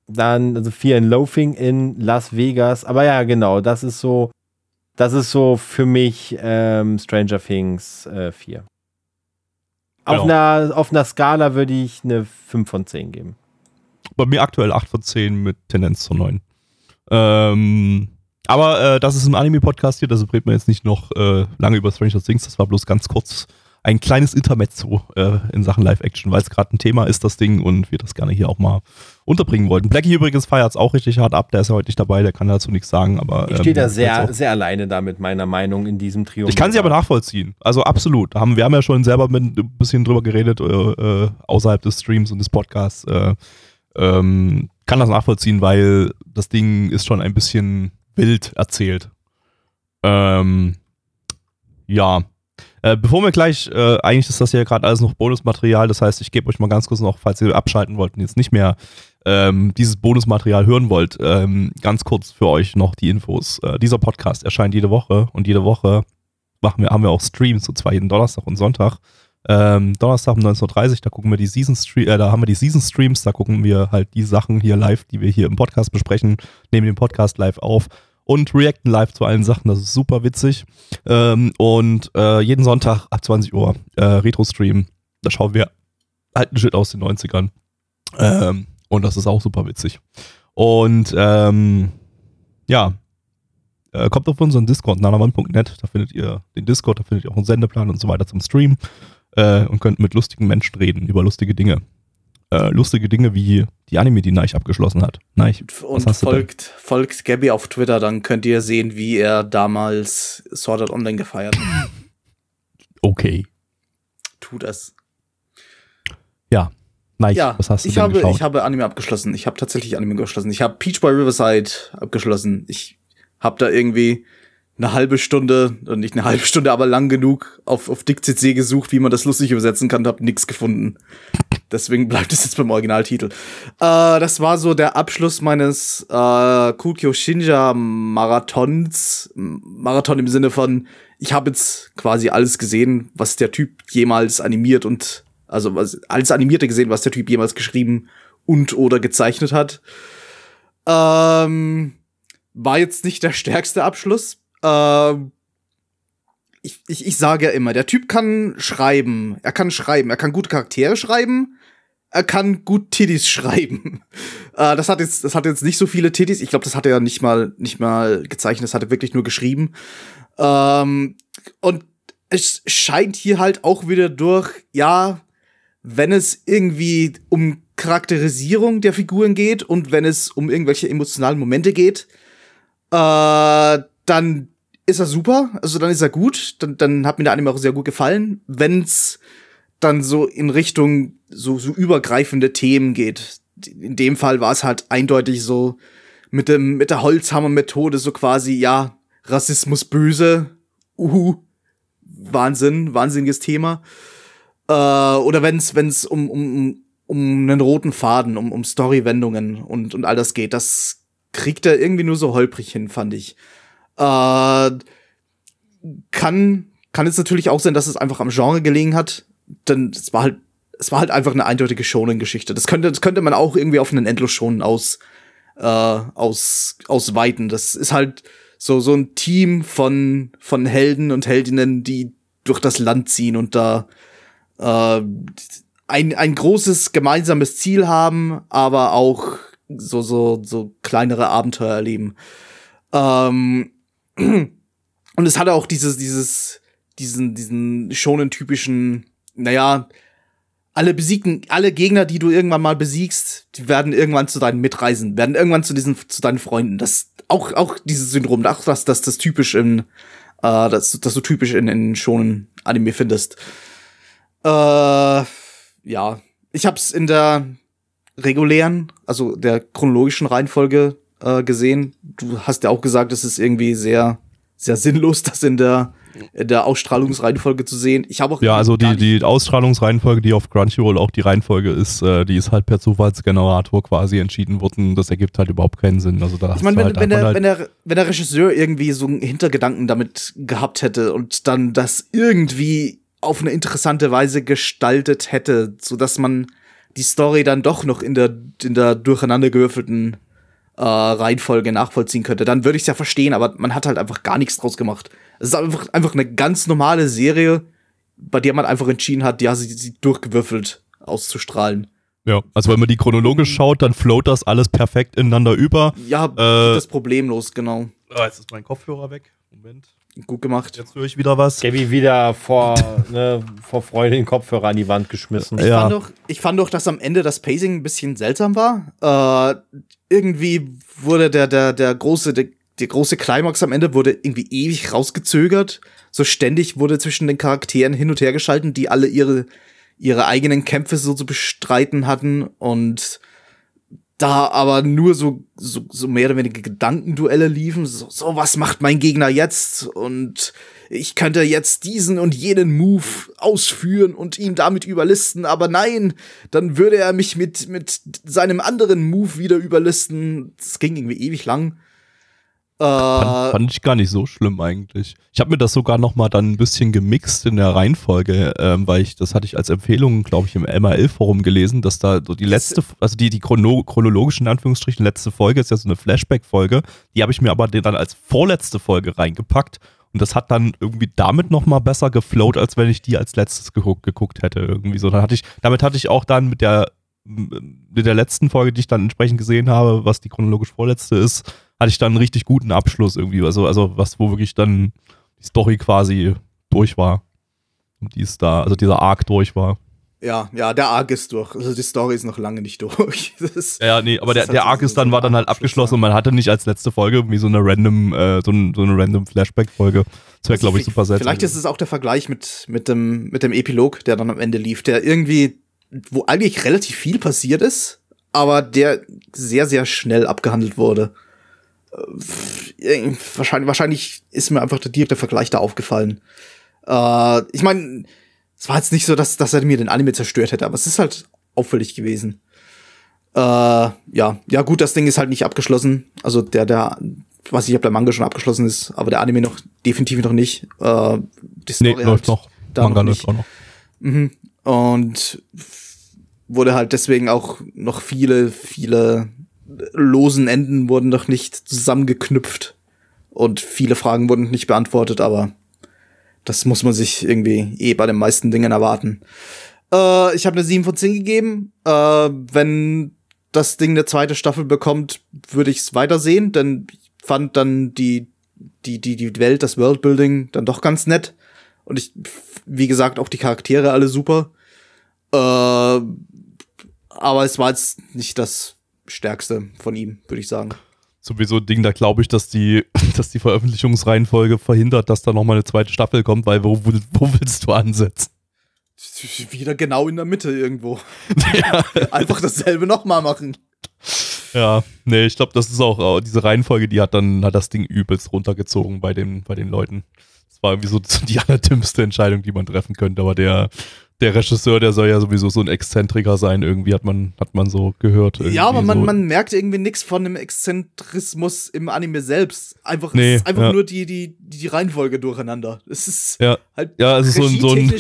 Dann, also Fear and Loafing in Las Vegas. Aber ja, genau, das ist so, das ist so für mich ähm, Stranger Things äh, 4. Auf, Genau. einer, auf einer Skala würde ich eine 5 von 10 geben. Bei mir aktuell 8 von 10 mit Tendenz zu 9. Ähm, aber äh, das ist ein Anime-Podcast hier, deshalb reden wir jetzt nicht noch äh, lange über Stranger Things. Das war bloß ganz kurz ein kleines Intermezzo äh, in Sachen Live-Action, weil es gerade ein Thema ist, das Ding, und wir das gerne hier auch mal unterbringen wollten. Blackie übrigens feiert es auch richtig hart ab, der ist ja heute nicht dabei, der kann dazu nichts sagen, aber. Ich stehe da ähm, sehr, sehr alleine da mit meiner Meinung in diesem Trio. Ich kann sie aber nachvollziehen. Also absolut. Haben, wir haben ja schon selber mit, ein bisschen drüber geredet, äh, äh, außerhalb des Streams und des Podcasts. Äh, ähm, kann das nachvollziehen, weil das Ding ist schon ein bisschen wild erzählt. Ähm, ja. Äh, bevor wir gleich, äh, eigentlich ist das ja gerade alles noch Bonusmaterial, das heißt, ich gebe euch mal ganz kurz noch, falls ihr abschalten wollt und jetzt nicht mehr ähm, dieses Bonusmaterial hören wollt, ähm, ganz kurz für euch noch die Infos. Äh, dieser Podcast erscheint jede Woche und jede Woche machen wir, haben wir auch Streams, und zwar jeden Donnerstag und Sonntag. Ähm, Donnerstag um 19.30 Uhr, da gucken wir die Season Stream, äh, da haben wir die Season Streams, da gucken wir halt die Sachen hier live, die wir hier im Podcast besprechen, nehmen den Podcast live auf und reacten live zu allen Sachen. Das ist super witzig. Ähm, und äh, jeden Sonntag ab 20 Uhr äh, Retro-Stream, da schauen wir alten Shit aus den 90ern. Ähm, und das ist auch super witzig. Und ähm, ja, äh, kommt auf unseren Discord, nanaman.net, da findet ihr den Discord, da findet ihr auch einen Sendeplan und so weiter zum Stream äh, und könnt mit lustigen Menschen reden über lustige Dinge. Äh, lustige Dinge wie die Anime, die Neich abgeschlossen hat. Neich, Und folgt, folgt Gabby auf Twitter, dann könnt ihr sehen, wie er damals Sword Art Online gefeiert hat. Okay. Tut es. Ja. Neich, Ja, was hast du ich denn habe, geschaut? ich habe Anime abgeschlossen. Ich habe tatsächlich Anime abgeschlossen. Ich habe Peach Boy Riverside abgeschlossen. Ich habe da irgendwie eine halbe Stunde, und nicht eine halbe Stunde, aber lang genug auf, auf DickCC gesucht, wie man das lustig übersetzen kann, habe nichts gefunden. Deswegen bleibt es jetzt beim Originaltitel. Äh, das war so der Abschluss meines äh, Kukyo Shinja Marathons. Marathon im Sinne von, ich habe jetzt quasi alles gesehen, was der Typ jemals animiert und also was, alles Animierte gesehen, was der Typ jemals geschrieben und oder gezeichnet hat. Ähm, war jetzt nicht der stärkste Abschluss. Ähm, ich, ich, ich sage ja immer, der Typ kann schreiben. Er kann schreiben. Er kann gute Charaktere schreiben. Er kann gut Titties schreiben. äh, das hat jetzt, das hat jetzt nicht so viele Titties. Ich glaube, das hat er nicht mal, nicht mal gezeichnet. Das hat er wirklich nur geschrieben. Ähm, und es scheint hier halt auch wieder durch, ja, wenn es irgendwie um Charakterisierung der Figuren geht und wenn es um irgendwelche emotionalen Momente geht, äh, dann ist er super, also dann ist er gut, dann, dann hat mir der Anime auch sehr gut gefallen. Wenn's dann so in Richtung so, so übergreifende Themen geht, in dem Fall war es halt eindeutig so mit dem mit der Holzhammer-Methode so quasi ja Rassismus böse, uhu, Wahnsinn, wahnsinniges Thema. Äh, oder wenn's wenn's um um um einen roten Faden, um um Storywendungen und und all das geht, das kriegt er irgendwie nur so holprig hin, fand ich. Äh, kann, kann es natürlich auch sein, dass es einfach am Genre gelegen hat, denn es war halt, es war halt einfach eine eindeutige Shonen-Geschichte. Das könnte, das könnte man auch irgendwie auf einen Endlos-Shonen aus, äh, aus, ausweiten. Das ist halt so, so ein Team von, von Helden und Heldinnen, die durch das Land ziehen und da, äh, ein, ein großes gemeinsames Ziel haben, aber auch so, so, so kleinere Abenteuer erleben. Ähm, und es hatte auch dieses, dieses, diesen, diesen schonen typischen, naja, alle besiegten, alle Gegner, die du irgendwann mal besiegst, die werden irgendwann zu deinen Mitreisen, werden irgendwann zu diesen, zu deinen Freunden. Das, auch, auch dieses Syndrom, auch das, das, das typisch in, äh, das, das du typisch in, in schonen Anime findest. Äh, ja. Ich hab's in der regulären, also der chronologischen Reihenfolge äh, gesehen. Du hast ja auch gesagt, es ist irgendwie sehr, sehr sinnlos, das in der, in der Ausstrahlungsreihenfolge zu sehen. Ich habe auch Ja, also die, die Ausstrahlungsreihenfolge, die auf Crunchyroll auch die Reihenfolge ist, äh, die ist halt per Zufallsgenerator quasi entschieden worden. Das ergibt halt überhaupt keinen Sinn. Also da Ich hast meine, du wenn, halt, wenn, der, halt, wenn, der, wenn der Regisseur irgendwie so einen Hintergedanken damit gehabt hätte und dann das irgendwie auf eine interessante Weise gestaltet hätte, so dass man die Story dann doch noch in der, in der durcheinandergewürfelten äh, Reihenfolge nachvollziehen könnte, dann würde ich es ja verstehen, aber man hat halt einfach gar nichts draus gemacht. Es ist einfach, einfach eine ganz normale Serie, bei der man einfach entschieden hat, ja, sie, sie durchgewürfelt auszustrahlen. ja, also wenn man die chronologisch schaut, dann float das alles perfekt ineinander über. Ja, Äh, das problemlos, genau. Ah, jetzt ist mein Kopfhörer weg. Moment. Gut gemacht. Jetzt höre ich wieder was. Gabby wieder vor, ne, vor Freude den Kopfhörer an die Wand geschmissen. Ich, Ja. fand doch, ich fand doch, dass am Ende das Pacing ein bisschen seltsam war. Äh, irgendwie wurde der, der, der große, der, der große Climax am Ende wurde irgendwie ewig rausgezögert. So ständig wurde zwischen den Charakteren hin und her geschalten, die alle ihre, ihre eigenen Kämpfe so zu bestreiten hatten und da aber nur so, so, so mehr oder weniger Gedankenduelle liefen. So, so, was macht mein Gegner jetzt? Und ich könnte jetzt diesen und jenen Move ausführen und ihn damit überlisten, aber nein, dann würde er mich mit, mit seinem anderen Move wieder überlisten. Das ging irgendwie ewig lang. Äh, Fand, fand ich gar nicht so schlimm eigentlich. Ich habe mir das sogar noch mal dann ein bisschen gemixt in der Reihenfolge, ähm, weil ich, das hatte ich als Empfehlung, glaube ich, im MRL-Forum gelesen, dass da so die letzte, also die, die chrono, chronologische, in Anführungsstrichen, letzte Folge ist ja so eine Flashback-Folge, die habe ich mir aber dann als vorletzte Folge reingepackt und das hat dann irgendwie damit noch mal besser geflowt, als wenn ich die als letztes geguckt, geguckt hätte irgendwie so. Dann hatte ich, damit hatte ich auch dann mit der mit der letzten Folge, die ich dann entsprechend gesehen habe, was die chronologisch vorletzte ist, hatte ich dann einen richtig guten Abschluss irgendwie. Also, also was, wo wirklich dann die Story quasi durch war. Und die ist da, also dieser Arc durch war. Ja, ja, der Arc ist durch. Also die Story ist noch lange nicht durch. Ist, Ja, nee, aber der, halt der so- Arc ist dann, so war dann halt abgeschlossen ja. und man hatte nicht als letzte Folge irgendwie so eine random, äh, so, ein, so eine random Flashback-Folge. Das wäre, glaube ich, super seltsam. Vielleicht ist es auch der Vergleich mit, mit, dem, mit dem Epilog, der dann am Ende lief, der irgendwie, wo eigentlich relativ viel passiert ist, aber der sehr, sehr schnell abgehandelt wurde. Äh, Wahrscheinlich, wahrscheinlich ist mir einfach der direkte Vergleich da aufgefallen. Äh, ich meine, es war jetzt nicht so, dass, dass er mir den Anime zerstört hätte, aber es ist halt auffällig gewesen. Äh, ja, ja gut, das Ding ist halt nicht abgeschlossen. Also der, der, ich weiß nicht, ob der Manga schon abgeschlossen ist, aber der Anime noch definitiv noch nicht. Äh, die nee, Story läuft halt noch. da Manga noch läuft auch noch. Mhm. Und wurde halt deswegen auch noch viele, viele losen Enden wurden noch nicht zusammengeknüpft. Und viele Fragen wurden nicht beantwortet, aber das muss man sich irgendwie eh bei den meisten Dingen erwarten. Äh, ich habe eine 7 von 10 gegeben. Äh, wenn das Ding eine zweite Staffel bekommt, würde ich es weitersehen, denn ich fand dann die, die, die, die Welt, das Worldbuilding dann doch ganz nett. Und ich, wie gesagt, auch die Charaktere alle super. Äh, aber es war jetzt nicht das Stärkste von ihm, würde ich sagen. Sowieso ein Ding, da glaube ich, dass die, dass die Veröffentlichungsreihenfolge verhindert, dass da nochmal eine zweite Staffel kommt, weil wo, wo, wo willst du ansetzen? Wieder genau in der Mitte irgendwo. Einfach dasselbe nochmal machen. Ja, nee, ich glaube, das ist auch, äh, diese Reihenfolge, die hat dann, hat das Ding übelst runtergezogen bei den, bei den Leuten. Das war irgendwie so die allerdümmste Entscheidung, die man treffen könnte, aber der, der Regisseur, der soll ja sowieso so ein Exzentriker sein, irgendwie hat man, hat man so gehört. Ja, aber man, so. man merkt irgendwie nichts von dem Exzentrismus im Anime selbst. Einfach, Nee, es ist einfach ja. nur die, die, die Reihenfolge durcheinander. Es ist Ja, halt ja, es ist so ein- so ein-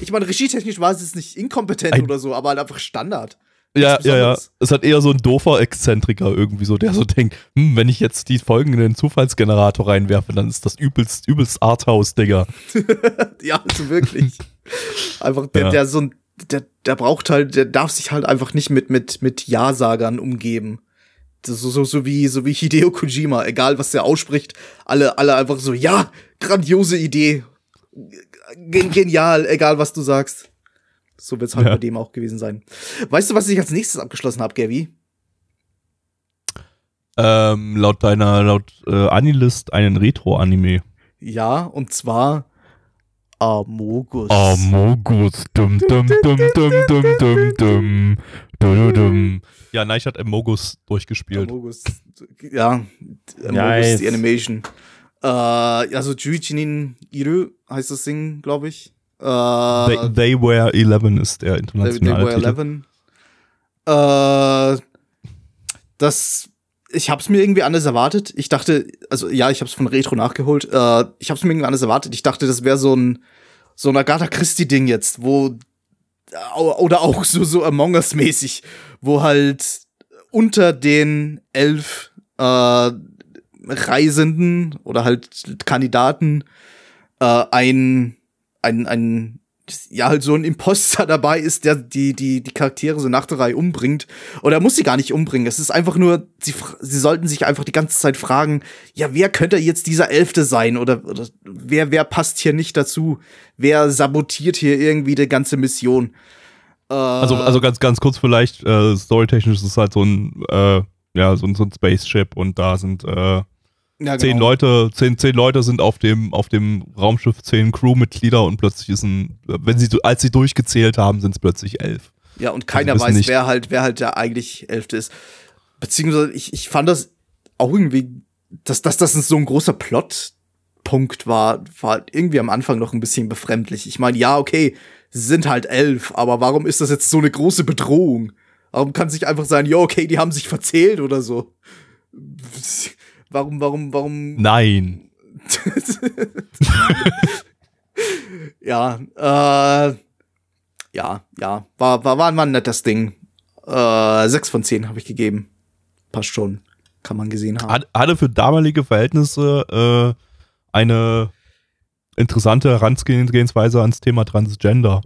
ich meine, regietechnisch war es jetzt nicht inkompetent oder so, aber halt einfach Standard. Ja, ja, ja. Es hat eher so ein doofer Exzentriker irgendwie so, der so denkt, hm, wenn ich jetzt die Folgen in den Zufallsgenerator reinwerfe, dann ist das übelst, übelst Arthouse, Digga. Ja, also wirklich. einfach, der, Ja. der so ein, der, der braucht halt, der darf sich halt einfach nicht mit, mit, mit Ja-Sagern umgeben. so, so, so, wie, so wie Hideo Kojima, egal was der ausspricht, alle, alle einfach so, ja, grandiose Idee. Gen genial, egal was du sagst. So wird es halt Ja. bei dem auch gewesen sein. Weißt du, was ich als nächstes abgeschlossen habe, Gavi? Ähm, laut deiner, laut äh, Anilist einen Retro-Anime. Ja, und zwar Amogus. Amogus. Dum, dum, dum, dum, dum, dum, dum. Du, du, dum. Ja, Neich hat Amogus durchgespielt. Amogus. Ja, Amogus, Nice. die Animation. Äh, also Juichinin Iru heißt das Ding, glaube ich. Äh, They, they Were 11 ist der They, they internationale were Titel. 11. Äh, das, ich hab's mir irgendwie anders erwartet. Ich dachte, also ja, ich hab's von Retro nachgeholt. Äh, ich hab's mir irgendwie anders erwartet. Ich dachte, das wäre so ein so ein Agatha Christie Ding jetzt, wo oder auch so so Among Us mäßig, wo halt unter den elf äh, Reisenden oder halt Kandidaten äh, ein ein ein ja, halt so ein Imposter dabei ist, der die, die, die Charaktere so nach der Reihe umbringt. Oder er muss sie gar nicht umbringen. Es ist einfach nur, sie, sie sollten sich einfach die ganze Zeit fragen, ja, wer könnte jetzt dieser Elfte sein? Oder, oder wer, wer passt hier nicht dazu? Wer sabotiert hier irgendwie die ganze Mission? Äh, Also, also ganz, ganz kurz vielleicht, äh, storytechnisch ist es halt so ein, äh, ja, so ein, so ein Spaceship und da sind äh, ja, zehn genau. Leute, zehn, zehn Leute sind auf dem, auf dem Raumschiff, zehn Crewmitglieder und plötzlich ist ein, wenn sie, als sie durchgezählt haben, sind es plötzlich elf. Ja, und keiner wissen weiß, nicht- wer halt, wer halt der eigentlich Elfte ist. Beziehungsweise, ich, ich fand das auch irgendwie, dass, dass das so ein großer Plotpunkt war, war halt irgendwie am Anfang noch ein bisschen befremdlich. Ich meine, ja, okay, sie sind halt elf, aber warum ist das jetzt so eine große Bedrohung? Warum kann es nicht einfach sein, ja, okay, die haben sich verzählt oder so? Warum, warum, warum? Nein. ja, äh, ja, ja, war, war, war ein nettes Ding. Äh, sechs von zehn habe ich gegeben. Passt schon. Kann man gesehen haben. Hat- Hatte für damalige Verhältnisse äh, eine interessante Herangehensweise ans Thema Transgender.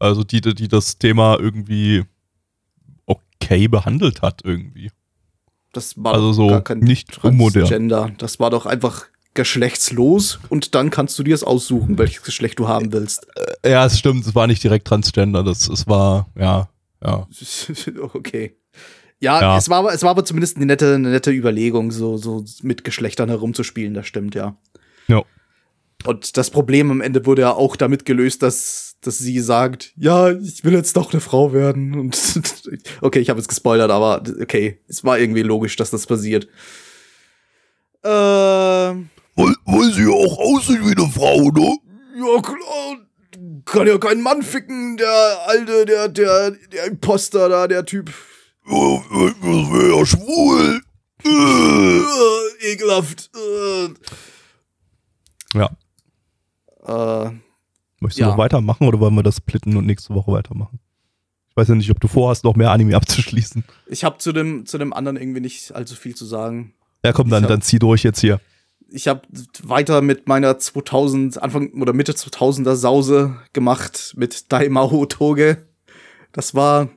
Also die, die das Thema irgendwie okay behandelt hat irgendwie. Das war also doch so gar kein nicht unmodern. Transgender. Das war doch einfach geschlechtslos und dann kannst du dir es aussuchen, welches Geschlecht du haben willst. Ja, es stimmt, es war nicht direkt Transgender, das, es war, ja, ja. okay. Ja, Ja. Es, war, aber- es war aber zumindest eine nette, eine nette Überlegung, so, so mit Geschlechtern herumzuspielen, das stimmt, ja. Ja. Und das Problem am Ende wurde ja auch damit gelöst, dass, dass sie sagt, ja, ich will jetzt doch eine Frau werden. Und okay, ich habe jetzt gespoilert, aber okay, es war irgendwie logisch, dass das passiert. Ähm, Weil, weil sie auch aussieht wie eine Frau, ne? ja klar, kann ja kein Mann ficken, der alte, der, der, der Imposter da, der Typ. Das wäre ja schwul. Äh, ekelhaft. Äh. Ja. Äh, Möchtest Ja. du noch weitermachen oder wollen wir das splitten und nächste Woche weitermachen? Ich weiß ja nicht, ob du vorhast, noch mehr Anime abzuschließen. ich habe zu dem, zu dem anderen irgendwie nicht allzu viel zu sagen. Ja, komm, dann, hab- dann zieh durch jetzt hier. ich habe weiter mit meiner 2000 Anfang oder Mitte 2000er Sause gemacht mit Daimao Toge. Das war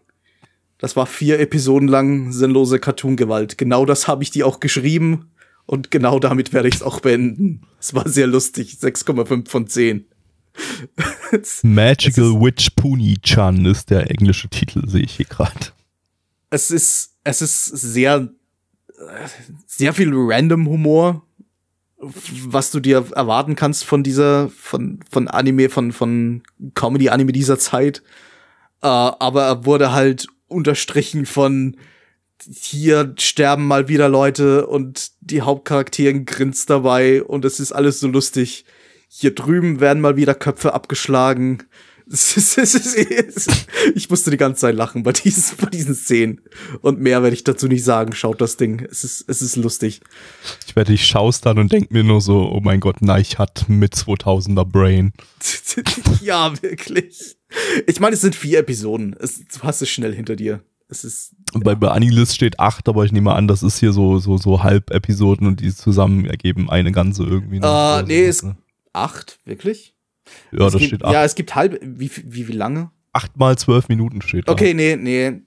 das war vier Episoden lang sinnlose Cartoon-Gewalt. Genau das habe ich dir auch geschrieben und genau damit werde ich es auch beenden. Es war sehr lustig. 6,5 von 10. Magical Witch Puni-chan ist der englische Titel, sehe ich hier gerade. es ist, es ist sehr, sehr viel random Humor, was du dir erwarten kannst von dieser, von, von Anime, von, von Comedy-Anime dieser Zeit. Äh, aber er wurde halt unterstrichen von hier sterben mal wieder Leute und die Hauptcharakteren grinst dabei und es ist alles so lustig. Hier drüben werden mal wieder Köpfe abgeschlagen. Ich musste die ganze Zeit lachen bei diesen, bei diesen Szenen. Und mehr werde ich dazu nicht sagen. Schaut das Ding. Es ist, es ist lustig. Ich werde dich schaust dann und denk mir nur so, oh mein Gott, Neich hat mit 2000er Brain. ja, wirklich. Ich meine, es sind vier Episoden. Es, du hast es schnell hinter dir. Es ist, bei, bei Anilist steht 8, aber ich nehme an, das ist hier so, so, so Halb-Episoden und die zusammen ergeben eine ganze irgendwie. ne? Äh, Oder nee, sowas, es- ne? acht, wirklich? Ja, es das gibt, steht 8. Ja, es gibt halb, wie, wie, wie lange? 8 mal 12 Minuten steht da. Okay, nee, nee.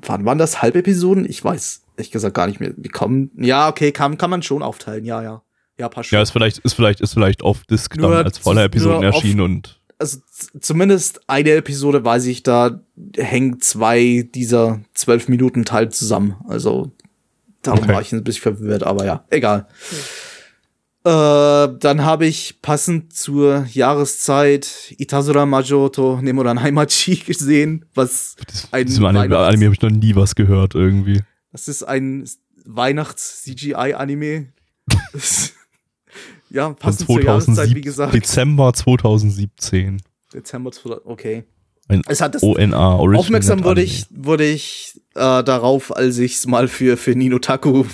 wann waren das Halbepisoden? Ich weiß ehrlich gesagt gar nicht mehr. Die kommen, ja, okay, kann, kann man schon aufteilen, ja, ja. Ja, passt schon. Ja, ist vielleicht, ist vielleicht, ist vielleicht auf Disc Nur dann als voller Episoden erschienen und also zumindest eine Episode weiß ich, da hängen zwei dieser zwölf Minuten Teil zusammen. Also darum Okay. war ich ein bisschen verwirrt, aber ja, egal. Äh, dann habe ich passend zur Jahreszeit Itasura Majoto Nemoran Haimachi gesehen, was ein diesem Anime, Anime habe ich noch nie was gehört irgendwie. das ist ein Weihnachts-CGI-Anime. ja, passend zur Jahreszeit, 2007, wie gesagt. Dezember 2017. Dezember 2000, okay. Ein Es hat das ONA, Original Aufmerksam wurde ich, wurde ich äh, darauf, als ich es mal für, für Nino Taku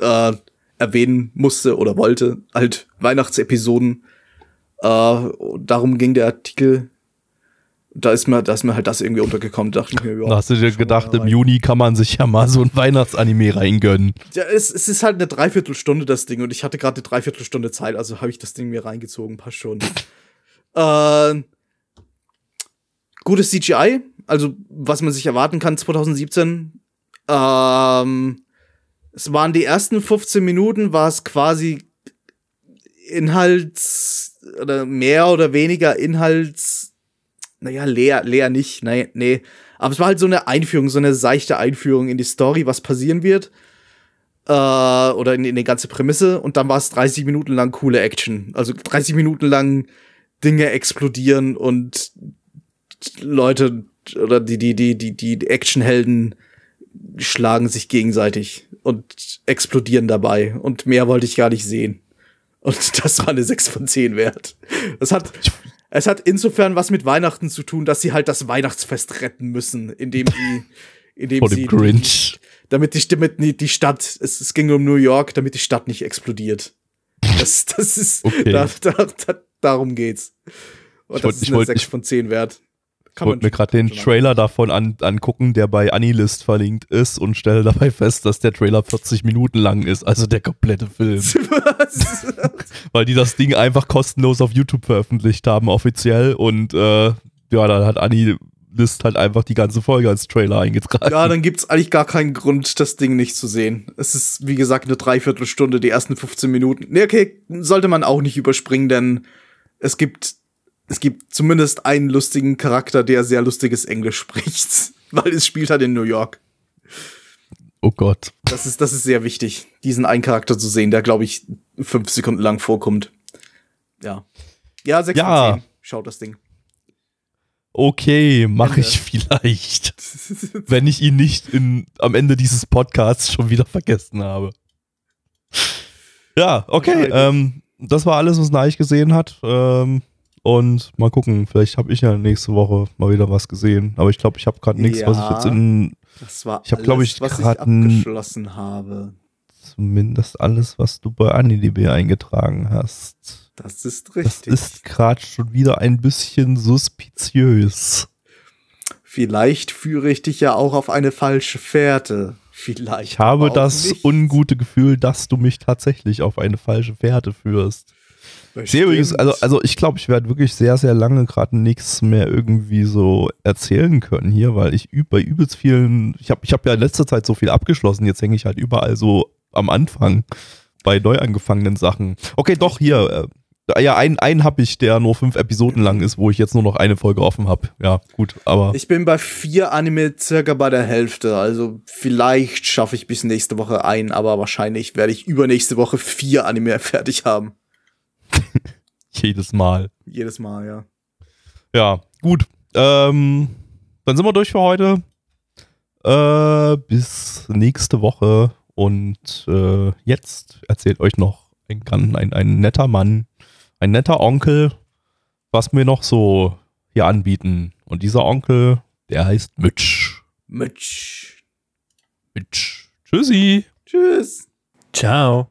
äh, erwähnen musste oder wollte. Halt Weihnachtsepisoden. Äh, darum ging der Artikel. Da ist mir, da ist mir halt das irgendwie untergekommen. Da dachte ich mir, ja, Da hast du dir gedacht, im. Juni kann man sich ja mal so ein Weihnachtsanime reingönnen. Ja, es, es ist halt eine Dreiviertelstunde das Ding und ich hatte gerade eine Dreiviertelstunde Zeit, also habe ich das Ding mir reingezogen, passt schon. äh, gutes CGI, also was man sich erwarten kann 2017. Ähm, es waren die ersten 15 Minuten, war es quasi Inhalts oder mehr oder weniger Inhalts, naja, leer, leer nicht, nee, nee. Aber es war halt so eine Einführung, so eine seichte Einführung in die Story, was passieren wird. Äh, oder in, in die ganze Prämisse. Und dann war es 30 Minuten lang coole Action. Also 30 Minuten lang Dinge explodieren und Leute oder die, die, die, die, die Actionhelden schlagen sich gegenseitig und explodieren dabei. Und mehr wollte ich gar nicht sehen. Und das war eine 6 von 10 wert. Das hat, es hat insofern was mit Weihnachten zu tun, dass sie halt das Weihnachtsfest retten müssen, indem sie, indem Vor sie Grinch. damit die Stimme, die, die Stadt, es, es ging um New York, damit die Stadt nicht explodiert. Das, das ist, Okay. da, da, da, darum geht's. Und Ich das wollt- ist eine wollt- 6 ich- von 10 wert. Ich Kann wollte mir gerade den. Trailer davon an, angucken, der bei Anilist verlinkt ist und stelle dabei fest, dass der Trailer 40 Minuten lang ist, also der komplette Film. Was? Weil die das Ding einfach kostenlos auf YouTube veröffentlicht haben, offiziell. Und äh, ja, dann hat Anilist halt einfach die ganze Folge als Trailer eingetragen. ja, dann gibt's eigentlich gar keinen Grund, das Ding nicht zu sehen. Es ist, wie gesagt, eine Dreiviertelstunde, die ersten 15 Minuten. Nee, okay, sollte man auch nicht überspringen, denn es gibt, es gibt zumindest einen lustigen Charakter, der sehr lustiges Englisch spricht. Weil es spielt halt in New York. Oh Gott. Das ist, das ist sehr wichtig, diesen einen Charakter zu sehen, der, glaube ich, fünf Sekunden lang vorkommt. Ja. Ja, 6 Ja. von 10. Schaut das Ding. Okay, mache ich vielleicht. wenn ich ihn nicht in, am Ende dieses Podcasts schon wieder vergessen habe. Ja, okay. Ähm, das war alles, was Neich gesehen hat. Ähm, und mal gucken, vielleicht habe ich ja nächste Woche mal wieder was gesehen. Aber ich glaube, ich habe gerade nichts, was ich Ja. jetzt in Das war Ich hab, alles, ich, was ich abgeschlossen habe. zumindest alles, was du bei AniDB eingetragen hast. Das ist Das richtig. ist gerade schon wieder ein bisschen suspiciös. Vielleicht führe ich dich ja auch auf eine falsche Fährte. Vielleicht. Ich habe das nicht. ungute Gefühl, dass du mich tatsächlich auf eine falsche Fährte führst. Ich sehe übrigens, also, also ich glaube, ich werde wirklich sehr, sehr lange gerade nichts mehr irgendwie so erzählen können hier, weil ich bei übelst vielen, ich habe ich hab ja in letzter Zeit so viel abgeschlossen, jetzt hänge ich halt überall so am Anfang bei neu angefangenen Sachen. Okay, doch, hier, äh, ja, einen, einen habe ich, der nur fünf Episoden lang ist, wo ich jetzt nur noch eine Folge offen habe. Ja, gut, aber Ich bin bei vier Anime circa bei der Hälfte. Also vielleicht schaffe ich bis nächste Woche ein, aber wahrscheinlich werde ich übernächste Woche vier Anime fertig haben. jedes Mal. Jedes Mal, ja. Ja, gut. Ähm, dann sind wir durch für heute. Äh, bis nächste Woche. Und äh, jetzt erzählt euch noch ein, ein, ein netter Mann, ein netter Onkel, was wir noch so hier anbieten. Und dieser Onkel, der heißt Mitch. Mitch. Mitch. Tschüssi. Tschüss. Ciao.